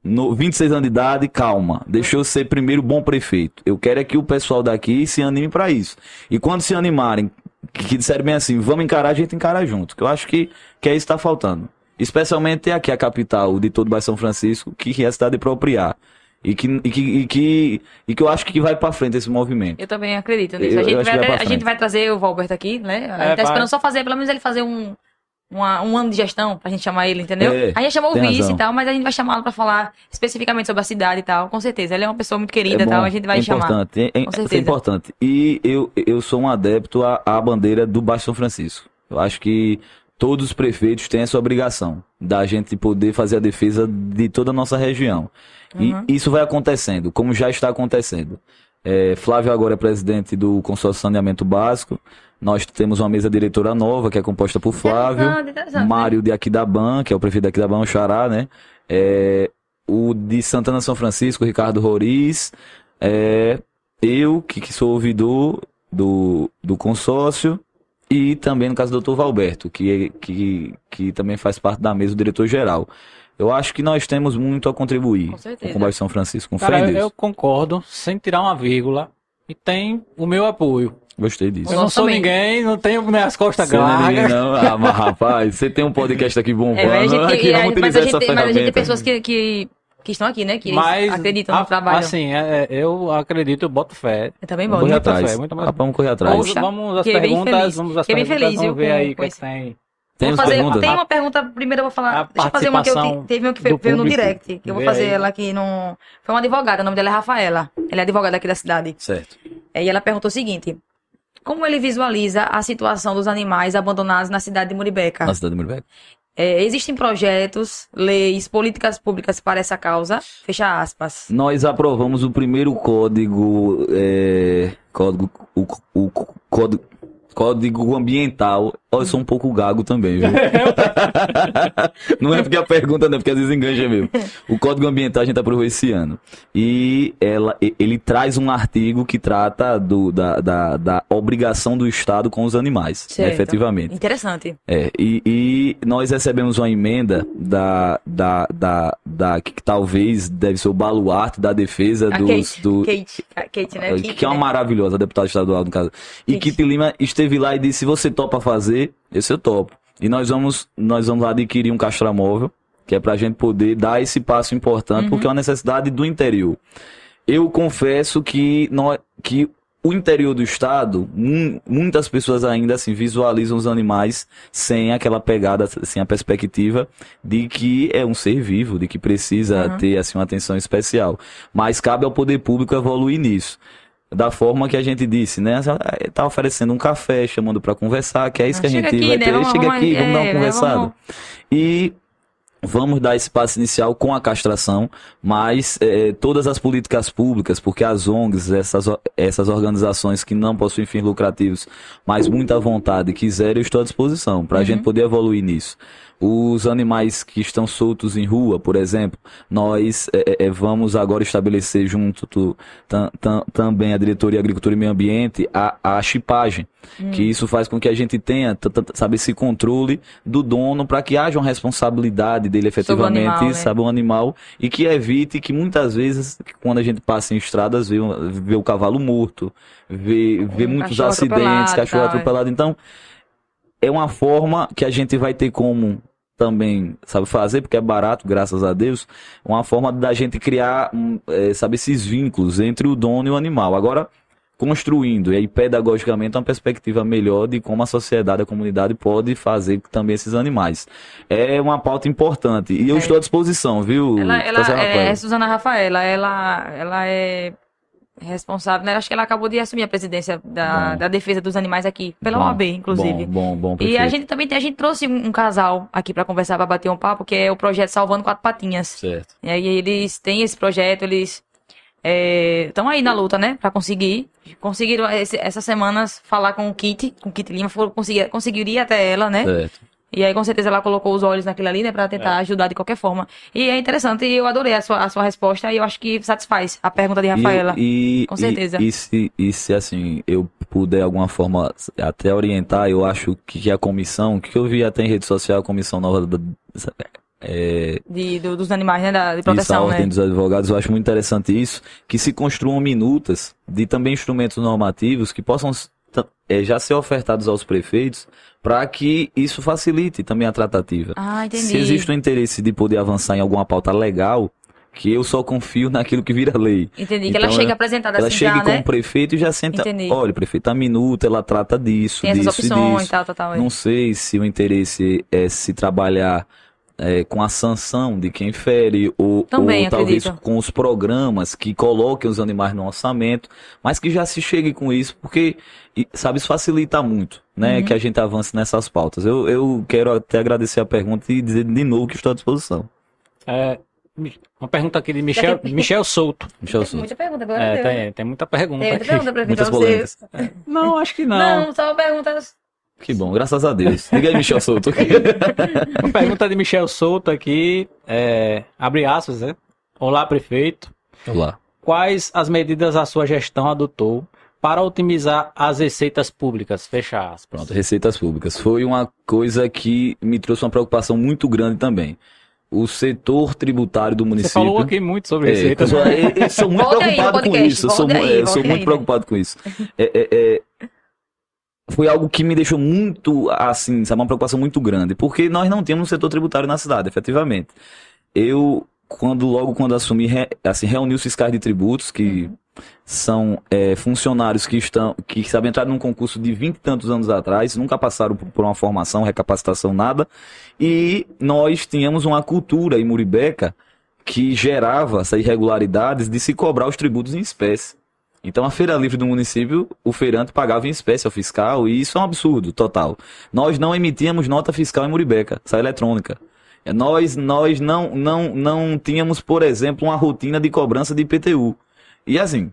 No 26 anos de idade, calma. Deixa eu ser primeiro bom prefeito. Eu quero é que o pessoal daqui se anime para isso. E quando se animarem, que, disserem bem assim, vamos encarar, a gente encara junto. Que eu acho que, que é isso que está faltando. Especialmente aqui a capital de todo o Baixo São Francisco, que é a cidade de Propriar. E que, e que, e que, e que eu acho que vai para frente esse movimento. Eu também acredito nisso. Eu- a, gente vai, vai a gente vai trazer o Valberto aqui, né? A gente É, tá vai. esperando só fazer, pelo menos ele fazer um, uma- um ano de gestão, pra gente chamar ele, entendeu? É, a gente chamou o vice razão. e tal, mas a gente vai chamá-lo pra falar especificamente sobre a cidade e tal, com certeza. Ele é uma pessoa muito querida e bom, tal, a gente vai é chamar. Importante, é, é, Com isso é certeza. importante. E eu, eu sou um adepto à, à bandeira do Baixo São Francisco. Eu acho que todos os prefeitos têm essa obrigação da gente poder fazer a defesa de toda a nossa região. Uhum. E isso vai acontecendo, como já está acontecendo. É, Flávio agora é presidente do consórcio de saneamento básico. Nós temos uma mesa diretora nova, que é composta por Flávio. Interessante. Mário de Aquidaban, que é o prefeito de Aquidaban, o Xará, né? É, o de Santana São Francisco, Ricardo Roriz. É, eu, que, que sou ouvidor do, do consórcio. E também, no caso do Dr. Valberto, que, que, que também faz parte da mesa, o diretor-geral. Eu acho que nós temos muito a contribuir Com certeza. com o Baixo São Francisco, com Cara, eu, eu concordo, sem tirar uma vírgula. E tem o meu apoio. Gostei disso. Eu não sou também. ninguém, não tenho minhas costas Você não é largas. não. Ah, mas rapaz, você tem um podcast aqui bombando. É, mas a gente, aqui, vamos mas, a gente, essa tem- mas a gente tem pessoas que, que, que estão aqui, né? Que Mas, acreditam no a- trabalho. assim, é- é, eu acredito, eu boto fé. eu também Vamos boto. correr Muita atrás. fé, muito mais- Ah, vamos correr atrás. Vamos, Poxa, vamos às fiquei perguntas, vamos às Fiquei perguntas, feliz, vamos ver com- aí o que, é tem. Temos vou fazer, perguntas? Tem uma pergunta, primeiro eu vou falar. A Deixa eu fazer uma que eu teve uma que veio, veio no público. direct, que eu vou fazer aí. ela aqui no. Foi uma advogada, o nome dela é Rafaela. Ela é advogada aqui da cidade. Certo. É, E ela perguntou o seguinte: Como ele visualiza a situação dos animais abandonados na cidade de Muribeca? Na cidade de Muribeca. É, existem projetos, leis, políticas públicas para essa causa? Fecha aspas. Nós aprovamos o primeiro código, é, código, o, o, o código, código ambiental. Ó, eu sou um pouco gago também, viu? não é porque a pergunta não, é porque às vezes enganja mesmo. O código ambiental a gente aprovou esse ano. E ela, ele traz um artigo que trata do, da, da, da obrigação do Estado com os animais, Certo. efetivamente. Interessante. É, e, e nós recebemos uma emenda da, da, da, da que talvez deve ser o baluarte da defesa A dos, Kate, do, Kate, Kate, né? que, Kate, é uma né? maravilhosa deputada estadual no caso. E Kate. Lima esteve lá e disse: você topa fazer? Esse eu topo. E nós vamos, nós vamos adquirir um castramóvel, que é pra gente poder dar esse passo importante, Uhum. porque é uma necessidade do interior. Eu confesso que, nós, que o interior do estado, mu- muitas pessoas ainda assim visualizam os animais sem aquela pegada, sem a perspectiva de que é um ser vivo, de que precisa Uhum. ter assim uma atenção especial. Mas cabe ao poder público evoluir nisso. Da forma que a gente disse, né? Tá oferecendo um café, chamando para conversar, que é isso que a gente aqui, vai né? ter. Vamos- Chega vamos- aqui, vamos dar é, uma né? conversada. Vamos- E vamos dar esse passo inicial com a castração, mas eh, todas as políticas públicas, porque as ONGs, essas, essas organizações que não possuem fins lucrativos, mas muita vontade quiserem, eu estou à disposição para a Uhum. gente poder evoluir nisso. Os animais que estão soltos em rua, por exemplo, nós é, é, vamos agora estabelecer junto tu, tam, tam, também a Diretoria de Agricultura e Meio Ambiente a, a chipagem, hum. que isso faz com que a gente tenha, sabe, esse controle do dono para que haja uma responsabilidade dele efetivamente, sobre o animal, né? sabe, um animal, e que evite que muitas vezes, quando a gente passa em estradas, vê, vê o cavalo morto, vê, vê um muitos acidentes, cachorro atropelado. Então, é uma forma que a gente vai ter como também sabe fazer, porque é barato, graças a Deus, uma forma da gente criar, é, sabe, esses vínculos entre o dono e o animal. Agora, construindo, e aí pedagogicamente, uma perspectiva melhor de como a sociedade, a comunidade pode fazer também esses animais. É uma pauta importante. E eu é. estou à disposição, viu? Ela, ela é, Suzana Rafaela, ela, ela é responsável, né? Acho que ela acabou de assumir a presidência da, da defesa dos animais aqui, pela bom, OAB, inclusive. Bom, bom, bom. E a gente também tem, a gente trouxe um, um casal aqui para conversar, para bater um papo, que é o projeto Salvando Quatro Patinhas. Certo. E aí eles têm esse projeto, eles estão é, aí na luta, né? Para conseguir. Conseguiram esse, essas semanas falar com o Kit, com o Kit Lima, foram, conseguir, conseguiria até ela, né? Certo. E aí, com certeza, ela colocou os olhos naquilo ali, né, pra tentar é. ajudar de qualquer forma. E é interessante, e eu adorei a sua, a sua resposta, e eu acho que satisfaz a pergunta de Rafaela. E, e com certeza. E, e, se, e se, assim, eu puder, alguma forma, até orientar, eu acho que a comissão, que eu vi até em rede social, a comissão nova da, é, de, do, dos animais, né? Da, de proteção, isso, a ordem né? dos advogados, eu acho muito interessante isso, que se construam minutas de também instrumentos normativos que possam é, já ser ofertados aos prefeitos para que isso facilite também a tratativa. Ah, entendi. Se existe o interesse de poder avançar em alguma pauta legal, que eu só confio naquilo que vira lei. Entendi, então, que ela então, chega apresentada ela assim chega já, com né? o prefeito e já senta, Entendi. olha, prefeito, a minuta, ela trata disso, Tem disso essas opções, e disso. Tal, tal, tal, Não sei se o interesse é se trabalhar é, com a sanção de quem fere, ou, Também, ou talvez acredito. com os programas que coloquem os animais no orçamento, mas que já se chegue com isso, porque, sabe, isso facilita muito, né, uhum. que a gente avance nessas pautas. Eu, eu quero até agradecer a pergunta e dizer de novo que estou à disposição. É, uma pergunta aqui de Michel, Michel Souto. Michel Souto. Muita pergunta, agora é, tem, tem muita pergunta. Tem muita pergunta pra Muitas polêmicas. Não, acho que não. Não, só perguntas que bom, graças a Deus. Diga aí, Michel Souto. Uma pergunta de Michel Souto aqui, é, abre aspas, né? Olá, prefeito. Olá. Quais as medidas a sua gestão adotou para otimizar as receitas públicas? Fecha aspas. Pronto, receitas públicas. Foi uma coisa que me trouxe uma preocupação muito grande também o setor tributário do município. Você falou aqui muito sobre é, receitas. Eu, eu, eu, sou muito preocupado aí, com isso. Eu sou, aí, eu sou muito aí, preocupado né? com isso. É, é, é, foi algo que me deixou muito, assim, sabe, uma preocupação muito grande, porque nós não temos um setor tributário na cidade, efetivamente. Eu, quando logo quando assumi, assim, reuni os fiscais de tributos, que uhum. são é, funcionários que estão, que sabem entrar num concurso de vinte e tantos anos atrás, nunca passaram por, por uma formação, recapacitação, nada, e nós tínhamos uma cultura em Muribeca que gerava essas irregularidades de se cobrar os tributos em espécie. Então, a feira livre do município, o feirante pagava em espécie ao fiscal, e isso é um absurdo total. Nós não emitíamos nota fiscal em Muribeca, essa eletrônica. Nós, nós não, não, não tínhamos, por exemplo, uma rotina de cobrança de IPTU. E assim,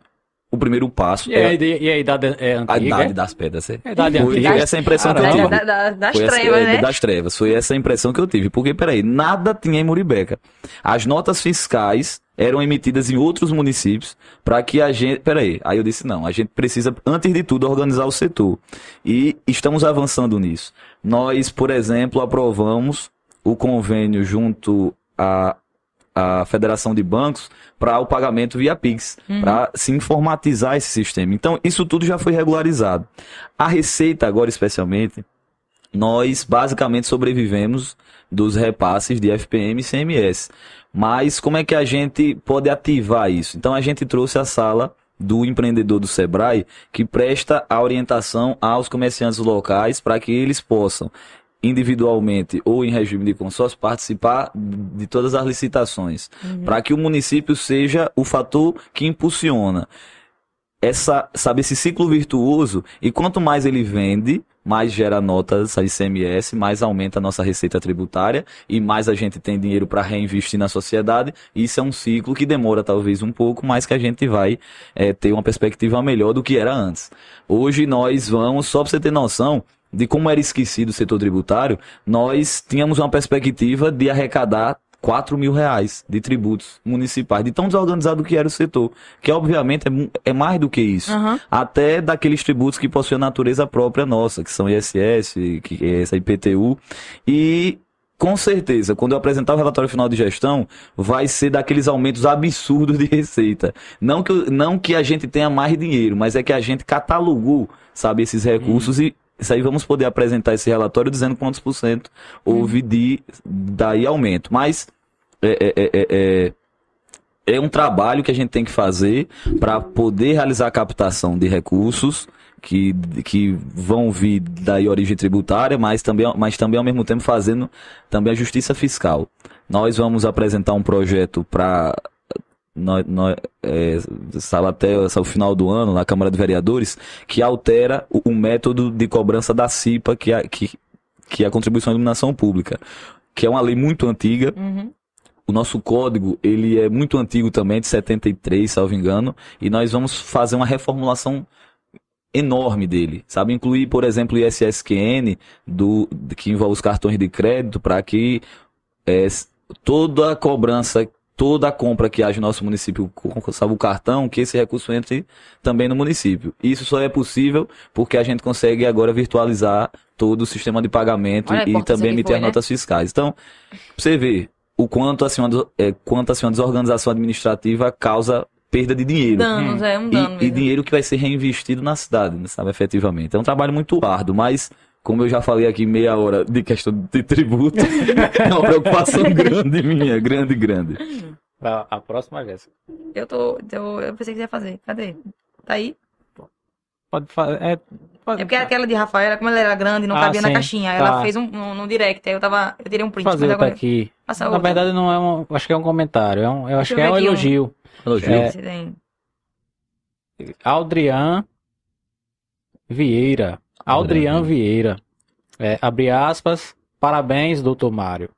o primeiro passo. E, é, a, e a idade é antiga? A idade das pedras. É. A idade foi, antiga. essa impressão que eu tive. Da, da, das foi trevas, essa, né? Das trevas. Foi essa impressão que eu tive. Porque, peraí, nada tinha em Muribeca. As notas fiscais eram emitidas em outros municípios para que a gente. Peraí, aí eu disse: não, a gente precisa, antes de tudo, organizar o setor. E estamos avançando nisso. Nós, por exemplo, aprovamos o convênio junto à, à Federação de Bancos para o pagamento via Pix, uhum. para se informatizar esse sistema. Então, isso tudo já foi regularizado. A Receita, agora especialmente, nós basicamente sobrevivemos dos repasses de FPM e CMS. Mas como é que a gente pode ativar isso? Então a gente trouxe a sala do empreendedor do Sebrae que presta a orientação aos comerciantes locais para que eles possam individualmente ou em regime de consórcio participar de todas as licitações, uhum. para que o município seja o fator que impulsiona essa, sabe, esse ciclo virtuoso e quanto mais ele vende, mais gera notas ICMS, mais aumenta a nossa receita tributária e mais a gente tem dinheiro para reinvestir na sociedade. Isso é um ciclo que demora talvez um pouco, mas que a gente vai é, ter uma perspectiva melhor do que era antes. Hoje nós vamos, só para você ter noção, de como era esquecido o setor tributário, nós tínhamos uma perspectiva de arrecadar 4 mil reais de tributos municipais, de tão desorganizado que era o setor, que obviamente é, é mais do que isso. Aham. Até daqueles tributos que possuem a natureza própria nossa, que são ISS, que é essa IPTU, e com certeza, quando eu apresentar o relatório final de gestão, vai ser daqueles aumentos absurdos de receita. Não que, não que a gente tenha mais dinheiro, mas é que a gente catalogou, sabe, esses recursos e isso aí vamos poder apresentar esse relatório dizendo quantos por cento houve de daí aumento. Mas é, é, é, é, é, é um trabalho que a gente tem que fazer para poder realizar a captação de recursos que, que vão vir da origem tributária, mas também, mas também ao mesmo tempo fazendo também a justiça fiscal. Nós vamos apresentar um projeto para nós, nós, é, até o final do ano na Câmara de Vereadores que altera o, o método de cobrança da CIPA, que é, que, que é a contribuição à iluminação pública, que é uma lei muito antiga, Uhum. o nosso código, ele é muito antigo também, de 73, salvo engano, e nós vamos fazer uma reformulação enorme dele, sabe? Incluir, por exemplo, o ISSQN, do, que envolve os cartões de crédito, para que é, toda a cobrança, toda a compra que haja no nosso município, com- o cartão, que esse recurso entre também no município. Isso só é possível porque a gente consegue agora virtualizar todo o sistema de pagamento Olha e também emitir foi, as né? notas fiscais. Então, pra você ver o quanto assim, uma, é, quanto assim uma desorganização administrativa causa perda de dinheiro. Danos, é um dano E, e mesmo. dinheiro que vai ser reinvestido na cidade, né, sabe, efetivamente. É um trabalho muito árduo, mas, como eu já falei aqui meia hora de questão de tributo, é uma preocupação grande minha, grande, grande. A, a próxima, Jéssica. Eu tô. Eu, eu pensei que você ia fazer. Cadê? Tá aí? Pode fazer. É, pode É porque aquela de Rafaela, como ela era grande, não Ah, cabia na sim, caixinha. tá. Ela fez um, um, no direct, aí eu tava. Eu tirei um print, fazer mas agora. aqui. Passa Na outra. verdade, não é um. Acho que é um comentário. É um, eu acho eu que é um aqui um. elogio. Elogio. É. Se tem- Aldrian Vieira. Aldrian Vieira. É, abre aspas. Parabéns, doutor Mário.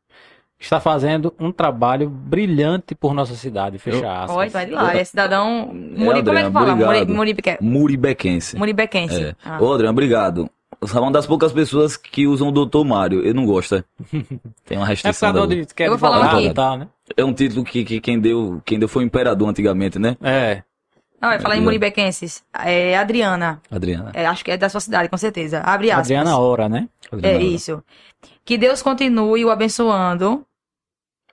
Está fazendo um trabalho brilhante por nossa cidade. Fecha aspas. Olha, vai de lá. É cidadão. Muri, como é que fala? Muri, obrigado. Muribeque- Muribequense. Muribequense. É. Ah. Ô, Adriano, obrigado. Você é uma das poucas pessoas que usam o Doutor Mário. Eu não gosto. é. Tem uma É restrição. causa da- de que é Eu vou falar advogado aqui. tal, né? É um título que, que quem, deu, quem deu foi o imperador antigamente, né? É. Não, vai falar em. Muribequenses. É Adriana. Adriana. É, acho que é da sua cidade, com certeza. Abre aspas. Adriana Ora, né? É Adriana. isso. Que Deus continue o abençoando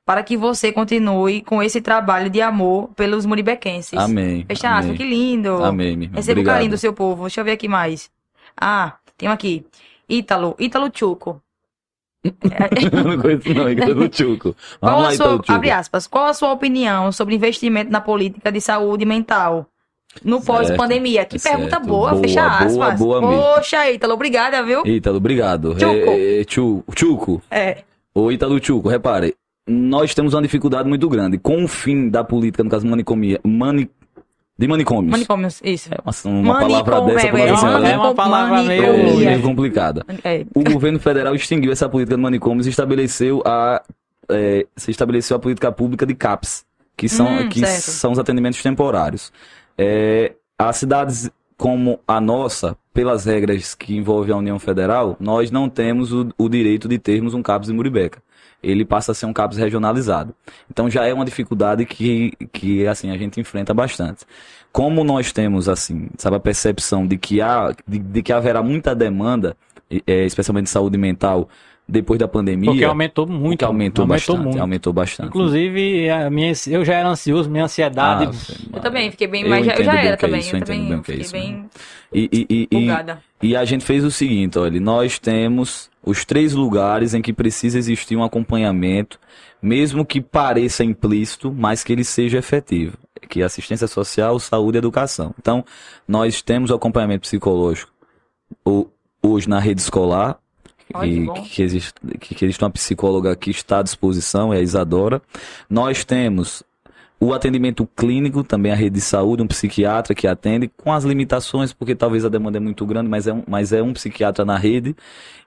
para que você continue com esse trabalho de amor pelos muribequenses. Amém. Fecha aspas, que lindo. Amém, minha irmã. Receba o carinho do seu povo. Deixa eu ver aqui mais. Ah, tem um aqui. Ítalo, Ítalo Chuco. Eu não conheço não, é do Chuco. Qual lá, a sua, abre aspas, qual a sua opinião sobre investimento na política de saúde mental? No pós-pandemia. Que Certo. pergunta boa, Boa, fecha boa, aspas. boa mesmo. Poxa, Ítalo, obrigada, viu? Ítalo, obrigado. Chuco. É, é, Chu- Chuco. É. Ô, Ítalo Chuco, repare. Nós temos uma dificuldade muito grande. Com o fim da política, no caso, manicomia, mani, de manicômios. Manicômios, isso. É uma, uma palavra dessa, é, é assim, uma- né? é uma palavra meio- É, meio complicada. É. O governo federal extinguiu essa política de manicômios e estabeleceu a, é, se estabeleceu a política pública de CAPS, que são, Hum, que certo. são os atendimentos temporários. É, as cidades como a nossa, pelas regras que envolvem a União Federal, nós não temos o, o direito de termos um CAPS em Muribeca. Ele passa a ser um CAPS regionalizado. Então já é uma dificuldade que, que assim, a gente enfrenta bastante. Como nós temos, assim, sabe, a percepção de que, há, de, de que haverá muita demanda, é, especialmente de saúde mental, depois da pandemia, Porque aumentou muito. que aumentou, bastante. muito. Aumentou bastante. Inclusive, a minha, eu já era ansioso, minha ansiedade. Ah, Eu também fiquei bem, Eu mas já, eu já era é também. isso, eu eu também bem é fiquei isso, bem e, e, e, e. E a gente fez o seguinte, olha, nós temos os três lugares em que precisa existir um acompanhamento, mesmo que pareça implícito, mas que ele seja efetivo, que é assistência social, saúde e educação. Então, nós temos o acompanhamento psicológico o- hoje na rede escolar, Olha que que, existe, que, que existe uma psicóloga que está à disposição, é a Isadora. Nós temos o atendimento clínico, também a rede de saúde, um psiquiatra que atende, com as limitações, porque talvez a demanda é muito grande, mas é um, mas é um psiquiatra na rede.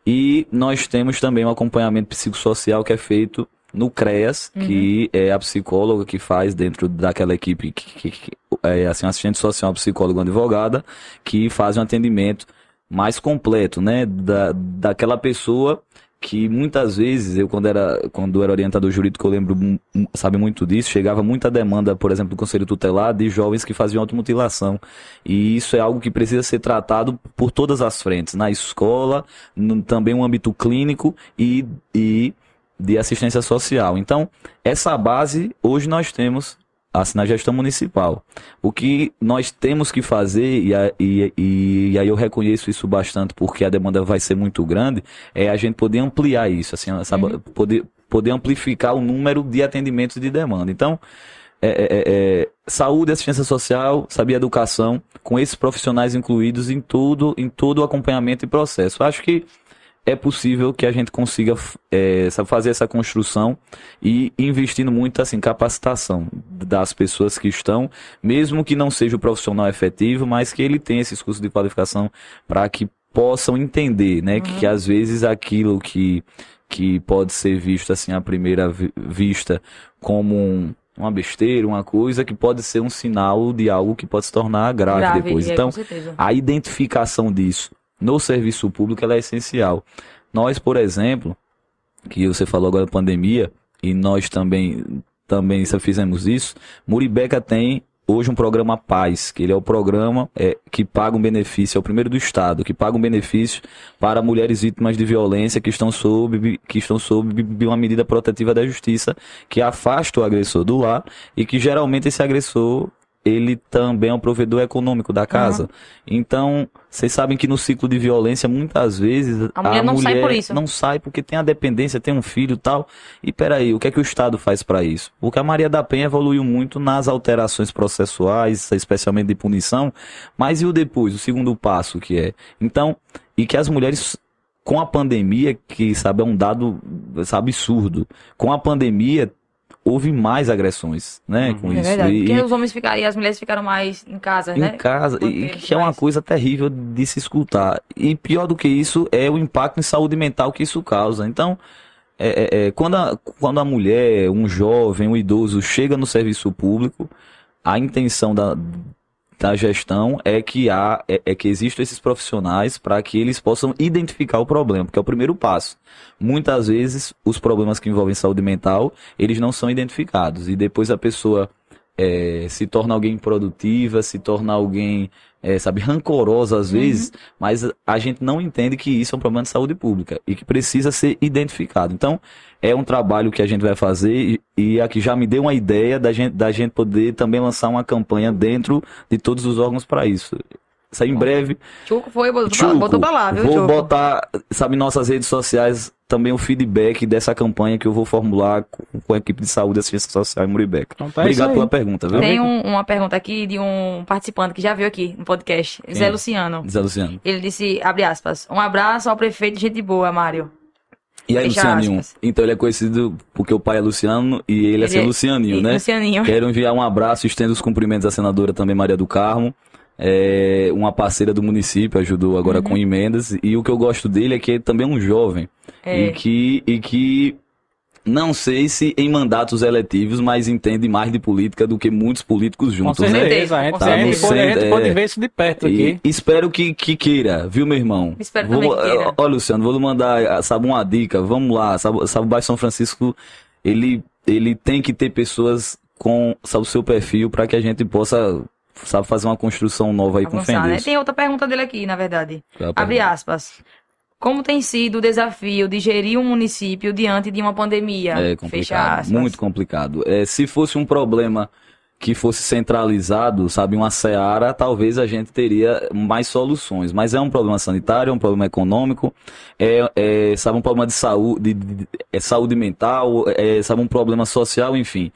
E nós temos também um acompanhamento psicossocial que é feito no CREAS, que é a psicóloga que faz dentro daquela equipe, que, que- que- é assim, assistente social, psicólogo, uma advogada, que faz um atendimento mais completo, né? Da, daquela pessoa que muitas vezes, eu quando era, quando era orientador jurídico, eu lembro, sabe muito disso, chegava muita demanda, por exemplo, do Conselho Tutelar de jovens que faziam automutilação. E isso é algo que precisa ser tratado por todas as frentes, na escola, no, também no âmbito clínico e, e de assistência social. Então, essa base hoje nós temos na gestão municipal. O que nós temos que fazer, e, e, e, e aí eu reconheço isso bastante porque a demanda vai ser muito grande, é a gente poder ampliar isso, assim, sabe, poder, poder amplificar o número de atendimentos de demanda. Então, é, é, é, é, saúde, assistência social, sabe, educação, com esses profissionais incluídos em tudo, em todo o acompanhamento e processo. Acho que é possível que a gente consiga é, fazer essa construção e investindo muito assim capacitação das pessoas que estão, mesmo que não seja o profissional efetivo, mas que ele tenha esses cursos de qualificação para que possam entender, né, que, que às vezes aquilo que que pode ser visto assim à primeira vi- vista como um, uma besteira, uma coisa que pode ser um sinal de algo que pode se tornar grave, depois. é, Então, a identificação disso no serviço público ela é essencial. Nós, por exemplo, que você falou agora da pandemia, e nós também, também fizemos isso, Muribeca tem hoje um programa Paz, que ele é o programa é, que paga um benefício, é o primeiro do Estado, que paga um benefício para mulheres vítimas de violência que estão sob, que estão sob uma medida protetiva da justiça, que afasta o agressor do lar e que geralmente esse agressor ele também é um provedor econômico da casa. Então, vocês sabem que no ciclo de violência, muitas vezes, A mulher não sai por isso. Não sai porque tem a dependência, tem um filho e tal. E peraí, o que é que o Estado faz para isso? Porque a Maria da Penha evoluiu muito nas alterações processuais, especialmente de punição. Mas e o depois, o segundo passo que é? Então, e que as mulheres com a pandemia, que sabe, é um dado sabe, absurdo. Com a pandemia, houve mais agressões, né? Com É isso. verdade. E- Porque os homens ficaram e as mulheres ficaram mais em casa, né? em casa, e que é uma mais. coisa terrível de se escutar. E pior do que isso é o impacto em saúde mental que isso causa. Então, é, é, é, quando, a, quando a mulher, um jovem, um idoso chega no serviço público, a intenção da, da gestão é que há, é, é que existam esses profissionais para que eles possam identificar o problema, porque é o primeiro passo. Muitas vezes os problemas que envolvem saúde mental, eles não são identificados e depois a pessoa é, se torna alguém improdutiva, se torna alguém, é, sabe, rancorosa às vezes, mas a gente não entende que isso é um problema de saúde pública e que precisa ser identificado. Então, é um trabalho que a gente vai fazer e, e aqui já me deu uma ideia da gente, da gente poder também lançar uma campanha dentro de todos os órgãos para isso. Isso aí em breve. Chuco foi, botou, pra, Chuco, botou pra lá, viu, vou Chuco? botar, sabe, em nossas redes sociais também o feedback dessa campanha que eu vou formular com, a equipe de saúde e assistência social em Muribeca. Então tá Obrigado pela pergunta, viu? Tem um- uma pergunta aqui de um participante que já veio aqui no podcast, Zé? Luciano. Zé Luciano. Ele disse, abre aspas, um abraço ao prefeito de gente boa, Mário. E aí, Fecha Lucianinho? aspas. Então ele é conhecido porque o pai é Luciano e ele, é seu Lucianinho, e né? Lucianinho. Quero enviar um abraço, estendo os cumprimentos à senadora também Maria do Carmo, é, uma parceira do município, ajudou agora Uhum. com emendas, e o que eu gosto dele é que ele também é um jovem, É. e que, e que não sei se em mandatos eletivos, mas entende mais de política do que muitos políticos Com juntos, né? certeza, a gente, Com a gente certeza. pode, a gente É. pode ver isso de perto aqui. E espero que, que queira, viu, meu irmão? Espero vou, também que queira. Olha, Luciano, vou lhe mandar, sabe, uma dica. Vamos lá, sabe, sabe o bairro São Francisco, ele, ele tem que ter pessoas com sabe, o seu perfil para que a gente possa, sabe, fazer uma construção nova aí com Avançar, né? Tem outra pergunta dele aqui, na verdade. Abre aspas. Como tem sido o desafio de gerir um município diante de uma pandemia? É complicado, muito complicado. É, se fosse um problema que fosse centralizado, sabe, uma seara, talvez a gente teria mais soluções. Mas é um problema sanitário, é um problema econômico, é, é, sabe, um problema de saúde, de- de- é saúde mental, é, sabe, um problema social, enfim.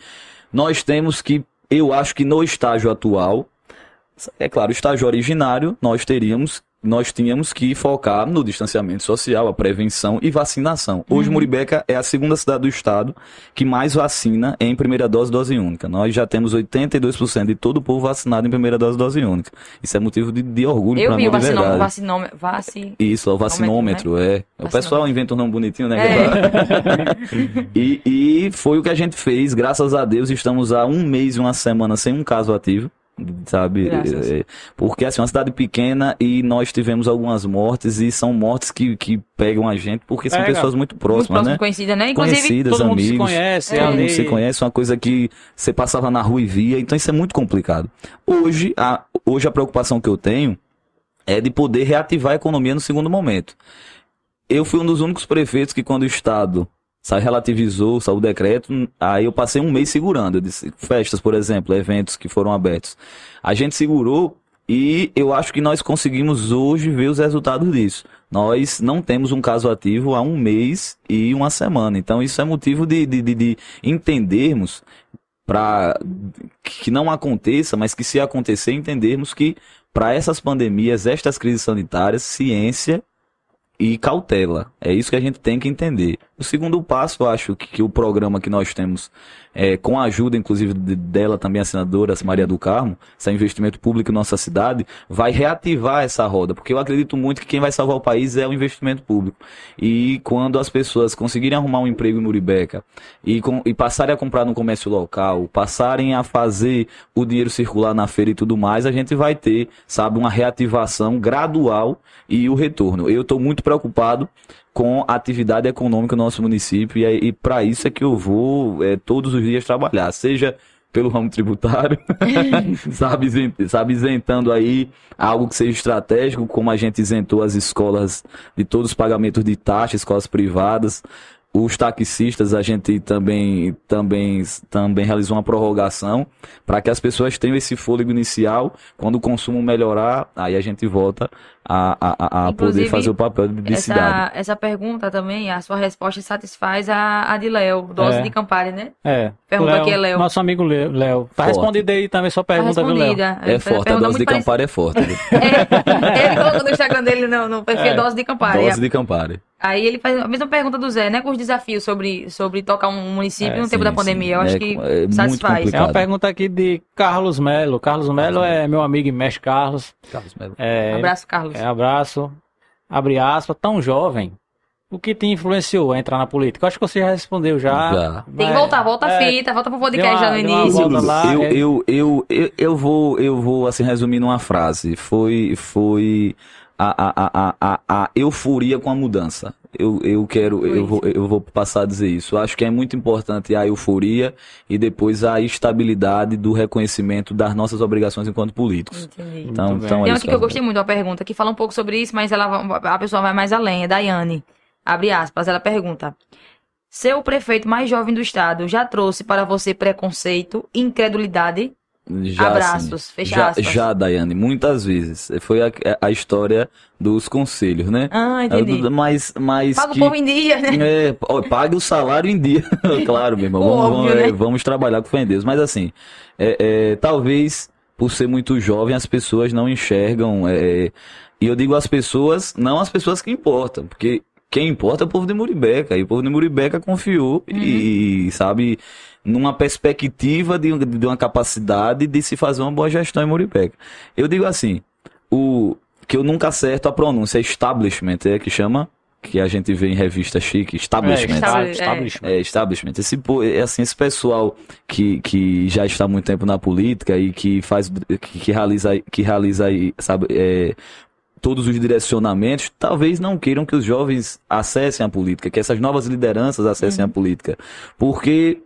Nós temos que, eu acho que no estágio atual, é claro, o estágio originário, nós teríamos, nós tínhamos que focar no distanciamento social, a prevenção e vacinação. Hoje, Muribeca é a segunda cidade do estado que mais vacina em primeira dose, dose única. Nós já temos 82% de todo o povo vacinado em primeira dose, dose única. Isso é motivo de, de orgulho Eu para vi mim, o de vacinômetro. verdade. vacinômetro vaci... Isso, é o vacinômetro, é. O Vacinômetro. pessoal inventa um nome bonitinho, né? É. e, e foi o que a gente fez, graças a Deus, estamos há um mês e uma semana sem um caso ativo. Sabe? Graças. É, Porque assim, é uma cidade pequena e nós tivemos algumas mortes e são mortes que, que pegam a gente porque são Pega. pessoas muito Muito próximas, próximo, né? conhecida, né? Inclusive, Conhecidas, Todo mundo se amigos. conhece, É. Todo mundo se conhece, uma coisa que você passava na rua e via, então isso é muito complicado. Hoje, a, hoje a preocupação que eu tenho é de poder reativar a economia no segundo momento. Eu fui um dos únicos prefeitos que quando o Estado relativizou, o decreto, aí eu passei um mês segurando. Disse, festas, por exemplo, eventos que foram abertos. A gente segurou e eu acho que nós conseguimos hoje ver os resultados disso. Nós não temos um caso ativo há um mês e uma semana. Então isso é motivo de, de, de, de entendermos para que não aconteça, mas que se acontecer, entendermos que para essas pandemias, estas crises sanitárias, ciência e cautela. É isso que a gente tem que entender. O segundo passo, acho que, que o programa que nós temos, é, com a ajuda, inclusive, de- dela também, a senadora Maria do Carmo, esse investimento público em nossa cidade, vai reativar essa roda, porque eu acredito muito que quem vai salvar o país é o investimento público. E quando as pessoas conseguirem arrumar um emprego em Muribeca e, com- e passarem a comprar no comércio local, passarem a fazer o dinheiro circular na feira e tudo mais, a gente vai ter, sabe, uma reativação gradual e o retorno. Eu estou muito preocupado com a atividade econômica do nosso município e, e para isso é que eu vou é, todos os dias trabalhar, seja pelo ramo tributário, sabe, sabe, isentando aí algo que seja estratégico, como a gente isentou as escolas de todos os pagamentos de taxa, escolas privadas, os taxistas a gente também também também realizou uma prorrogação para que as pessoas tenham esse fôlego inicial quando o consumo melhorar aí a gente volta a, a, a- poder fazer o papel de, de cidade essa, essa pergunta também, a sua resposta satisfaz a, a de Léo, dose É. de Campari, né? É. Pergunta aqui é Léo. Nosso amigo Léo. Tá Forte. respondido aí também sua Tá pergunta, viu, Léo? respondida. é forte a dose de Campari é forte. É, ele colocou no Instagram dele no, no perfil É. dose de Campari. dose de Campari Aí ele faz a mesma pergunta do Zé, né? Com os desafios sobre, sobre tocar um município É, no tempo sim, da pandemia. Eu sim. acho É- que é muito satisfaz. É uma pergunta aqui de Carlos Melo. Carlos Melo é meu amigo e mestre Carlos. Carlos Melo. É, Abraço, Carlos. É, abraço. Abre aspas. Tão jovem. O que te influenciou a entrar na política? Eu acho que você já respondeu já. Já. Tem que mas- voltar, volta a é, fita, volta pro podcast deu já uma- no uma início. lá, eu, é. eu, eu, eu, eu vou, eu vou assim resumir numa frase. Foi, foi a, a, a, a, a, a euforia com a mudança. Eu, eu quero, eu vou, eu vou passar a dizer isso. Eu acho que é muito importante a euforia e depois a estabilidade do reconhecimento das nossas obrigações enquanto políticos. Entendi. Então, então é Tem aqui que eu gostei muito da pergunta, que fala um pouco sobre isso, mas ela, a pessoa vai mais além. É Daiane. Abre aspas, ela pergunta. Ser o prefeito mais jovem do estado já trouxe para você preconceito, incredulidade? Já, Abraços, assim, fecha já, aspas. já, Daiane, muitas vezes. Foi a, a história dos conselhos, né? Ah, entendi. Mas, mas Paga que... o povo em dia, né? É, ó, pague o salário em dia. claro, meu irmão. Vamos, Óbvio, vamos, né? é, vamos trabalhar com fé em Deus. Mas assim, é, é, talvez por ser muito jovem, as pessoas não enxergam. é, e eu digo as pessoas, não as pessoas que importam, porque quem importa é o povo de Muribeca. E o povo de Muribeca confiou e, sabe, numa perspectiva de, de uma capacidade de se fazer uma boa gestão em Muribeca. Eu digo assim, o que eu nunca acerto a pronúncia, é establishment, é que chama, que a gente vê em revista chique, É, establishment. está- Establi- establishment. É, establishment. Esse, é assim, esse pessoal que, que já está há muito tempo na política e que faz, que, que realiza, que realiza sabe, é, todos os direcionamentos, talvez não queiram que os jovens acessem a política, que essas novas lideranças acessem a política, porque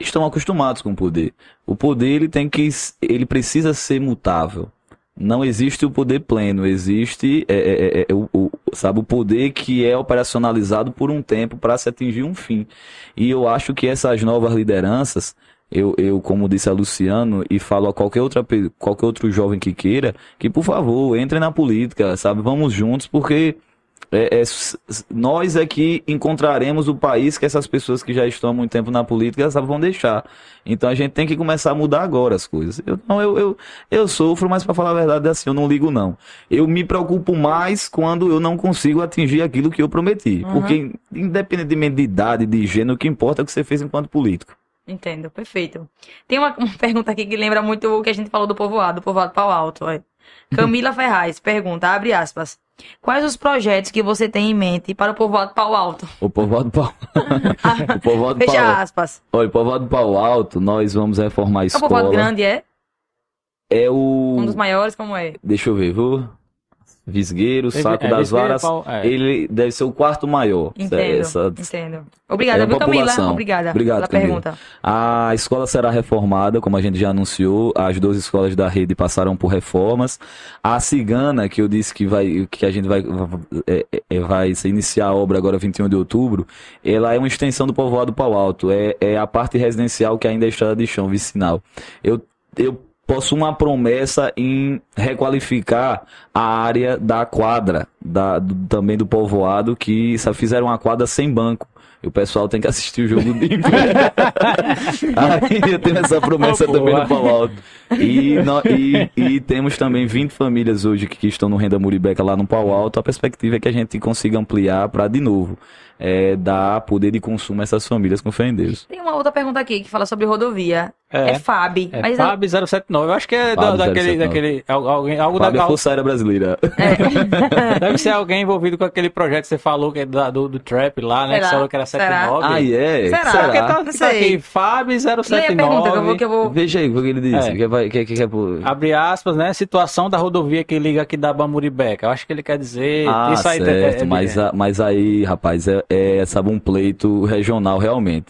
estão acostumados com o poder. O poder ele tem que, ele precisa ser mutável. Não existe o poder pleno, existe é, é, é, é, o, o- sabe, o poder que é operacionalizado por um tempo para se atingir um fim. E eu acho que essas novas lideranças, eu, eu como disse a Luciano, e falo a qualquer, outra, qualquer outro jovem que queira, que por favor, entrem na política, sabe? Vamos juntos, porque é, é, nós é que encontraremos o país que essas pessoas que já estão há muito tempo na política sabe, vão deixar. Então a gente tem que começar a mudar agora as coisas. Eu, não, eu, eu, eu sofro, mas para falar a verdade, assim, eu não ligo não. Eu me preocupo mais quando eu não consigo atingir aquilo que eu prometi. Uhum. Porque independentemente de idade, de gênero, o que importa é o que você fez enquanto político. Entendo, perfeito. Tem uma, uma pergunta aqui que lembra muito o que a gente falou do povoado, do povoado Pau Alto. ó. Camila Ferraz pergunta, abre aspas. Quais os projetos que você tem em mente para o povoado Pau Alto? O povoado Pau... o povoado Fecha Pau... aspas. Olha, o povoado Pau Alto, nós vamos reformar É a um escola. povoado grande, é? É o. Um dos maiores, como é? Deixa eu ver, viu? Visgueiro, Teve- Saco é, das Visgueiro, Varas. pau- é. Ele deve ser o quarto maior. Entendo. Essa- Entendo. Obrigada, é viu, Camila? Obrigada Obrigado, pela Camila. pergunta. A escola será reformada, como a gente já anunciou. As 12 escolas da rede passaram por reformas. A Cigana, que eu disse que vai, que a gente vai, é, é, vai iniciar a obra agora 21 de outubro, ela é uma extensão do povoado Pau Alto. É, é a parte residencial que ainda é estrada de chão, vicinal. Eu, eu posso uma promessa em requalificar a área da quadra, da, do- também do povoado, que só fizeram uma quadra sem banco. E o pessoal tem que assistir o jogo de pé. Aí eu tenho essa promessa Oh, também no Alto. E, e, e temos também 20 famílias hoje que, que estão no Renda Muribeca lá no Pau Alto. A perspectiva é que a gente consiga ampliar para, de novo, é, dar poder de consumo a essas famílias com fé em Deus. Tem uma outra pergunta aqui que fala sobre rodovia. É, É. FAB. É mas FAB 079. Eu acho que é da- FAB daquele, 079. daquele. al- Alguém, algo da, Fábio é Força Aérea Brasileira. Deve ser alguém envolvido com aquele projeto que você falou, que é da- do, do Trap lá, né? Será? Que você falou que era Será? 79. Ah, é? Será? Porque tá, Não tá sei. aqui, FAB Leia a 079. pergunta que eu vou... Que eu vou... Veja aí o que ele disse. É. Que vai, que, que, que é. Abre aspas, né? Situação da rodovia que liga aqui da Bamuribeca. Eu acho que ele quer dizer. Ah, isso aí é- certo, é- mas, a- mas aí, rapaz, é, é sabe, um pleito regional realmente.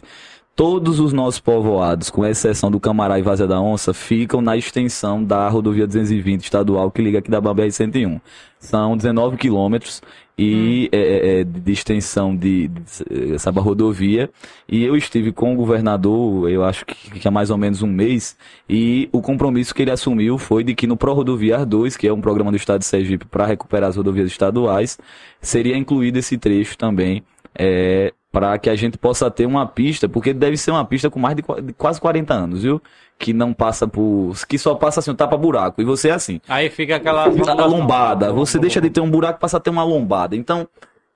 Todos os nossos povoados, com exceção do Camará e Vazia da Onça, ficam na extensão da rodovia 220 estadual que liga aqui da BR 101. São 19 quilômetros e é, é, é, de extensão de, de essa rodovia. E eu estive com o governador, eu acho que, que há mais ou menos um mês, e o compromisso que ele assumiu foi de que no Pro Rodoviar 2, que é um programa do Estado de Sergipe para recuperar as rodovias estaduais, seria incluído esse trecho também, é, para que a gente possa ter uma pista, porque deve ser uma pista com mais de, de quase 40 anos, viu? Que não passa por. que só passa assim, um tapa-buraco. E você é assim. Aí fica aquela. A lombada. Você deixa de ter um buraco e passa a ter uma lombada. Então,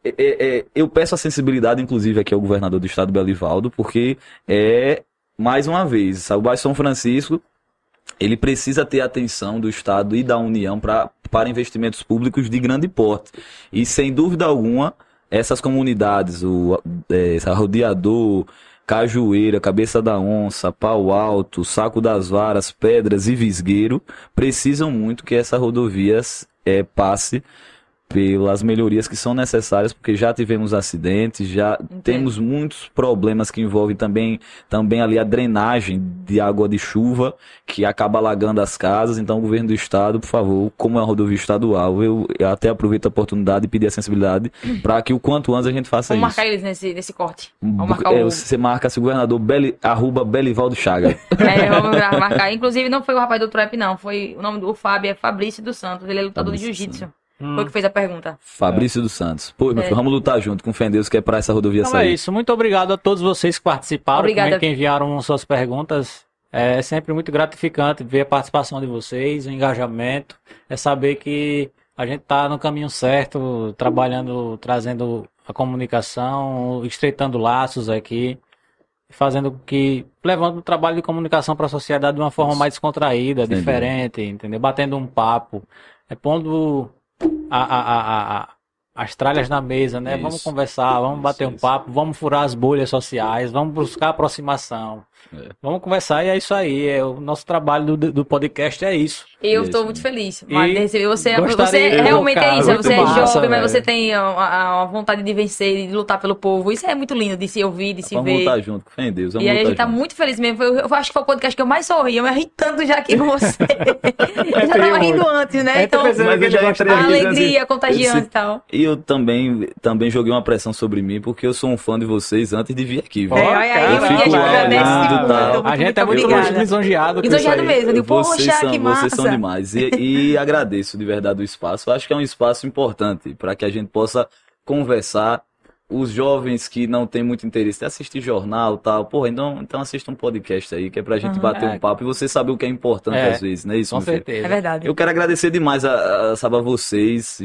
é- é- é, eu peço a sensibilidade, inclusive, aqui ao governador do estado, Belivaldo, porque é, mais uma vez, o bairro São Francisco, ele precisa ter atenção do Estado e da União pra, para investimentos públicos de grande porte. E, sem dúvida alguma, essas comunidades, o é, Rodeador, Cajueira, Cabeça da Onça, Pau Alto, Saco das Varas, Pedras e Visgueiro, precisam muito que essa rodovia é, passe pelas melhorias que são necessárias, porque já tivemos acidentes, já temos muitos problemas que envolvem também, também ali a drenagem de água de chuva, que acaba alagando as casas. Então, o governo do estado, por favor, como é uma rodovia estadual, eu, eu até aproveito a oportunidade e pedir a sensibilidade para que o quanto antes a gente faça Vamos isso. marcar eles nesse, nesse corte. Vamos marcar É, o... Você marca se o governador Beli, arroba Belivaldo Chaga. É, vamos marcar. Inclusive, não foi o rapaz do Trap, não. Foi o nome do Fábio, é Fabrício dos Santos. Ele é lutador Fabrício de jiu-jitsu. Hum. Foi o que fez a pergunta. Fabrício dos Santos. Pô, meu É. filho, vamos lutar junto com fé em Deus que é para essa rodovia Então é sair. isso. Muito obrigado a todos vocês que participaram, Obrigada. também que enviaram suas perguntas. É sempre muito gratificante ver a participação de vocês, o engajamento. É saber que a gente está no caminho certo, trabalhando, trazendo a comunicação, estreitando laços aqui, fazendo que levando o trabalho de comunicação para a sociedade de uma forma mais descontraída, Sem diferente, entendeu? Batendo um papo, é pondo a, a, a, as tralhas na mesa, né? Vamos Isso. conversar, vamos Isso, bater um isso. papo, vamos furar as bolhas sociais, vamos buscar aproximação. É. Vamos conversar e é isso aí. É, o nosso trabalho do, do podcast é isso. Eu estou muito feliz. Mas E receber você, gostaria você realmente é isso. muito Você é massa, jovem, mas você tem a, a- a vontade de vencer, e de lutar pelo povo. Isso é muito lindo de se ouvir, de se Vamos ver. lutar junto, fé em Deus. Vamos E aí a gente tá junto. muito feliz mesmo. Eu, eu acho que foi o podcast que eu mais sorri. Eu me ri tanto já aqui com você. eu já ri tava rindo antes, né? É, Então, a assim, alegria contagiante e tal. E eu também, também joguei uma pressão sobre mim, porque eu sou um fã de vocês antes de vir aqui. viu? É, olha aí, eu a fico gente lá agradece olhando muito, tal. A gente é muito obrigada. lisonjeado Lisonjeado mesmo. Poxa, são, que massa. Demais. E, e agradeço de verdade o espaço. Eu acho que é um espaço importante para que a gente possa conversar. Os jovens que não têm muito interesse em assistir jornal e tal, porra, então, então assista um podcast aí, que é pra gente Uhum. bater É. um papo e você saber o que é importante É, às vezes, não é isso, Com meu filho? certeza. É verdade. Eu quero agradecer demais a, a, sabe, a vocês.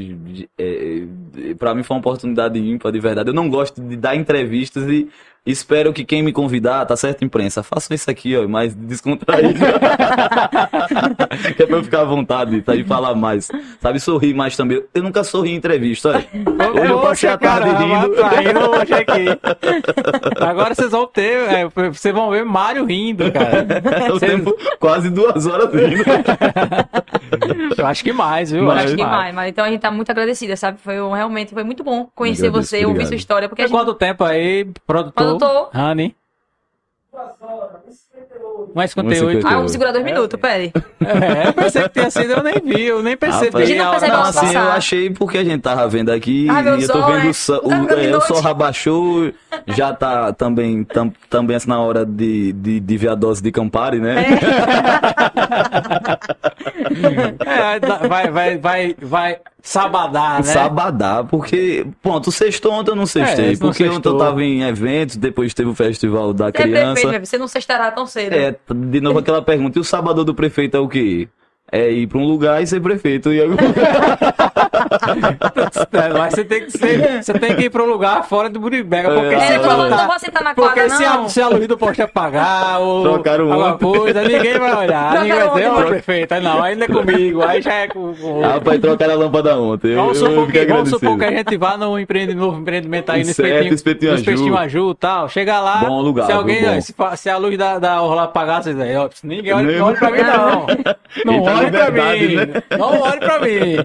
é, pra mim foi uma oportunidade ímpar, de verdade. Eu não gosto de dar entrevistas e, Espero que quem me convidar, tá certo, imprensa, façam isso aqui, ó, mais descontraído. que é pra eu ficar à vontade, tá? E falar mais. Sabe, sorrir mais também. Eu nunca sorri em entrevista, olha. Hoje eu passei a tarde rindo. Tá rindo hoje aqui. Agora vocês vão ter, é, vocês vão ver Mário rindo, cara. Eu tempo quase duas horas rindo. Eu acho que mais, viu? Eu acho que mais, mas então a gente tá muito agradecida, sabe? Foi realmente foi muito bom conhecer Agradeço, você, ouvir obrigado. sua história, porque a gente quanto tempo aí, produtor? Produtor. Rani? 1,58. 1,58. Ah, vamos segurar dois minutos, peraí. É, pensei que tinha sido, eu nem vi, eu nem percebi. Rapaz, A gente não a hora percebe da a Não, assim, passar. eu achei porque a gente tava vendo aqui Ah, e eu tô vendo né? o, sol- de é, o sol abaixou, já tá também, tam, também assim, na hora de, de, de ver a dose de Campari, né? É, dá- vai, vai, vai, vai sabadar, né? Sabadá, porque, ponto, sextou ontem eu não sextei, É, não porque ontem eu tava em eventos, depois teve o festival da É perfeito, criança. meu filho, você não sextará tão cedo. É, de novo aquela pergunta, e o sábado do prefeito é o quê? É ir pra um lugar e ser prefeito. E agora... É, Mas você tem que ser, você tem que ir para um lugar fora do Buribega, porque É, se É, não, vou- faltar- não vou sentar na Porque quadra, se a, não. se a luz do poste apagar ou Trocaram alguma ontem. coisa, ninguém vai olhar. ninguém vai dizer, ô prefeito, aí não, ainda é comigo, aí já é com. com... Ah, vai trocar a lâmpada ontem. Vamos Eu- supor, que, vamos supor que a gente vá no empreende, novo empreendimento aí no Certo, espetinho, Espetinho no Aju. espetinho Aju e tal. Chega lá, Bom lugar, se alguém, viu, se, se a luz da, da orla apagar, vocês aí, ó, ninguém olha, não olha pra mim não. Não Eita, olhe pra mim. né? Não olhe pra mim.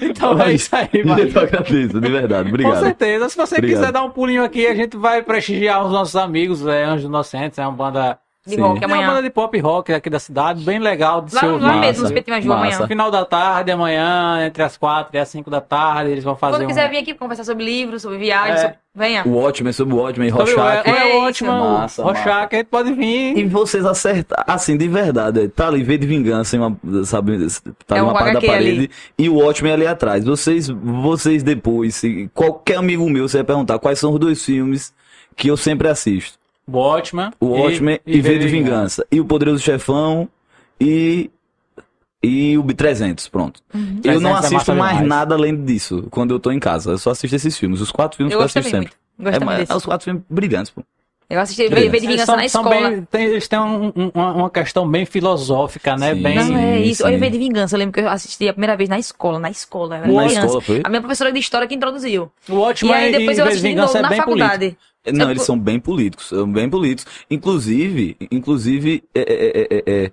então é isso aí, mano. Eu agradeço, de verdade. Com Obrigado. certeza. Se você Obrigado. quiser dar um pulinho aqui, a gente vai prestigiar os nossos amigos, é Anjos Inocentes, é uma banda. De Sim. rock É uma amanhã. banda de pop rock aqui da cidade, bem legal de Lá, se lá ouvir. mesmo, no Espetinho Aju Massa. amanhã. Final da tarde, amanhã, entre as quatro e as cinco da tarde, eles vão fazer Quando um... quiser vir aqui conversar sobre livros, sobre viagens, É. sobre- venha. O ótimo, sobre o ótimo e Rochac. é, É é ótimo, Massa, Rochac, a gente pode vir. E vocês acertar, assim, de verdade, tá ali, vê de vingança, em uma, sabe, tá É numa um parte da parede, ali. e o ótimo é ali atrás. Vocês, vocês depois, se qualquer amigo meu, você vai perguntar quais são os dois filmes que eu sempre assisto. O Watchman. O Watchmen e, V de Vingança. E o Poderoso Chefão e. E o B300, pronto. Eu 300 não é assisto massa mais demais. nada além disso quando eu tô em casa. Eu só assisto esses filmes. Os quatro filmes Eu que eu gosto assisto sempre. muito. É, desse. é os quatro filmes brilhantes, pô. Eu assisti. V de Vingança São- na são escola. bem- tem- eles têm um- um- uma, uma questão bem filosófica, né? Sim. Bem... Não, é isso. sim. Olha, V de Vingança. Eu lembro que eu assisti a primeira vez na escola, na escola. Eu era Na criança. escola, foi? A minha professora de história que introduziu. O E Watchman aí depois e eu assisti de Vingança novo é na bem político. Não, eles por- são bem políticos, são bem políticos. Inclusive, inclusive, é, é, é, é, é,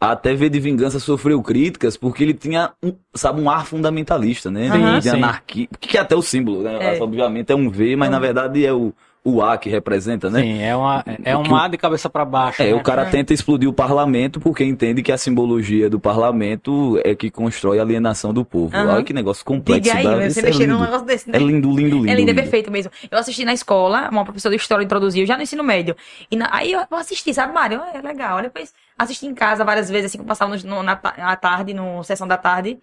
até V de Vingança sofreu críticas porque ele tinha, um, sabe, um ar fundamentalista, né? Sim, de sim. anarquia, que é até o símbolo, né? É. Obviamente é um V, mas na verdade é o, o A que representa, né? Sim, é, uma, é um mar de cabeça pra baixo. É, né? o cara tenta explodir o parlamento porque entende que a simbologia do parlamento é que constrói a alienação do povo. Aham. Olha que negócio complexo. Diga aí, você é mexer num lindo. negócio desse, né? É lindo, lindo, lindo. É lindo, é lindo. perfeito mesmo. Eu assisti na escola, uma professora de história introduziu, já no ensino médio. E na- aí eu assisti, sabe, Mário? É legal. Depois assisti em casa várias vezes, assim, que eu passava no, no- na à tarde, no sessão da tarde.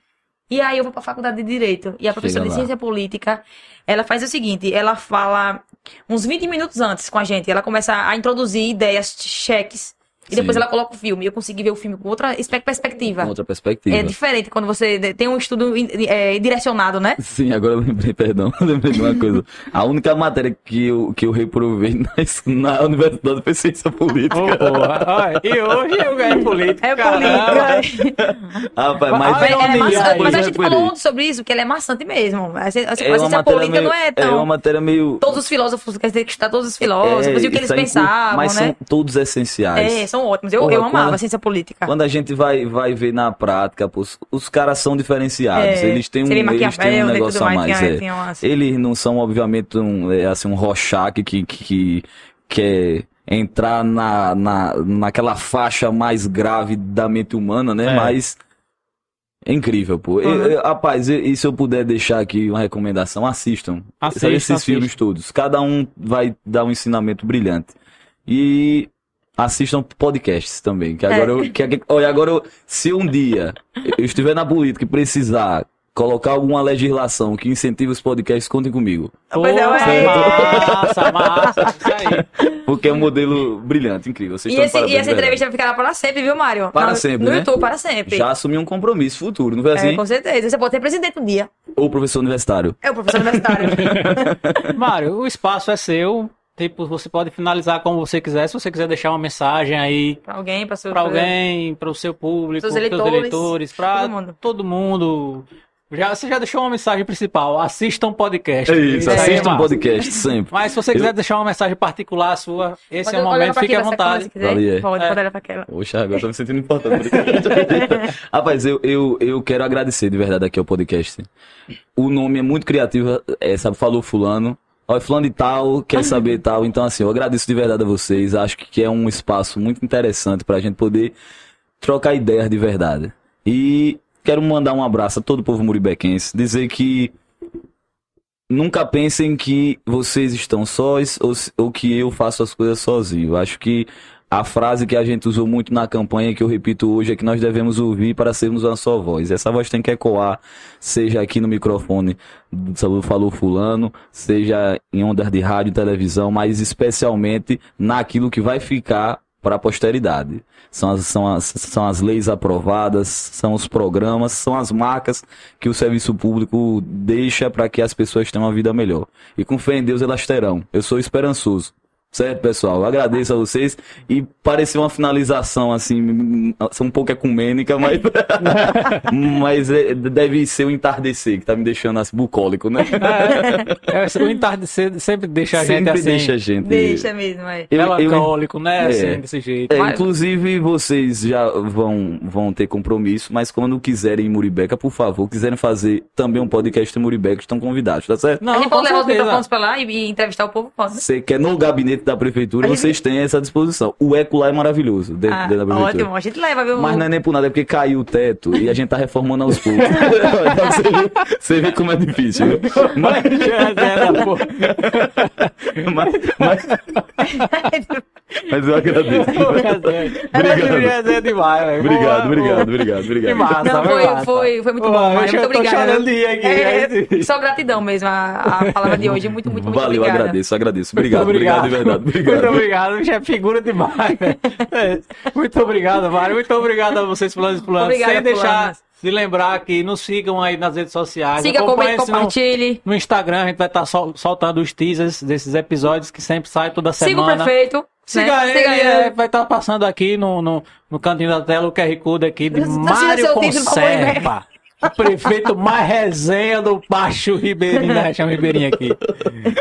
E aí eu vou pra faculdade de Direito. E a professora de. Ciência Política, ela faz o seguinte, ela fala uns 20 minutos antes com a gente. Ela começa a introduzir ideias, cheques. E depois Sim. ela coloca o filme. Eu consegui ver o filme com outra perspectiva. Com outra perspectiva. É diferente quando você tem um estudo é, direcionado, né? Sim, agora eu lembrei, perdão, lembrei de uma coisa. A única matéria que eu, que eu reprovei na, na universidade foi ciência política. Porra. Olha, e hoje eu ganhei política. É política. Rapaz, Mas- mas, É, é maçante, mas a gente falou ontem sobre isso, que ele é maçante mesmo. A ciência, É ciência matéria política meio, não é é tão. uma matéria meio... Todos os filósofos, quer dizer, que estudar todos os filósofos é, e o que eles pensavam, Mas né? são todos essenciais. É, são ótimos. Eu, Porra, eu amava quando- a ciência política. Quando a gente vai, vai ver na prática, pô, os- os caras são diferenciados. É, eles têm um, eles têm um negócio a mais, mais. é. umas- Eles não são, obviamente, um, é, assim, um Rorschach que, que, que quer entrar na, na, naquela faixa mais grave da mente humana, né? É. Mas é incrível, pô. Uhum. Eu- eu- rapaz, e, e se eu puder deixar aqui uma recomendação, assistam. Assista, esses assista. filmes todos. Cada um vai dar um ensinamento brilhante. E assistam podcasts também. Que agora, É. eu, que, que- olha, agora eu- se um dia eu estiver na política e precisar colocar alguma legislação que incentive os podcasts, contem comigo. Pois é, é. Massa, massa. Isso aí. Porque é um modelo brilhante, incrível. Vocês E, esse- e parabéns, essa de verdade. entrevista vai ficar lá para sempre, viu, Mário? Para No- sempre, No né? YouTube, para sempre. Já assumi um compromisso futuro, não foi É, assim? com certeza. Você pode ter presidente um dia. Ou professor universitário. É o professor universitário. Mário, o espaço é seu. Tipo, você pode finalizar como você quiser. Se você quiser deixar uma mensagem aí pra alguém, pra seu pra alguém, para o seu público, Seus seus eleitores, eleitores, para todo mundo. todo mundo. Já, você já deixou uma mensagem principal. Assistam o podcast. É isso, é assista um podcast sempre. Mas se você quiser Eu- deixar uma mensagem particular sua, esse Pode é o momento, pra fique à vontade. Se quiser, Ali é. pode, É. pode olhar pra aquela. Poxa, agora eu tô me sentindo importante. Rapaz, eu, eu, eu quero agradecer de verdade aqui ao podcast. O nome é muito criativo, é, sabe, falou fulano. Ó, fulano de tal, quer saber tal. Então, assim, eu agradeço de verdade a vocês. Acho que é um espaço muito interessante pra gente poder trocar ideias de verdade. E quero mandar um abraço a todo o povo muribequense. Dizer que nunca pensem que vocês estão sós ou, ou que eu faço as coisas sozinho. Acho que a frase que a gente usou muito na campanha, que eu repito hoje, é que nós devemos ouvir para sermos uma só voz. Essa voz tem que ecoar, seja aqui no microfone do Falou Fulano, seja em ondas de rádio e televisão, mas especialmente naquilo que vai ficar para a posteridade. São as, são, as, são as leis aprovadas, são os programas, são as marcas que o serviço público deixa para que as pessoas tenham uma vida melhor. E com fé em Deus elas terão. Eu sou esperançoso. Certo, pessoal? Eu agradeço a vocês e pareceu uma finalização assim, um pouco ecumênica, mas, mas é- deve ser o entardecer que tá me deixando assim, bucólico, né? É, o entardecer sempre deixa a gente Sempre assim, deixa a gente. Deixa mesmo, é. Melancólico, né? É. Assim, desse jeito. É, Mas- inclusive vocês já vão, vão ter compromisso, mas quando quiserem em Muribeca, por favor, quiserem fazer também um podcast em Muribeca, estão convidados, tá certo? a gente pode levar os microfones pra lá e, e entrevistar o povo, pode. Você quer no gabinete da prefeitura, gente- vocês têm essa disposição. O eco lá é maravilhoso, dentro, Ah, dentro da prefeitura. ótimo, a gente leva, viu? Mas não é nem por nada, é porque caiu o teto e a gente tá reformando aos poucos. Então você, vê, você vê como é difícil. viu? Mas, É, mas, mas, mas eu agradeço. Obrigado. É demais, velho. Obrigado, Boa, obrigado, obrigado, Que obrigado. massa, Não, foi, foi, massa. foi, foi muito bom, já Muito rir aqui. É, só gratidão mesmo, a, a palavra de hoje. Muito, muito, muito Valeu, obrigada. agradeço, agradeço. Obrigado, obrigado, de verdade. Obrigado. Muito obrigado, bicho, é figura demais. velho. É, Muito obrigado, Mário. Muito obrigado a vocês, fulanos e. Obrigada, Sem deixar fulanas. De lembrar que nos sigam aí nas redes sociais. Siga, comente, Acompanhem-se no- compartilhe. No Instagram a gente vai estar soltando os teasers desses episódios que sempre saem toda Siga o semana. prefeito. Siga né? ele, Siga é, vai estar passando aqui no, no, no cantinho da tela o QR Code aqui de Assina Mário Conserva. O prefeito mais resenha do Baixo Ribeirinho, né? Chama Ribeirinho aqui.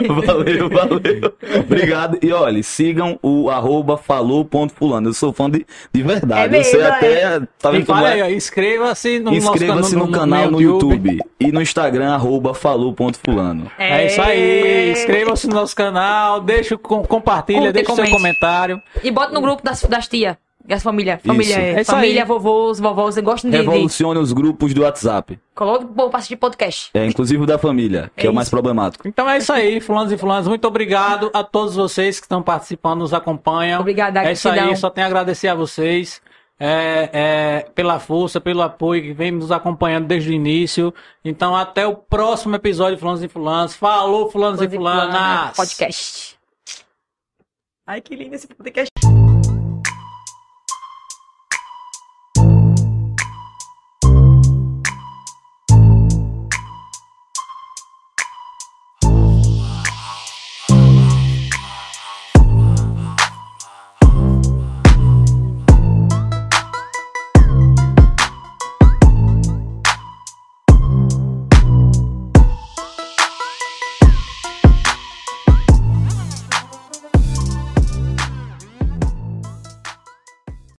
Valeu, valeu. Obrigado. E olha, sigam o arroba falou.fulano. Eu sou fã de, de verdade. É eu sei mesmo, até. Tá E vendo como fala aí, é? ó, inscreva-se no Inscreva-se nosso no, canal no YouTube. e no Instagram, arroba falou.fulano. É isso aí, inscreva-se no nosso canal, deixa, com- compartilha, e deixa o seu comente. comentário. E bota no grupo das, das tia. Das família. Família, Isso. é. É isso família, aí. vovôs, vovós. Gostam de. Revolucione os grupos do WhatsApp. Coloca o povo pra assistir podcast. É, inclusive o da família, que é, É o mais problemático. Então é isso aí, fulanos e fulanos. Muito obrigado a todos vocês que estão participando, nos acompanham. Obrigada, É isso aí, só tenho a agradecer a vocês. é, é, pela força, pelo apoio que vem nos acompanhando desde o início. Então, até o próximo episódio de Fulanos e Fulanos. Falou, Fulanos e Fulanas! Podcast. Ai, que lindo esse podcast.